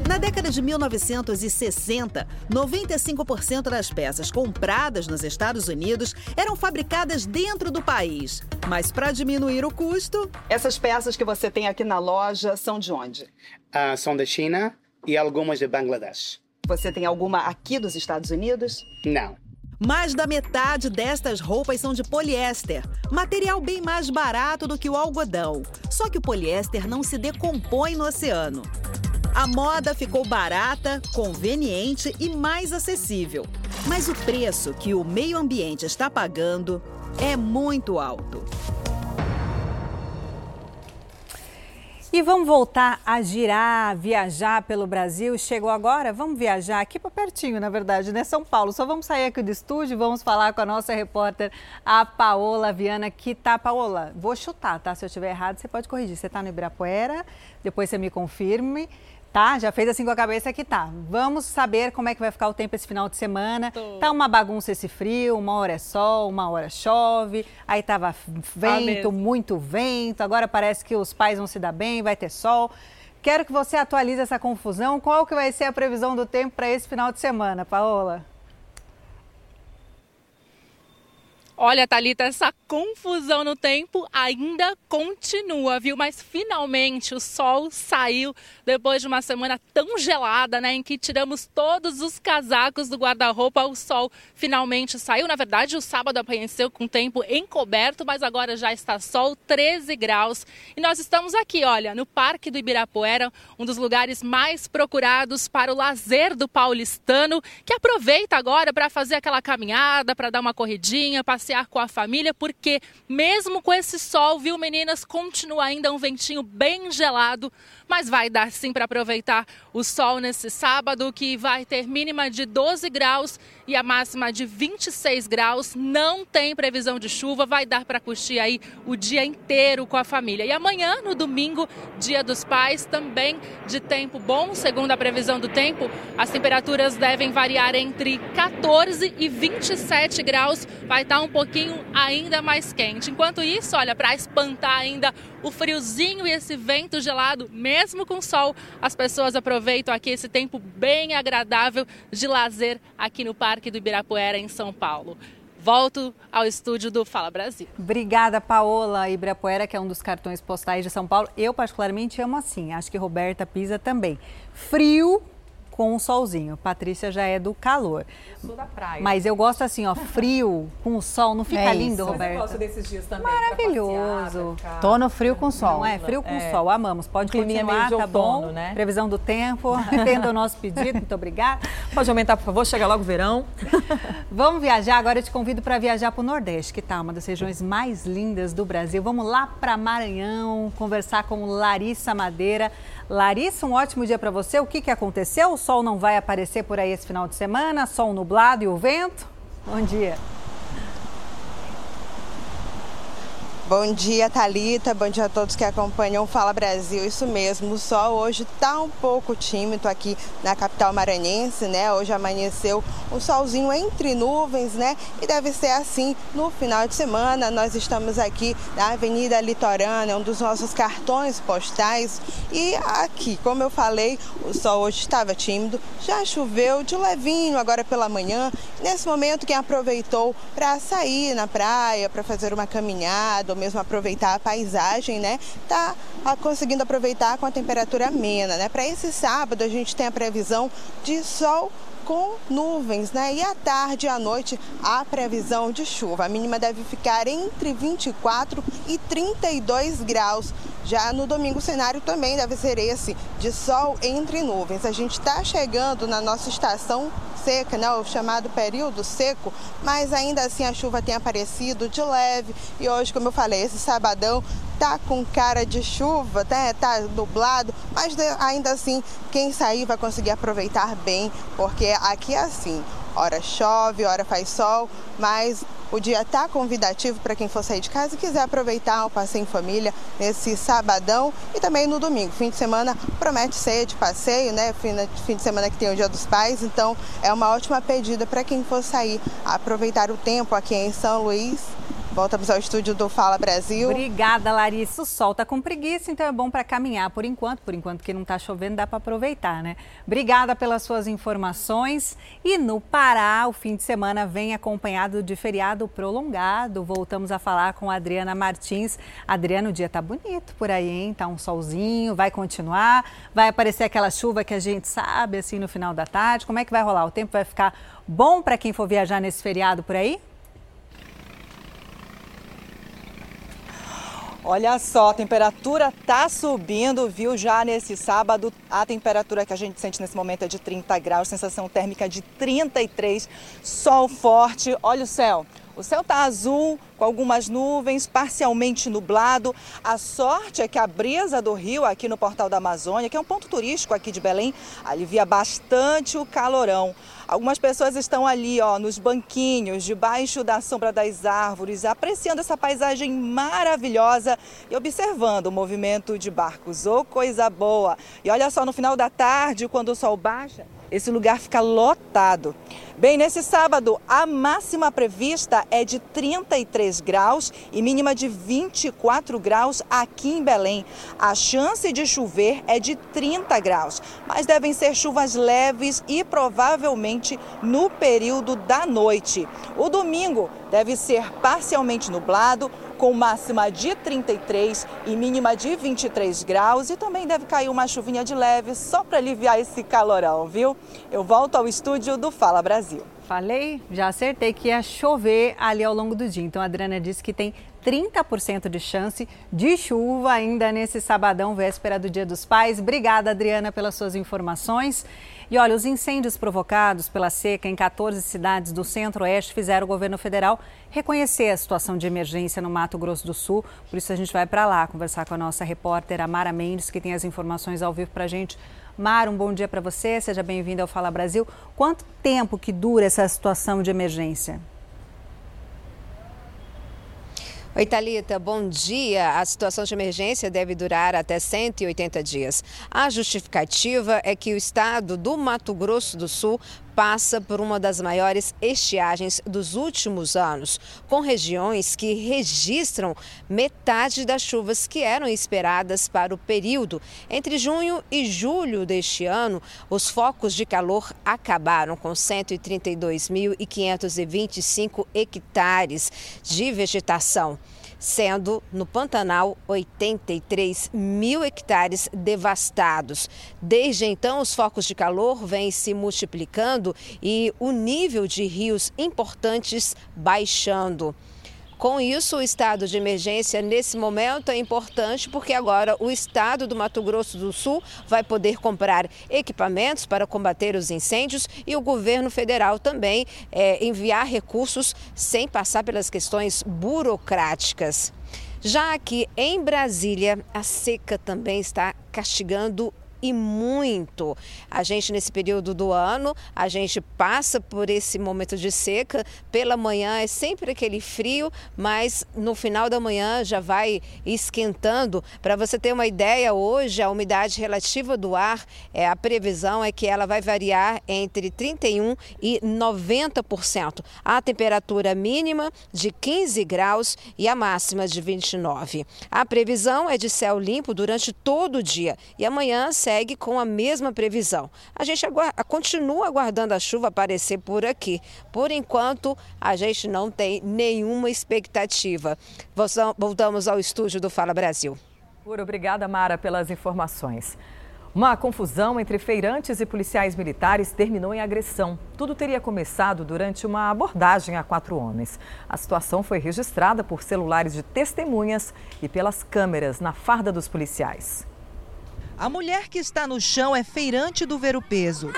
Na década de 1960, 95% das peças compradas nos Estados Unidos eram fabricadas dentro do país. Mas para diminuir o custo. Essas peças que você tem aqui na loja são de onde? Ah, são da China e algumas de Bangladesh. Você tem alguma aqui dos Estados Unidos? Não. Mais da metade destas roupas são de poliéster, material bem mais barato do que o algodão. Só que o poliéster não se decompõe no oceano. A moda ficou barata, conveniente e mais acessível. Mas o preço que o meio ambiente está pagando é muito alto. E vamos voltar a girar, viajar pelo Brasil. Chegou agora? Vamos viajar aqui para pertinho, na verdade, né? São Paulo. Só vamos sair aqui do estúdio e vamos falar com a nossa repórter, a Paola Viana, que tá. Paola, vou chutar, tá? Se eu estiver errado, você pode corrigir. Você tá no Ibirapuera, depois você me confirme. Tá? Já fez assim com a cabeça que tá. Vamos saber como é que vai ficar o tempo esse final de semana. Tô. Tá uma bagunça esse frio, uma hora é sol, uma hora chove, aí tava vento, ah, muito vento, agora parece que os pais vão se dar bem, vai ter sol. Quero que você atualize essa confusão. Qual que vai ser a previsão do tempo para esse final de semana, Paola? Olha, Talita, essa confusão no tempo ainda continua, viu? Mas finalmente o sol saiu depois de uma semana tão gelada, né, em que tiramos todos os casacos do guarda-roupa. O sol finalmente saiu. Na verdade, o sábado amanheceu com tempo encoberto, mas agora já está sol, 13 graus. E nós estamos aqui, olha, no Parque do Ibirapuera, um dos lugares mais procurados para o lazer do paulistano, que aproveita agora para fazer aquela caminhada, para dar uma corridinha, passear com a família, porque mesmo com esse sol, viu, meninas, continua ainda um ventinho bem gelado, mas vai dar sim para aproveitar o sol nesse sábado, que vai ter mínima de 12 graus e a máxima de 26 graus. Não tem previsão de chuva, vai dar para curtir aí o dia inteiro com a família. E amanhã, no domingo, Dia dos Pais, também de tempo bom, segundo a previsão do tempo, as temperaturas devem variar entre 14 e 27 graus. Vai estar um pouquinho ainda mais quente. Enquanto isso, olha, para espantar ainda o friozinho e esse vento gelado, mesmo com sol, as pessoas aproveitam aqui esse tempo bem agradável de lazer aqui no Parque do Ibirapuera, em São Paulo. Volto ao estúdio do Fala Brasil. Obrigada, Paola Ibirapuera, que é um dos cartões postais de São Paulo. Eu, particularmente, amo assim. Acho que Roberta Pisa também. Frio, com o solzinho. Patrícia já é do calor. Eu sou da praia. Mas eu gosto assim, ó, frio com o sol. Não fica é lindo, Roberto? Eu gosto desses dias também. Maravilhoso. Passear, Tô no frio com sol. Não é? Frio com é. sol. Amamos. Pode continuar, tá outono, bom? Né? Previsão do tempo. Atenda o nosso pedido. Muito obrigada. Pode aumentar, por favor. Chega logo o verão. Vamos viajar. Agora eu te convido para viajar para o Nordeste, que tá uma das regiões mais lindas do Brasil. Vamos lá para Maranhão conversar com Larissa Madeira. Larissa, um ótimo dia para você. O que, que aconteceu? O sol não vai aparecer por aí esse final de semana? Sol nublado e o vento? Bom dia. Bom dia, Talita. Bom dia a todos que acompanham Fala Brasil. Isso mesmo, o sol hoje está um pouco tímido aqui na capital maranhense, né? Hoje amanheceu um solzinho entre nuvens, né? E deve ser assim no final de semana. Nós estamos aqui na Avenida Litorânea, um dos nossos cartões postais. E aqui, como eu falei, o sol hoje estava tímido, já choveu de levinho agora pela manhã. Nesse momento, quem aproveitou para sair na praia, para fazer uma caminhada, ou mesmo aproveitar a paisagem, né? Tá conseguindo aproveitar com a temperatura amena, né? Para esse sábado a gente tem a previsão de sol com nuvens, né? E à tarde e à noite a previsão de chuva. A mínima deve ficar entre 24 e 32 graus. Já no domingo o cenário também deve ser esse, de sol entre nuvens. A gente está chegando na nossa estação seca, né, o chamado período seco, mas ainda assim a chuva tem aparecido de leve e hoje, como eu falei, esse sabadão tá com cara de chuva, né? tá nublado, mas ainda assim quem sair vai conseguir aproveitar bem, porque aqui é assim, hora chove, hora faz sol, mas o dia está convidativo para quem for sair de casa e quiser aproveitar o passeio em família nesse sabadão e também no domingo. Fim de semana promete ser de passeio, né? Fim de semana que tem o Dia dos Pais, então é uma ótima pedida para quem for sair aproveitar o tempo aqui em São Luís Voltamos ao estúdio do Fala Brasil. Obrigada, Larissa. O sol tá com preguiça, então é bom para caminhar por enquanto. Por enquanto que não está chovendo, dá para aproveitar, né? Obrigada pelas suas informações. E no Pará, o fim de semana vem acompanhado de feriado prolongado. Voltamos a falar com a Adriana Martins. Adriana, o dia tá bonito por aí, hein? Tá um solzinho, vai continuar, vai aparecer aquela chuva que a gente sabe assim no final da tarde. Como é que vai rolar? O tempo vai ficar bom para quem for viajar nesse feriado por aí? Olha só, a temperatura tá subindo, viu? Já nesse sábado, a temperatura que a gente sente nesse momento é de 30 graus, sensação térmica de 33, sol forte. Olha o céu. O céu está azul, com algumas nuvens, parcialmente nublado. A sorte é que a brisa do rio aqui no Portal da Amazônia, que é um ponto turístico aqui de Belém, alivia bastante o calorão. Algumas pessoas estão ali, ó, nos banquinhos, debaixo da sombra das árvores, apreciando essa paisagem maravilhosa e observando o movimento de barcos. Ô, oh, coisa boa! E olha só, no final da tarde, quando o sol baixa, esse lugar fica lotado. Bem, nesse sábado, a máxima prevista é de 33 graus e mínima de 24 graus aqui em Belém. A chance de chover é de 30 graus, mas devem ser chuvas leves e provavelmente no período da noite. O domingo deve ser parcialmente nublado, com máxima de 33 e mínima de 23 graus. E também deve cair uma chuvinha de leve só para aliviar esse calorão, viu? Eu volto ao estúdio do Fala Brasil. Falei, já acertei que ia chover ali ao longo do dia. Então a Adriana disse que tem 30% de chance de chuva ainda nesse sabadão, véspera do Dia dos Pais. Obrigada, Adriana, pelas suas informações. E olha, os incêndios provocados pela seca em 14 cidades do centro-oeste fizeram o governo federal reconhecer a situação de emergência no Mato Grosso do Sul. Por isso a gente vai para lá conversar com a nossa repórter Amara Mendes, que tem as informações ao vivo para a gente. Mara, um bom dia para você, seja bem-vinda ao Fala Brasil. Quanto tempo que dura essa situação de emergência? Oi, Thalita, bom dia. A situação de emergência deve durar até 180 dias. A justificativa é que o estado do Mato Grosso do Sul passa por uma das maiores estiagens dos últimos anos, com regiões que registram metade das chuvas que eram esperadas para o período. Entre junho e julho deste ano, os focos de calor acabaram com 132.525 hectares de vegetação sendo no Pantanal 83 mil hectares devastados. Desde então, os focos de calor vêm se multiplicando e o nível de rios importantes baixando. Com isso, o estado de emergência nesse momento é importante porque agora o estado do Mato Grosso do Sul vai poder comprar equipamentos para combater os incêndios e o governo federal também é, enviar recursos sem passar pelas questões burocráticas. Já aqui em Brasília, a seca também está castigando e muito. A gente, nesse período do ano, a gente passa por esse momento de seca. Pela manhã é sempre aquele frio, mas no final da manhã já vai esquentando. Para você ter uma ideia, hoje a umidade relativa do ar, é, a previsão é que ela vai variar entre 31% e 90%. A temperatura mínima de 15 graus e a máxima de 29. A previsão é de céu limpo durante todo o dia e amanhã segue segue com a mesma previsão. A gente aguarda, continua aguardando a chuva aparecer por aqui. Por enquanto, a gente não tem nenhuma expectativa. Voltamos ao estúdio do Fala Brasil. Obrigada, Mara, pelas informações. Uma confusão entre feirantes e policiais militares terminou em agressão. Tudo teria começado durante uma abordagem a quatro homens. A situação foi registrada por celulares de testemunhas e pelas câmeras na farda dos policiais. A mulher que está no chão é feirante do Ver o Peso.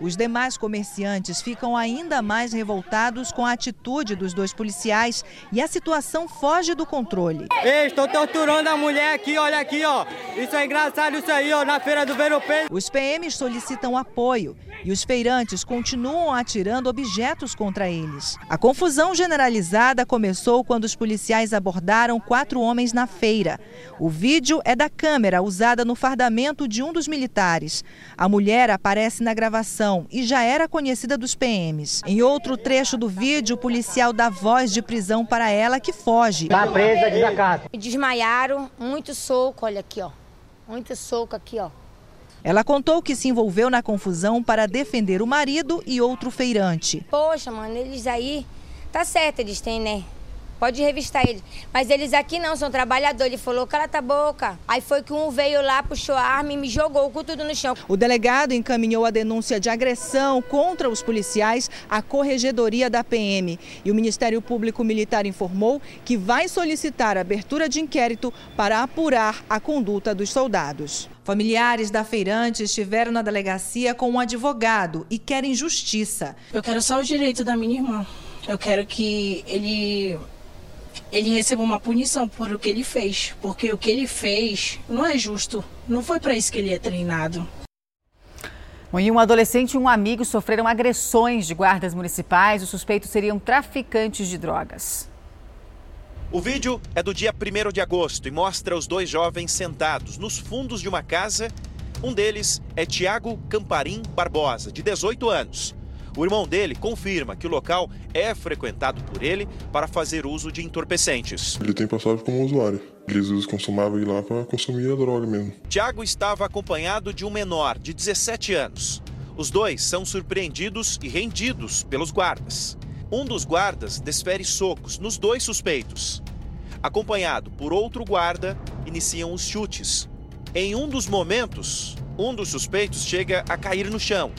Os demais comerciantes ficam ainda mais revoltados com a atitude dos dois policiais e a situação foge do controle. Ei, estou torturando a mulher aqui, olha aqui, ó. Isso é engraçado isso aí, ó, na feira do Veropê. Os PMs solicitam apoio e os feirantes continuam atirando objetos contra eles. A confusão generalizada começou quando os policiais abordaram quatro homens na feira. O vídeo é da câmera usada no fardamento de um dos militares. A mulher aparece na gravação e já era conhecida dos PMs. Em outro trecho do vídeo, o policial dá voz de prisão para ela que foge. Tá presa, desacato. Desmaiaram, muito soco, olha aqui, ó. Muito soco aqui, ó. Ela contou que se envolveu na confusão para defender o marido e outro feirante. Poxa, mano, eles aí. Tá certo, eles têm, né? Pode revistar eles. Mas eles aqui não, são trabalhadores. Ele falou, cala a boca. Aí foi que um veio lá, puxou a arma e me jogou com tudo no chão. O delegado encaminhou a denúncia de agressão contra os policiais à corregedoria da PM. E o Ministério Público Militar informou que vai solicitar abertura de inquérito para apurar a conduta dos soldados. Familiares da feirante estiveram na delegacia com um advogado e querem justiça. Eu quero só o direito da minha irmã. Eu quero que ele ele receba uma punição por o que ele fez, porque o que ele fez não é justo. Não foi para isso que ele é treinado. E um adolescente e um amigo sofreram agressões de guardas municipais. Os suspeitos seriam traficantes de drogas. O vídeo é do dia 1 de agosto e mostra os dois jovens sentados nos fundos de uma casa. Um deles é Tiago Camparim Barbosa, de 18 anos. O irmão dele confirma que o local é frequentado por ele para fazer uso de entorpecentes. Ele tem passado como usuário. Eles costumavam ir lá para consumir a droga mesmo. Tiago estava acompanhado de um menor de 17 anos. Os dois são surpreendidos e rendidos pelos guardas. Um dos guardas desfere socos nos dois suspeitos. Acompanhado por outro guarda, iniciam os chutes. Em um dos momentos, um dos suspeitos chega a cair no chão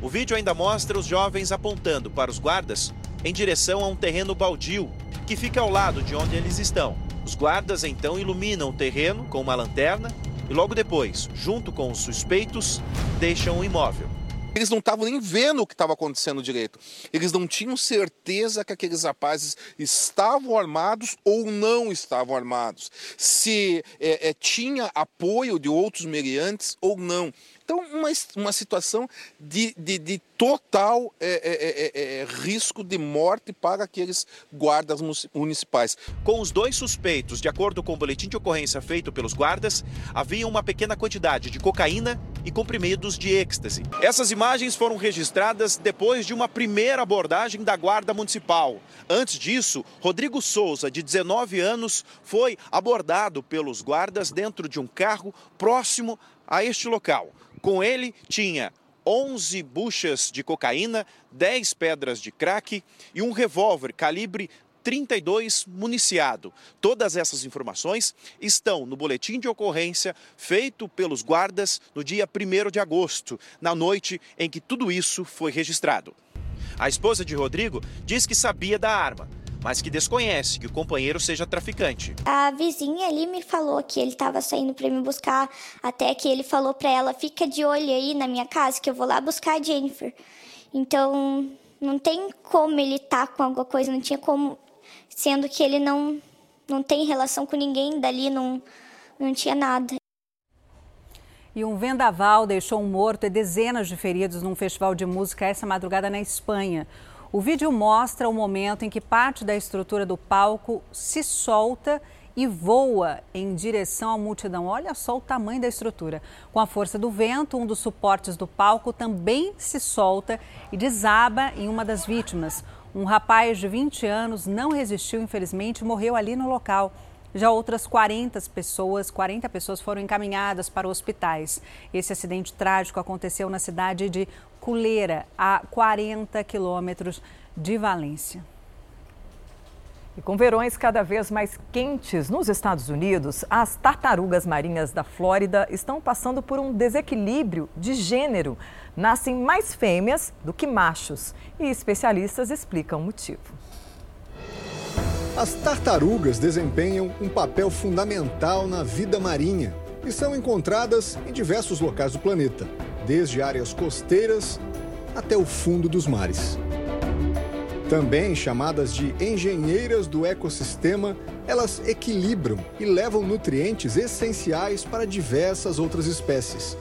o vídeo ainda mostra os jovens apontando para os guardas em direção a um terreno baldio que fica ao lado de onde eles estão. Os guardas então iluminam o terreno com uma lanterna e logo depois, junto com os suspeitos, deixam o imóvel. Eles não estavam nem vendo o que estava acontecendo direito. Eles não tinham certeza que aqueles rapazes estavam armados ou não estavam armados. Se é, é, tinha apoio de outros meliantes ou não. Então, uma, uma situação de, de, de total é é, é, é, é, risco de morte para aqueles guardas municipais. Com os dois suspeitos, de acordo com o boletim de ocorrência feito pelos guardas, havia uma pequena quantidade de cocaína e comprimidos de êxtase. Essas imagens foram registradas depois de uma primeira abordagem da Guarda Municipal. Antes disso, Rodrigo Souza, de 19 anos, foi abordado pelos guardas dentro de um carro próximo a este local. Com ele tinha 11 buchas de cocaína, 10 pedras de crack e um revólver calibre 32 municiado. Todas essas informações estão no boletim de ocorrência feito pelos guardas no dia 1 de agosto, na noite em que tudo isso foi registrado. A esposa de Rodrigo diz que sabia da arma, mas que desconhece que o companheiro seja traficante. A vizinha ali me falou que ele estava saindo para me buscar, até que ele falou para ela: fica de olho aí na minha casa que eu vou lá buscar a Jennifer. Então, não tem como ele estar tá com alguma coisa, não tinha como, sendo que ele não não tem relação com ninguém dali, não não tinha nada. E um vendaval deixou um morto e dezenas de feridos num festival de música essa madrugada na Espanha. O vídeo mostra o momento em que parte da estrutura do palco se solta e voa em direção à multidão. Olha só o tamanho da estrutura. Com a força do vento, um dos suportes do palco também se solta e desaba em uma das vítimas. Um rapaz de 20 anos não resistiu, infelizmente, e morreu ali no local. Já outras 40 pessoas, 40 pessoas foram encaminhadas para hospitais. Esse acidente trágico aconteceu na cidade de Culeira, a 40 quilômetros de Valência. E com verões cada vez mais quentes nos Estados Unidos, as tartarugas marinhas da Flórida estão passando por um desequilíbrio de gênero. Nascem mais fêmeas do que machos e especialistas explicam o motivo. As tartarugas desempenham um papel fundamental na vida marinha e são encontradas em diversos locais do planeta, desde áreas costeiras até o fundo dos mares. Também chamadas de engenheiras do ecossistema, Elas equilibram e levam nutrientes essenciais para diversas outras espécies.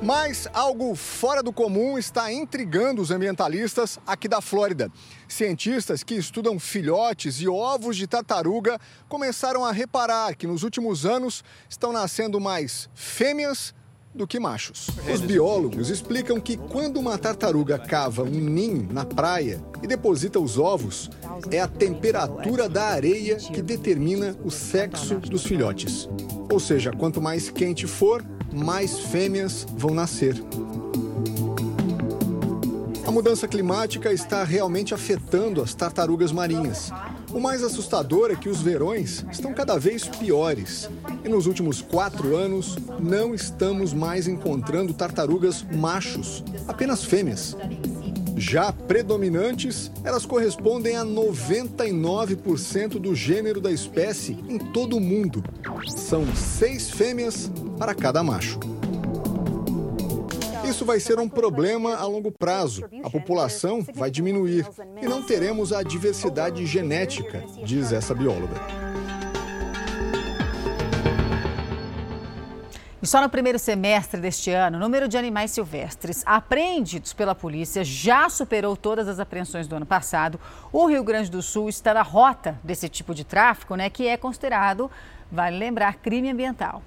Mas algo fora do comum está intrigando os ambientalistas aqui da Flórida. Cientistas que estudam filhotes e ovos de tartaruga começaram a reparar que nos últimos anos estão nascendo mais fêmeas do que machos. Os biólogos explicam que quando uma tartaruga cava um ninho na praia e deposita os ovos, é a temperatura da areia que determina o sexo dos filhotes. Ou seja, quanto mais quente for, mais fêmeas vão nascer. A mudança climática está realmente afetando as tartarugas marinhas. O mais assustador é que os verões estão cada vez piores. E nos últimos quatro anos, não estamos mais encontrando tartarugas machos, apenas fêmeas. Já predominantes, elas correspondem a 99% do gênero da espécie em todo o mundo. São seis fêmeas para cada macho. Isso vai ser um problema a longo prazo. A população vai diminuir e não teremos a diversidade genética, diz essa bióloga. E só no primeiro semestre deste ano, o número de animais silvestres apreendidos pela polícia já superou todas as apreensões do ano passado. O Rio Grande do Sul está na rota desse tipo de tráfico, né, que é considerado, vale lembrar, crime ambiental.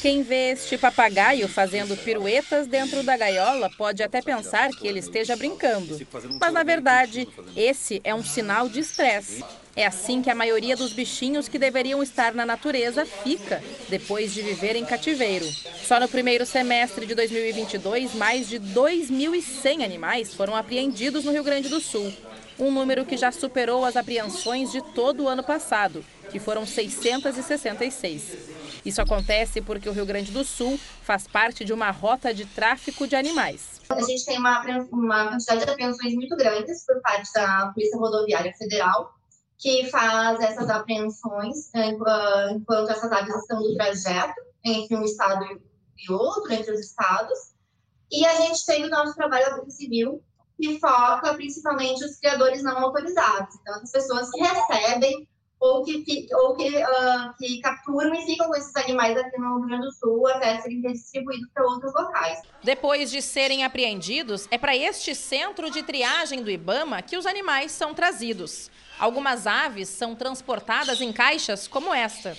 Quem vê este papagaio fazendo piruetas dentro da gaiola pode até pensar que ele esteja brincando. Mas, na verdade, esse é um sinal de estresse. É assim que a maioria dos bichinhos que deveriam estar na natureza fica depois de viver em cativeiro. Só no primeiro semestre de 2022, mais de 2.100 animais foram apreendidos no Rio Grande do Sul. Um número que já superou as apreensões de todo o ano passado, que foram 666. Isso acontece porque o Rio Grande do Sul faz parte de uma rota de tráfico de animais. A gente tem uma, uma quantidade de apreensões muito grandes por parte da Polícia Rodoviária Federal, que faz essas apreensões eh, enquanto essas aves estão no trajeto entre um estado e outro, entre os estados. E a gente tem o nosso trabalho civil, que foca principalmente os criadores não autorizados. Então, as pessoas que recebem ou que, ou que, uh, que capturam e ficam com esses animais aqui no Rio Grande do Sul até serem distribuídos para outros locais. Depois de serem apreendidos, é para este centro de triagem do Ibama que os animais são trazidos. Algumas aves são transportadas em caixas como esta.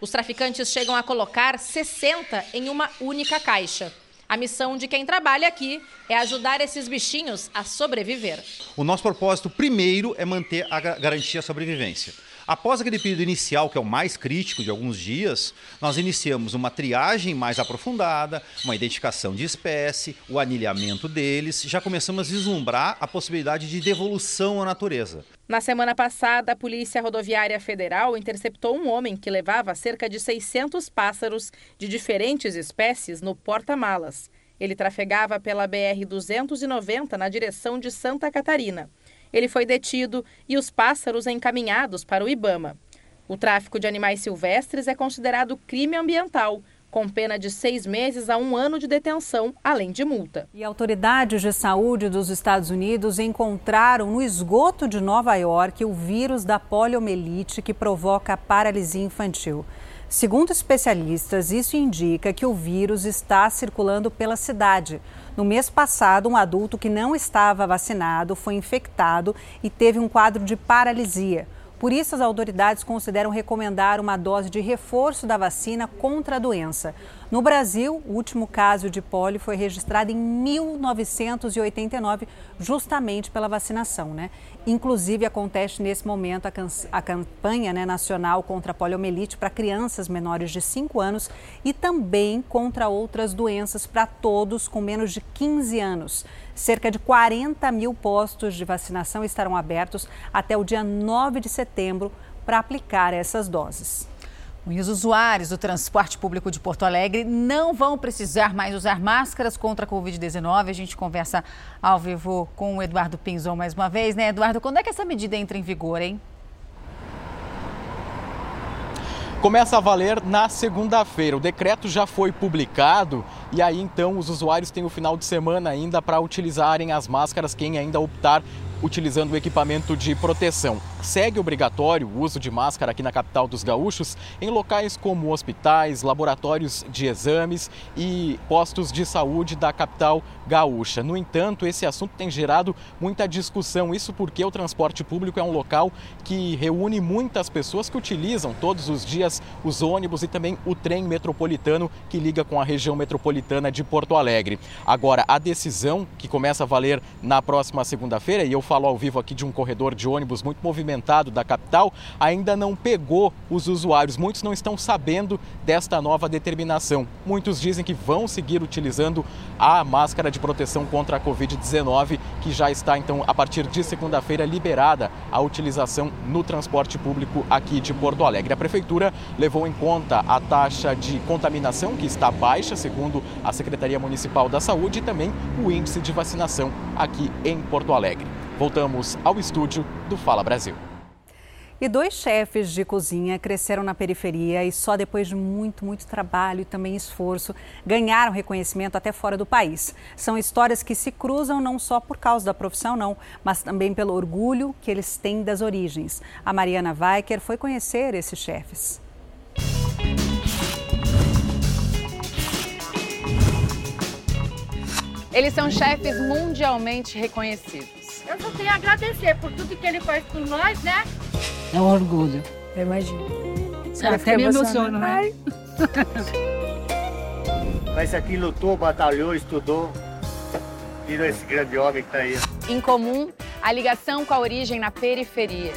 Os traficantes chegam a colocar 60 em uma única caixa. A missão de quem trabalha aqui é ajudar esses bichinhos a sobreviver. O nosso propósito primeiro é manter a garantia da sobrevivência. Após aquele período inicial, que é o mais crítico de alguns dias, nós iniciamos uma triagem mais aprofundada, uma identificação de espécie, o anilhamento deles, já começamos a vislumbrar a possibilidade de devolução à natureza. Na semana passada, a Polícia Rodoviária Federal interceptou um homem que levava cerca de 600 pássaros de diferentes espécies no porta-malas. Ele trafegava pela BR-290 na direção de Santa Catarina. Ele foi detido e os pássaros encaminhados para o Ibama. O tráfico de animais silvestres é considerado crime ambiental, com pena de seis meses a um ano de detenção, além de multa. E autoridades de saúde dos Estados Unidos encontraram no esgoto de Nova York o vírus da poliomielite que provoca paralisia infantil. Segundo especialistas, isso indica que o vírus está circulando pela cidade. No mês passado, um adulto que não estava vacinado foi infectado e teve um quadro de paralisia. Por isso, as autoridades consideram recomendar uma dose de reforço da vacina contra a doença. No Brasil, o último caso de pólio foi registrado em 1989, justamente pela vacinação, né? Inclusive, acontece nesse momento a, a campanha né, nacional contra a poliomielite para crianças menores de 5 anos e também contra outras doenças para todos com menos de 15 anos. Cerca de 40 mil postos de vacinação estarão abertos até o dia 9 de setembro para aplicar essas doses. E os usuários do transporte público de Porto Alegre não vão precisar mais usar máscaras contra a Covid-19. A gente conversa ao vivo com o Eduardo Pinzon mais uma vez, né, Eduardo? Quando é que essa medida entra em vigor, hein? começa a valer na segunda-feira. O decreto já foi publicado e aí então os usuários têm o final de semana ainda para utilizarem as máscaras, quem ainda optar utilizando o equipamento de proteção. Segue obrigatório o uso de máscara aqui na capital dos gaúchos em locais como hospitais, laboratórios de exames e postos de saúde da capital gaúcha. No entanto, esse assunto tem gerado muita discussão, isso porque o transporte público é um local que reúne muitas pessoas que utilizam todos os dias os ônibus e também o trem metropolitano que liga com a região metropolitana de Porto Alegre. Agora, a decisão que começa a valer na próxima segunda-feira, e eu falo ao vivo aqui de um corredor de ônibus muito movimentado da capital, ainda não pegou os usuários. Muitos não estão sabendo desta nova determinação. Muitos dizem que vão seguir utilizando a máscara de proteção contra a Covid-19, que já está, então, a partir de segunda-feira, liberada a utilização no transporte público aqui de Porto Alegre. A Prefeitura levou em conta a taxa de contaminação, que está baixa, segundo a Secretaria Municipal da Saúde, e também o índice de vacinação aqui em Porto Alegre. Voltamos ao estúdio do Fala Brasil. E dois chefes de cozinha cresceram na periferia e só depois de muito, muito trabalho e também esforço ganharam reconhecimento até fora do país. São histórias que se cruzam não só por causa da profissão, não, mas também pelo orgulho que eles têm das origens. A Mariana Weicker foi conhecer esses chefes. Eles são chefes mundialmente reconhecidos. Eu só tenho a agradecer por tudo que ele faz por nós, né? É um orgulho. Eu imagino. Você até me emociona, né? Mas aqui lutou, batalhou, estudou, virou esse grande homem que está aí. Em comum, a ligação com a origem na periferia.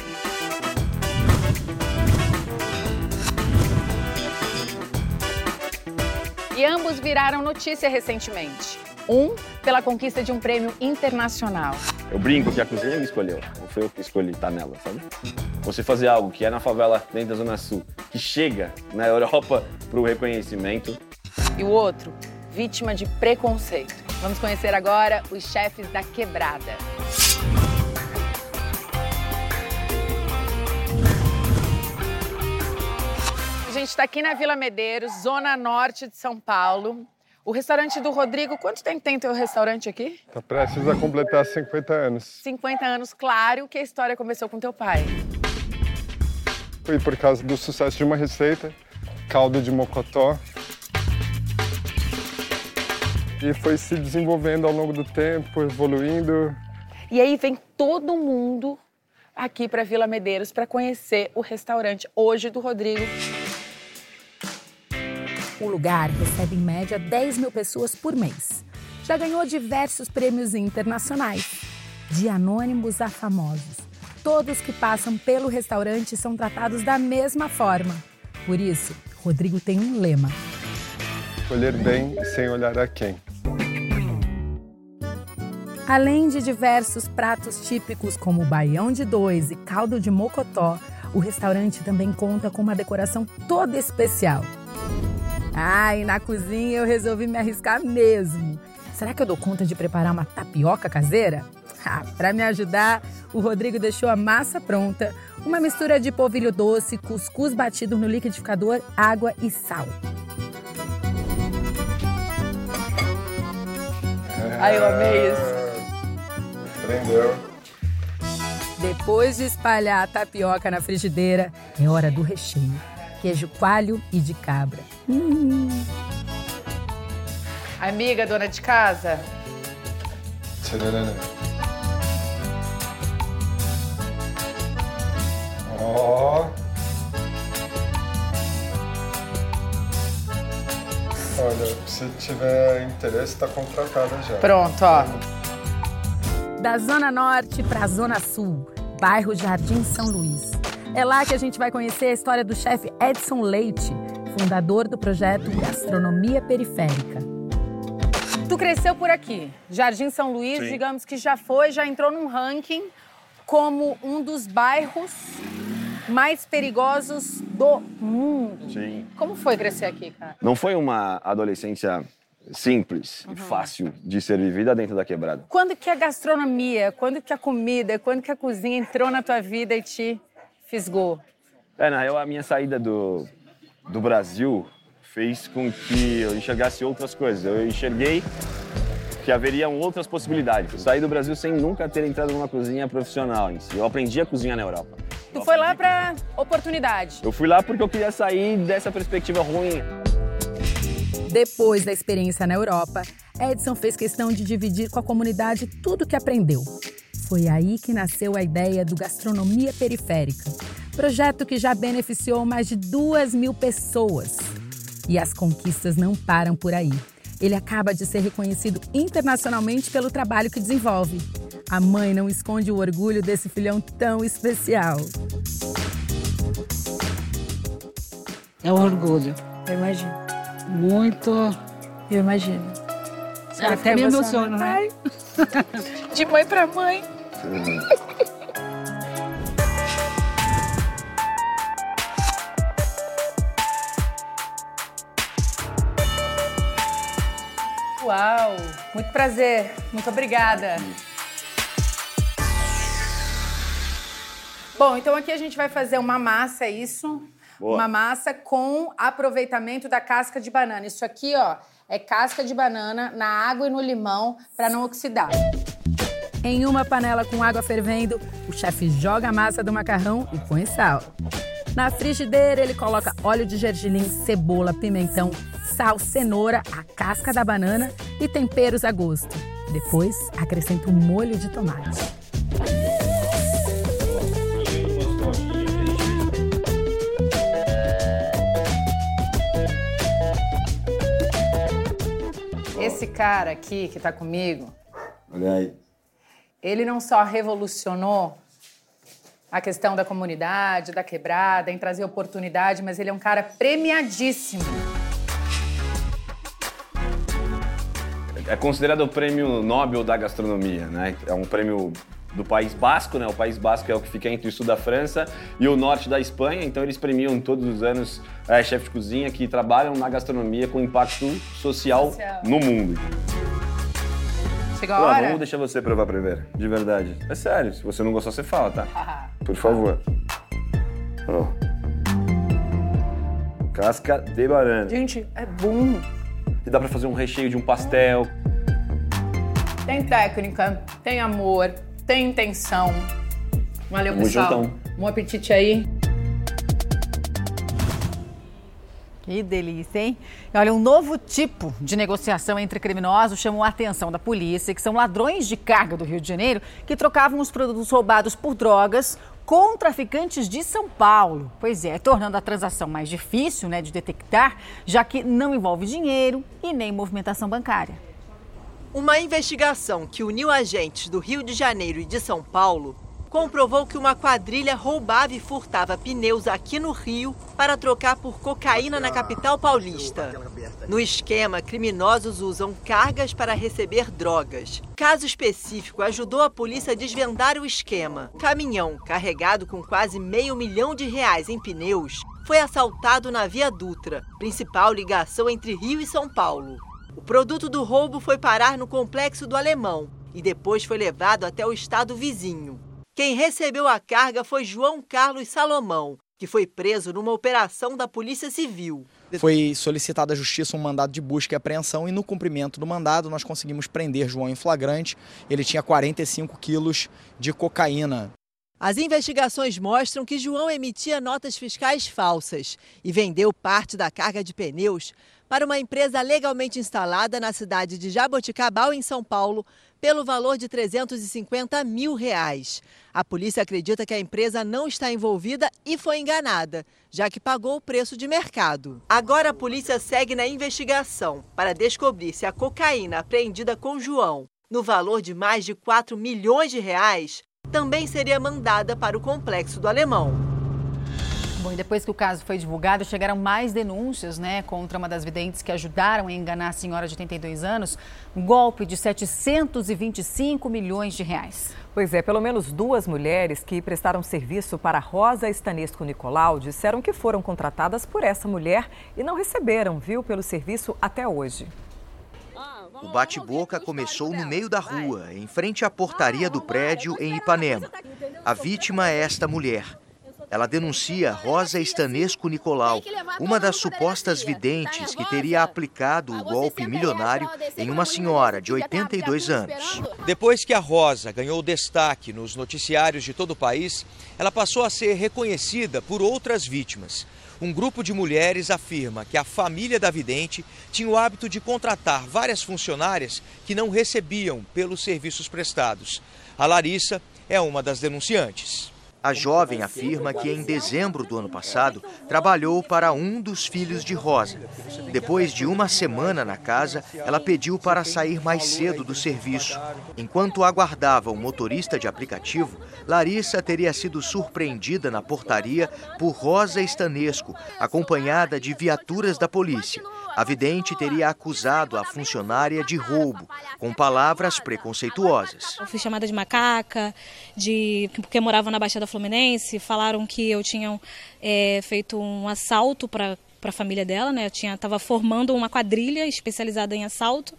E ambos viraram notícia recentemente. Um pela conquista de um prêmio internacional. Eu brinco que a cozinha me escolheu, não foi eu que escolhi estar nela, sabe? Você fazer algo que é na favela dentro da Zona Sul, que chega na Europa para o reconhecimento. E o outro, vítima de preconceito. Vamos conhecer agora os chefes da quebrada. A gente está aqui na Vila Medeiros, zona norte de São Paulo. O restaurante do Rodrigo, quanto tempo tem teu restaurante aqui? Tá prestes a completar 50 anos. 50 anos, claro que a história começou com teu pai. Foi por causa do sucesso de uma receita, caldo de mocotó. E foi se desenvolvendo ao longo do tempo, evoluindo. E aí vem todo mundo aqui para Vila Medeiros para conhecer o restaurante hoje do Rodrigo. O lugar recebe em média 10 mil pessoas por mês. Já ganhou diversos prêmios internacionais, de anônimos a famosos. Todos que passam pelo restaurante são tratados da mesma forma. Por isso, Rodrigo tem um lema: Escolher bem sem olhar a quem. Além de diversos pratos típicos como baião de dois e caldo de mocotó, o restaurante também conta com uma decoração toda especial. Ah, e na cozinha eu resolvi me arriscar mesmo. Será que eu dou conta de preparar uma tapioca caseira? Ah, para me ajudar, o Rodrigo deixou a massa pronta, uma mistura de polvilho doce, cuscuz batido no liquidificador, água e sal. Ai, eu amei isso. Aprendeu. Depois de espalhar a tapioca na frigideira, é hora do recheio. Queijo coalho e de cabra. Hum. Amiga, dona de casa. Tchararana. Ó. Olha, se tiver interesse, está contratada já. Pronto, ó. Da Zona Norte para a Zona Sul, bairro Jardim São Luís. É lá que a gente vai conhecer a história do chefe Edson Leite, fundador do projeto Gastronomia Periférica. Tu cresceu por aqui. Jardim São Luís, Sim. digamos que já foi, já entrou num ranking como um dos bairros mais perigosos do mundo. Sim. Como foi crescer aqui, cara? Não foi uma adolescência simples e fácil de ser vivida dentro da quebrada. Quando que a gastronomia, quando que a comida, quando que a cozinha entrou na tua vida e te fisgou? É, na real, a minha saída do, do Brasil fez com que eu enxergasse outras coisas. Eu enxerguei que haveriam outras possibilidades. Eu saí do Brasil sem nunca ter entrado numa cozinha profissional em si. Eu aprendi a cozinhar na Europa. Tu foi lá pra oportunidade. Eu fui lá porque eu queria sair dessa perspectiva ruim. Depois da experiência na Europa, Edson fez questão de dividir com a comunidade tudo o que aprendeu. Foi aí que nasceu a ideia do Gastronomia Periférica, projeto que já beneficiou mais de duas mil pessoas. E as conquistas não param por aí. Ele acaba de ser reconhecido internacionalmente pelo trabalho que desenvolve. A mãe não esconde o orgulho desse filhão tão especial. É um orgulho. Eu imagino. Muito. Eu imagino. Até me emociono, né? De mãe para mãe. Uau! Muito prazer. Muito obrigada. Bom, então aqui a gente vai fazer uma massa, é isso? Boa. Uma massa com aproveitamento da casca de banana. Isso aqui, ó, é casca de banana na água e no limão para não oxidar. Em uma panela com água fervendo, o chefe joga a massa do macarrão e põe sal. Na frigideira, ele coloca óleo de gergelim, cebola, pimentão, sal, cenoura, a casca da banana e temperos a gosto. Depois, acrescenta um molho de tomate. Esse cara aqui que tá comigo, Olha aí. ele não só revolucionou a questão da comunidade, da quebrada, em trazer oportunidade, mas ele é um cara premiadíssimo. É considerado o prêmio Nobel da gastronomia, né? É um prêmio do País Basco, né? O País Basco é o que fica entre o sul da França e o norte da Espanha, então eles premiam todos os anos é, chefes de cozinha que trabalham na gastronomia com impacto social, Social. no mundo. Chegou a Pô, hora? vamos deixar você provar primeiro, de verdade. É sério, se você não gostar, você fala, tá? Por favor. Ó. Casca de banana. Gente, é bom. E dá pra fazer um recheio de um pastel. Tem técnica, tem amor, tem intenção. Valeu, Tamo pessoal. juntão. Bom apetite aí. Que delícia, hein? Olha, um novo tipo de negociação entre criminosos chamou a atenção da polícia, que são ladrões de carga do Rio de Janeiro que trocavam os produtos roubados por drogas com traficantes de São Paulo. Pois é, tornando a transação mais difícil né, de detectar, já que não envolve dinheiro e nem movimentação bancária. Uma investigação que uniu agentes do Rio de Janeiro e de São Paulo comprovou que uma quadrilha roubava e furtava pneus aqui no Rio para trocar por cocaína na capital paulista. No esquema, criminosos usam cargas para receber drogas. Caso específico ajudou a polícia a desvendar o esquema. Caminhão carregado com quase meio milhão de reais em pneus foi assaltado na Via Dutra, principal ligação entre Rio e São Paulo. O produto do roubo foi parar no complexo do Alemão e depois foi levado até o estado vizinho. Quem recebeu a carga foi João Carlos Salomão, que foi preso numa operação da Polícia Civil. Foi solicitado à Justiça um mandado de busca e apreensão e no cumprimento do mandado nós conseguimos prender João em flagrante. Ele tinha 45 quilos de cocaína. As investigações mostram que João emitia notas fiscais falsas e vendeu parte da carga de pneus para uma empresa legalmente instalada na cidade de Jaboticabal, em São Paulo, pelo valor de 350 mil reais. A polícia acredita que a empresa não está envolvida e foi enganada, já que pagou o preço de mercado. Agora a polícia segue na investigação para descobrir se a cocaína apreendida com João, no valor de mais de 4 milhões de reais, também seria mandada para o complexo do Alemão. Bom, e depois que o caso foi divulgado, chegaram mais denúncias né, contra uma das videntes que ajudaram a enganar a senhora de 82 anos. Um golpe de 725 milhões de reais. Pois é, pelo menos duas mulheres que prestaram serviço para Rosa Estanesco Nicolau disseram que foram contratadas por essa mulher e não receberam, viu, pelo serviço até hoje. O bate-boca começou no meio da rua, em frente à portaria do prédio em Ipanema. A vítima é esta mulher. Ela denuncia Rosa Estanesco Nicolau, uma das supostas videntes que teria aplicado o golpe milionário em uma senhora de 82 anos. Depois que a Rosa ganhou destaque nos noticiários de todo o país, ela passou a ser reconhecida por outras vítimas. Um grupo de mulheres afirma que a família da vidente tinha o hábito de contratar várias funcionárias que não recebiam pelos serviços prestados. A Larissa é uma das denunciantes. A jovem afirma que em dezembro do ano passado trabalhou para um dos filhos de Rosa. Depois de uma semana na casa, ela pediu para sair mais cedo do serviço. Enquanto aguardava o motorista de aplicativo, Larissa teria sido surpreendida na portaria por Rosa Estanesco, acompanhada de viaturas da polícia. A vidente teria acusado a funcionária de roubo, com palavras preconceituosas. Eu fui chamada de macaca, de porque morava na Baixada Fluminense, falaram que eu tinha é, feito um assalto para para a família dela, né? Eu tinha estava formando uma quadrilha especializada em assalto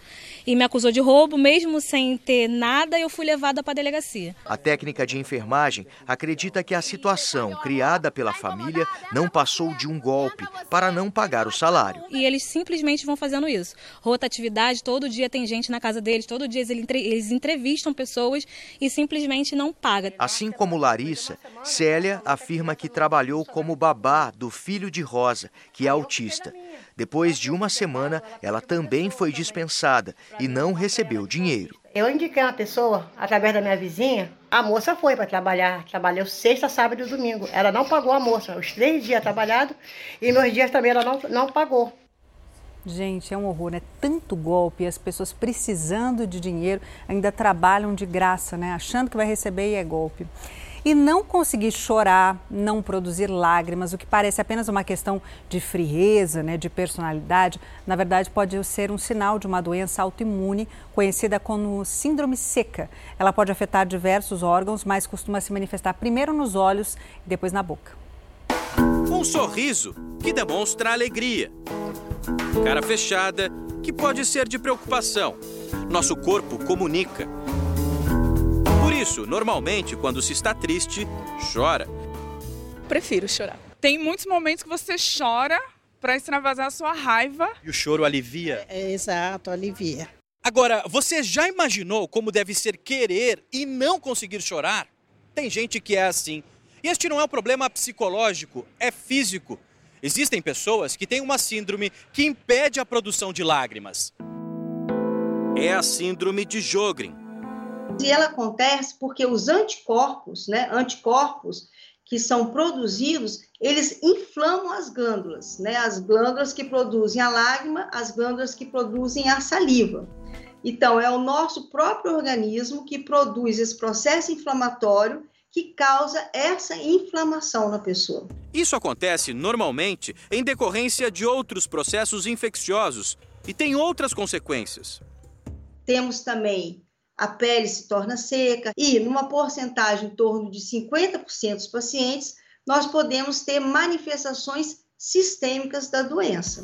e me acusou de roubo, mesmo sem ter nada, eu fui levada para a delegacia. A técnica de enfermagem acredita que a situação criada pela família não passou de um golpe para não pagar o salário. E eles simplesmente vão fazendo isso. Rotatividade, todo dia tem gente na casa deles, todo dia eles entrevistam pessoas e simplesmente não pagam. Assim como Larissa, Célia afirma que trabalhou como babá do filho de Rosa, que é autista. Depois de uma semana, ela também foi dispensada e não recebeu dinheiro. Eu indiquei uma pessoa, através da minha vizinha, a moça foi para trabalhar. Trabalhou sexta, sábado e domingo. Ela não pagou a moça, os três dias trabalhados, e meus dias também ela não, não pagou. Gente, é um horror, né? Tanto golpe, as pessoas precisando de dinheiro ainda trabalham de graça, né? Achando que vai receber e é golpe. E não conseguir chorar, não produzir lágrimas, o que parece apenas uma questão de frieza, né, de personalidade, na verdade pode ser um sinal de uma doença autoimune conhecida como síndrome seca. Ela pode afetar diversos órgãos, mas costuma se manifestar primeiro nos olhos e depois na boca. Um sorriso que demonstra alegria. Cara fechada, que pode ser de preocupação. Nosso corpo comunica isso, normalmente, quando se está triste, chora. Prefiro chorar. Tem muitos momentos que você chora para extravasar a sua raiva. E o choro alivia? É, é, exato, alivia. Agora, você já imaginou como deve ser querer e não conseguir chorar? Tem gente que é assim. E este não é um problema psicológico, é físico. Existem pessoas que têm uma síndrome que impede a produção de lágrimas. É a síndrome de Jogren e ela acontece porque os anticorpos, né, anticorpos que são produzidos, eles inflamam as glândulas, né, as glândulas que produzem a lágrima, as glândulas que produzem a saliva. Então, é o nosso próprio organismo que produz esse processo inflamatório que causa essa inflamação na pessoa. Isso acontece normalmente em decorrência de outros processos infecciosos e tem outras consequências. Temos também a pele se torna seca e, numa porcentagem em torno de 50% dos pacientes, nós podemos ter manifestações sistêmicas da doença.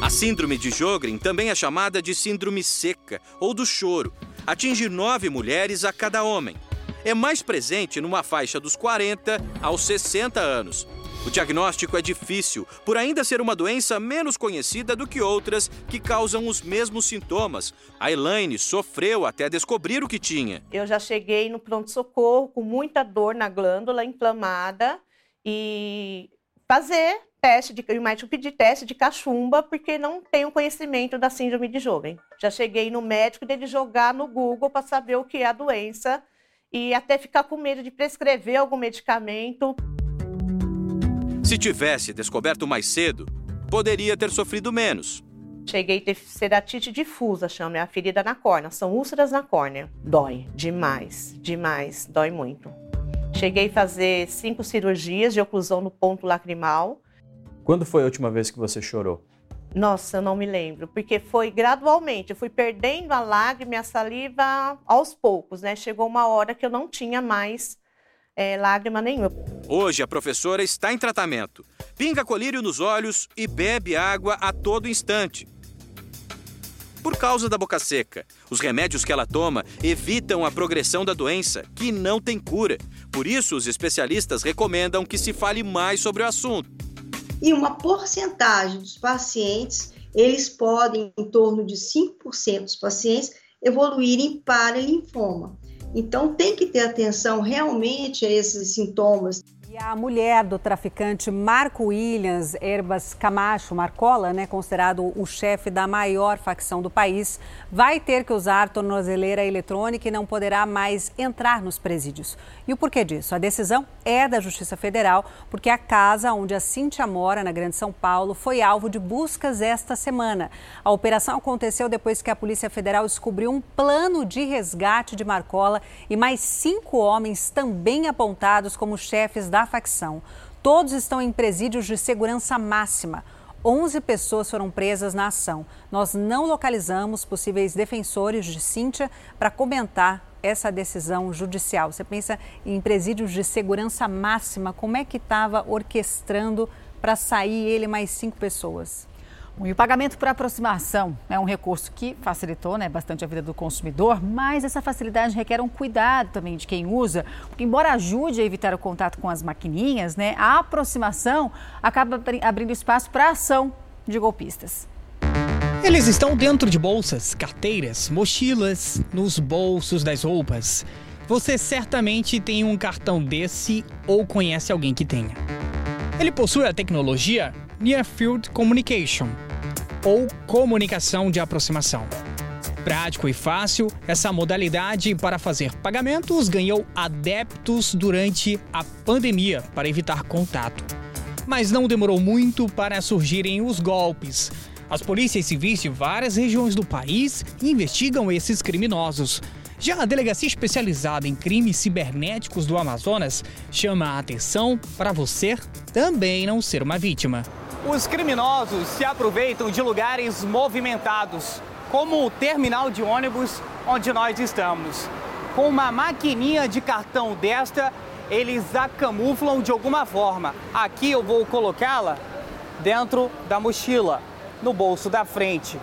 A síndrome de Jogren também é chamada de síndrome seca ou do choro. Atinge nove mulheres a cada homem. É mais presente numa faixa dos 40 aos 60 anos o diagnóstico é difícil, por ainda ser uma doença menos conhecida do que outras que causam os mesmos sintomas. A Elaine sofreu até descobrir o que tinha. Eu já cheguei no pronto-socorro com muita dor na glândula inflamada e fazer teste de, médico pedir teste de cachumba porque não tenho conhecimento da síndrome de Jogren. Já cheguei no médico dele jogar no Google para saber o que é a doença e até ficar com medo de prescrever algum medicamento. Se tivesse descoberto mais cedo, poderia ter sofrido menos. Cheguei a ter ceratite difusa, chama, é a ferida na córnea, são úlceras na córnea. Dói demais, demais, dói muito. Cheguei a fazer cinco cirurgias de oclusão no ponto lacrimal. Quando foi a última vez que você chorou? Nossa, eu não me lembro, porque foi gradualmente, eu fui perdendo a lágrima e a saliva aos poucos, né? Chegou uma hora que eu não tinha mais é, lágrima nenhuma. Hoje a professora está em tratamento. Pinga colírio nos olhos e bebe água a todo instante. Por causa da boca seca, os remédios que ela toma evitam a progressão da doença, que não tem cura. Por isso, os especialistas recomendam que se fale mais sobre o assunto. E uma porcentagem dos pacientes, eles podem, em torno de 5% dos pacientes, evoluírem para linfoma. Então, tem que ter atenção realmente a esses sintomas. E a mulher do traficante Marco Williams Herbas Camacho Marcola, né, considerado o chefe da maior facção do país, vai ter que usar tornozeleira eletrônica e não poderá mais entrar nos presídios. E o porquê disso? A decisão é da Justiça Federal, porque a casa onde a Cíntia mora, na Grande São Paulo, foi alvo de buscas esta semana. A operação aconteceu depois que a Polícia Federal descobriu um plano de resgate de Marcola e mais cinco homens também apontados como chefes da facção. Todos estão em presídios de segurança máxima. 11 pessoas foram presas na ação. Nós não localizamos possíveis defensores de Cíntia para comentar essa decisão judicial. Você pensa em presídios de segurança máxima, como é que estava orquestrando para sair ele mais cinco pessoas? E o pagamento por aproximação é um recurso que facilitou né, bastante a vida do consumidor, mas essa facilidade requer um cuidado também de quem usa, porque embora ajude a evitar o contato com as maquininhas, né, a aproximação acaba abrindo espaço para ação de golpistas. Eles estão dentro de bolsas, carteiras, mochilas, nos bolsos das roupas. Você certamente tem um cartão desse ou conhece alguém que tenha. Ele possui a tecnologia Near Field Communication, ou comunicação de aproximação. Prático e fácil, essa modalidade para fazer pagamentos ganhou adeptos durante a pandemia para evitar contato. Mas não demorou muito para surgirem os golpes. As polícias civis de várias regiões do país investigam esses criminosos. Já a Delegacia Especializada em Crimes Cibernéticos do Amazonas chama a atenção para você também não ser uma vítima. Os criminosos se aproveitam de lugares movimentados, como o terminal de ônibus onde nós estamos. Com uma maquininha de cartão desta, eles a camuflam de alguma forma. Aqui eu vou colocá-la dentro da mochila, no bolso da frente.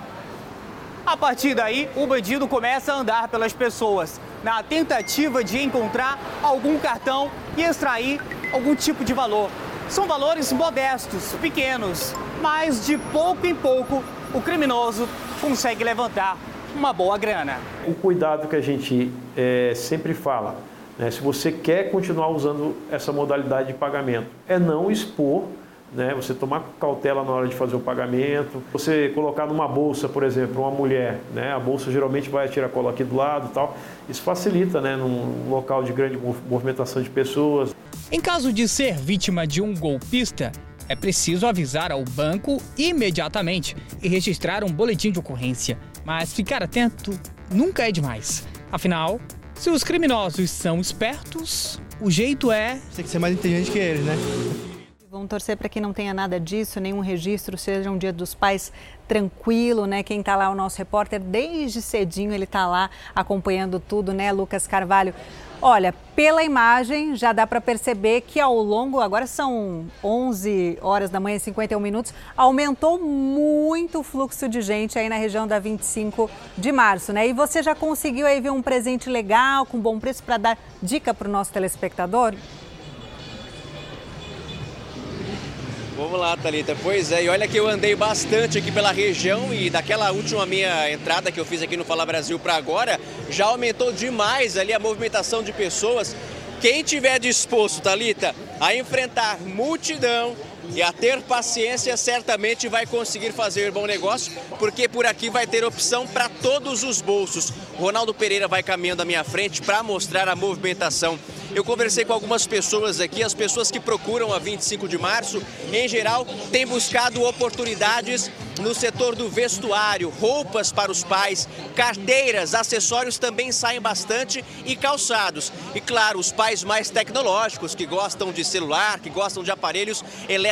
A partir daí, o bandido começa a andar pelas pessoas, na tentativa de encontrar algum cartão e extrair algum tipo de valor. São valores modestos, pequenos, mas de pouco em pouco o criminoso consegue levantar uma boa grana. O cuidado que a gente é, sempre fala, né, se você quer continuar usando essa modalidade de pagamento, é não expor né? Você tomar cautela na hora de fazer o pagamento, você colocar numa bolsa, por exemplo, uma mulher, né? A bolsa geralmente vai tirar cola aqui do lado, e tal. Isso facilita, né? Num local de grande movimentação de pessoas. Em caso de ser vítima de um golpista, é preciso avisar ao banco imediatamente e registrar um boletim de ocorrência. Mas ficar atento nunca é demais. Afinal, se os criminosos são espertos, o jeito é. Tem que ser mais inteligente que eles, né? Vamos torcer para que não tenha nada disso, nenhum registro, seja um dia dos pais tranquilo, né? Quem está lá é o nosso repórter desde cedinho, ele está lá acompanhando tudo, né, Lucas Carvalho? Olha, pela imagem já dá para perceber que ao longo, agora são 11 horas da manhã e 51 minutos, aumentou muito o fluxo de gente aí na região da 25 de março, né? E você já conseguiu aí ver um presente legal, com bom preço, para dar dica para o nosso telespectador? Vamos lá, Thalita. Pois é, e olha que eu andei bastante aqui pela região e daquela última minha entrada que eu fiz aqui no Fala Brasil para agora, já aumentou demais ali a movimentação de pessoas. Quem tiver disposto, Talita, a enfrentar multidão e a ter paciência, certamente vai conseguir fazer bom negócio, porque por aqui vai ter opção para todos os bolsos. Ronaldo Pereira vai caminhando à minha frente para mostrar a movimentação eu conversei com algumas pessoas aqui, as pessoas que procuram a 25 de março, em geral, têm buscado oportunidades no setor do vestuário, roupas para os pais, carteiras, acessórios também saem bastante e calçados. E claro, os pais mais tecnológicos que gostam de celular, que gostam de aparelhos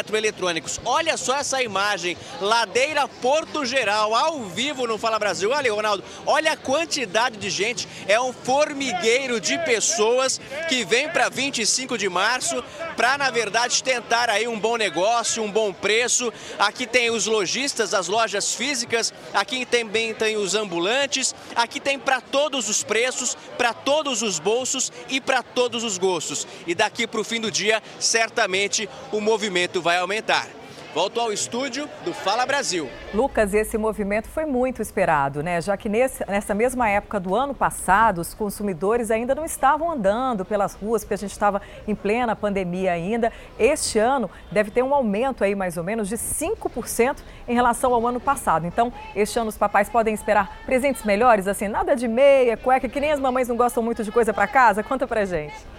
eletroeletrônicos. Olha só essa imagem, Ladeira Porto Geral, ao vivo no Fala Brasil. Olha, Ronaldo, olha a quantidade de gente, é um formigueiro de pessoas que vem para 25 de março para, na verdade, tentar aí um bom negócio, um bom preço. Aqui tem os lojistas, as lojas físicas, aqui também tem os ambulantes, aqui tem para todos os preços, para todos os bolsos e para todos os gostos. E daqui para o fim do dia, certamente o movimento vai aumentar. Volto ao estúdio do Fala Brasil. Lucas, esse movimento foi muito esperado, né? Já que nesse, nessa mesma época do ano passado, os consumidores ainda não estavam andando pelas ruas, porque a gente estava em plena pandemia ainda. Este ano deve ter um aumento aí mais ou menos de 5% em relação ao ano passado. Então, este ano os papais podem esperar presentes melhores, assim, nada de meia, cueca, que nem as mamães não gostam muito de coisa para casa. Conta pra gente.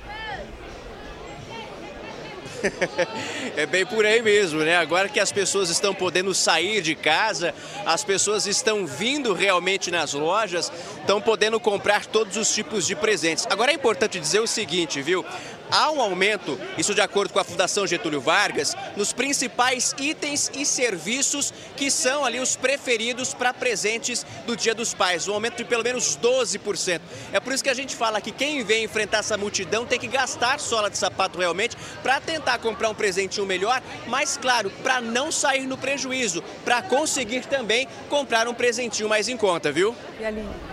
É bem por aí mesmo, né? Agora que as pessoas estão podendo sair de casa, as pessoas estão vindo realmente nas lojas, estão podendo comprar todos os tipos de presentes. Agora é importante dizer o seguinte, viu? Há um aumento, isso de acordo com a Fundação Getúlio Vargas, nos principais itens e serviços que são ali os preferidos para presentes do Dia dos Pais, um aumento de pelo menos 12%. É por isso que a gente fala que quem vem enfrentar essa multidão tem que gastar sola de sapato realmente para tentar comprar um presentinho melhor, mas claro, para não sair no prejuízo, para conseguir também comprar um presentinho mais em conta, viu?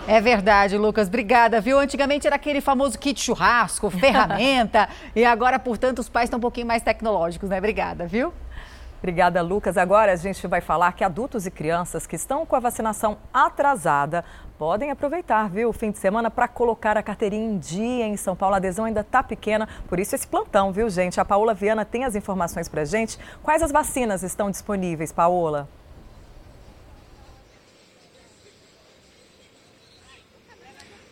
É verdade, Lucas. Obrigada, viu? Antigamente era aquele famoso kit churrasco, ferramenta, e agora, portanto, os pais estão um pouquinho mais tecnológicos, né? Obrigada, viu? Obrigada, Lucas. Agora a gente vai falar que adultos e crianças que estão com a vacinação atrasada podem aproveitar, viu, o fim de semana para colocar a carteirinha em dia em São Paulo. A adesão ainda está pequena, por isso esse plantão, viu, gente? A Paola Viana tem as informações para gente. Quais as vacinas estão disponíveis, Paola?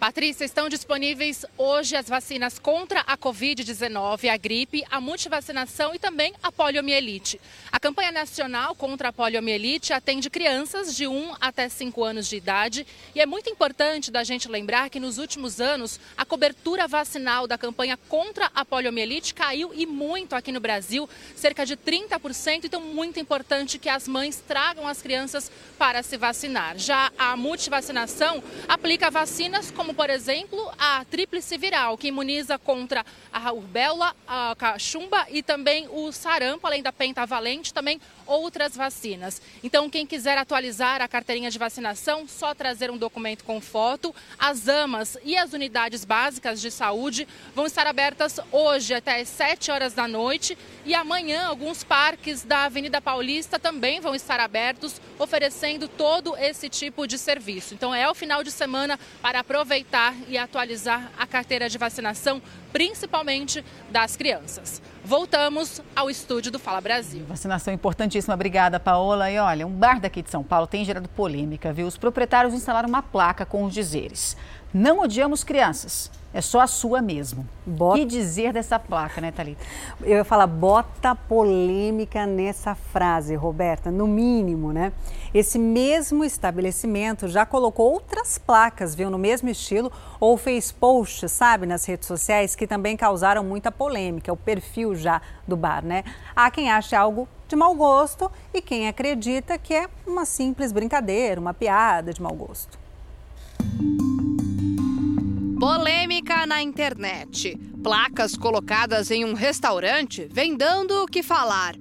Patrícia, estão disponíveis hoje as vacinas contra a Covid-19, a gripe, a multivacinação e também a poliomielite. A campanha nacional contra a poliomielite atende crianças de 1 até 5 anos de idade e é muito importante da gente lembrar que nos últimos anos a cobertura vacinal da campanha contra a poliomielite caiu e muito aqui no Brasil, cerca de 30%, então muito importante que as mães tragam as crianças para se vacinar. Já a multivacinação aplica vacinas como por exemplo, a tríplice viral, que imuniza contra a rubéola, a cachumba e também o sarampo, além da pentavalente, também outras vacinas. Então, quem quiser atualizar a carteirinha de vacinação, só trazer um documento com foto. As AMAs e as unidades básicas de saúde vão estar abertas hoje até às 7 horas da noite e amanhã alguns parques da Avenida Paulista também vão estar abertos, oferecendo todo esse tipo de serviço. Então, é o final de semana para aproveitar e atualizar a carteira de vacinação, principalmente das crianças. Voltamos ao estúdio do Fala Brasil. Vacinação importantíssima, obrigada, Paola. E olha, um bar daqui de São Paulo tem gerado polêmica, viu? Os proprietários instalaram uma placa com os dizeres: Não odiamos crianças é só a sua mesmo. Bota... que dizer dessa placa, né, Thalita? Eu ia falar, bota polêmica nessa frase, Roberta, no mínimo, né? Esse mesmo estabelecimento já colocou outras placas, viu, no mesmo estilo, ou fez posts, sabe, nas redes sociais que também causaram muita polêmica, o perfil já do bar, né? Há quem ache algo de mau gosto e quem acredita que é uma simples brincadeira, uma piada de mau gosto. Polêmica na internet. Placas colocadas em um restaurante vem dando o que falar.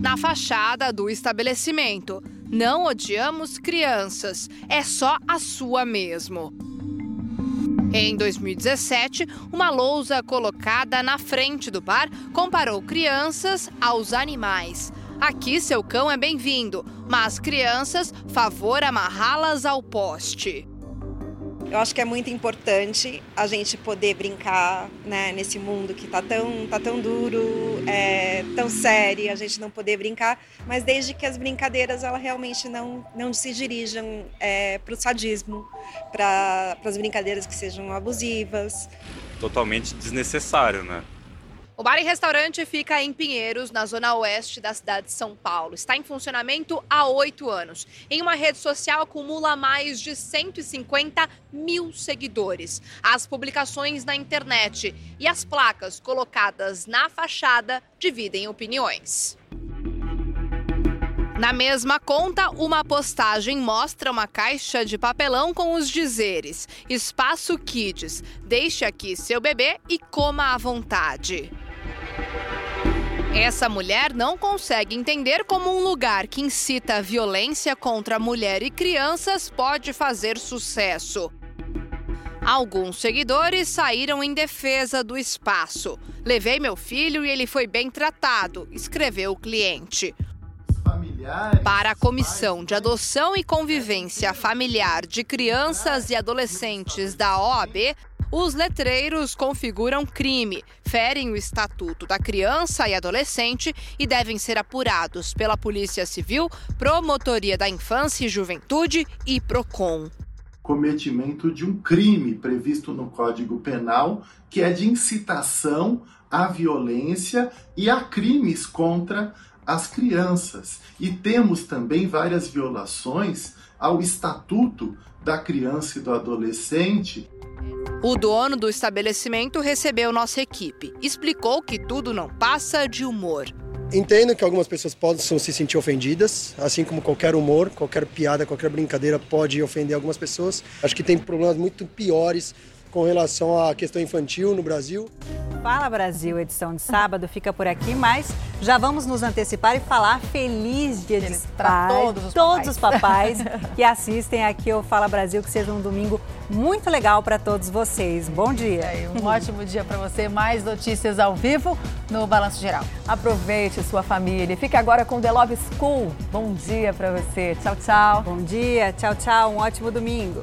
Na fachada do estabelecimento. Não odiamos crianças, é só a sua mesmo. Em 2017, uma lousa colocada na frente do bar comparou crianças aos animais. Aqui seu cão é bem-vindo, mas crianças, favor amarrá-las ao poste. Eu acho que é muito importante a gente poder brincar né, nesse mundo que está tão, tá tão duro, é, tão sério, a gente não poder brincar, mas desde que as brincadeiras ela realmente não, não se dirijam é, para o sadismo, para as brincadeiras que sejam abusivas. Totalmente desnecessário, né? O bar e restaurante fica em Pinheiros, na zona oeste da cidade de São Paulo. Está em funcionamento há oito anos. Em uma rede social, acumula mais de 150 mil seguidores. As publicações na internet e as placas colocadas na fachada dividem opiniões. Na mesma conta, uma postagem mostra uma caixa de papelão com os dizeres: Espaço Kids, deixe aqui seu bebê e coma à vontade. Essa mulher não consegue entender como um lugar que incita violência contra mulher e crianças pode fazer sucesso. Alguns seguidores saíram em defesa do espaço. Levei meu filho e ele foi bem tratado, escreveu o cliente. Para a Comissão de Adoção e Convivência Familiar de Crianças e Adolescentes da OAB, os letreiros configuram crime, ferem o Estatuto da Criança e Adolescente e devem ser apurados pela Polícia Civil, Promotoria da Infância e Juventude e PROCON cometimento de um crime previsto no Código Penal, que é de incitação à violência e a crimes contra as crianças. E temos também várias violações ao Estatuto da Criança e do Adolescente. O dono do estabelecimento recebeu nossa equipe. Explicou que tudo não passa de humor. Entendo que algumas pessoas possam se sentir ofendidas, assim como qualquer humor, qualquer piada, qualquer brincadeira pode ofender algumas pessoas. Acho que tem problemas muito piores com relação à questão infantil no Brasil. Fala Brasil, edição de sábado fica por aqui, mas já vamos nos antecipar e falar feliz dia de para todos os todos papais. os papais que assistem aqui ao Fala Brasil, que seja um domingo muito legal para todos vocês. Bom dia. É, um ótimo dia para você. Mais notícias ao vivo no Balanço Geral. Aproveite sua família. Fique agora com The Love School. Bom dia para você. Tchau, tchau. Bom dia. Tchau, tchau. Um ótimo domingo.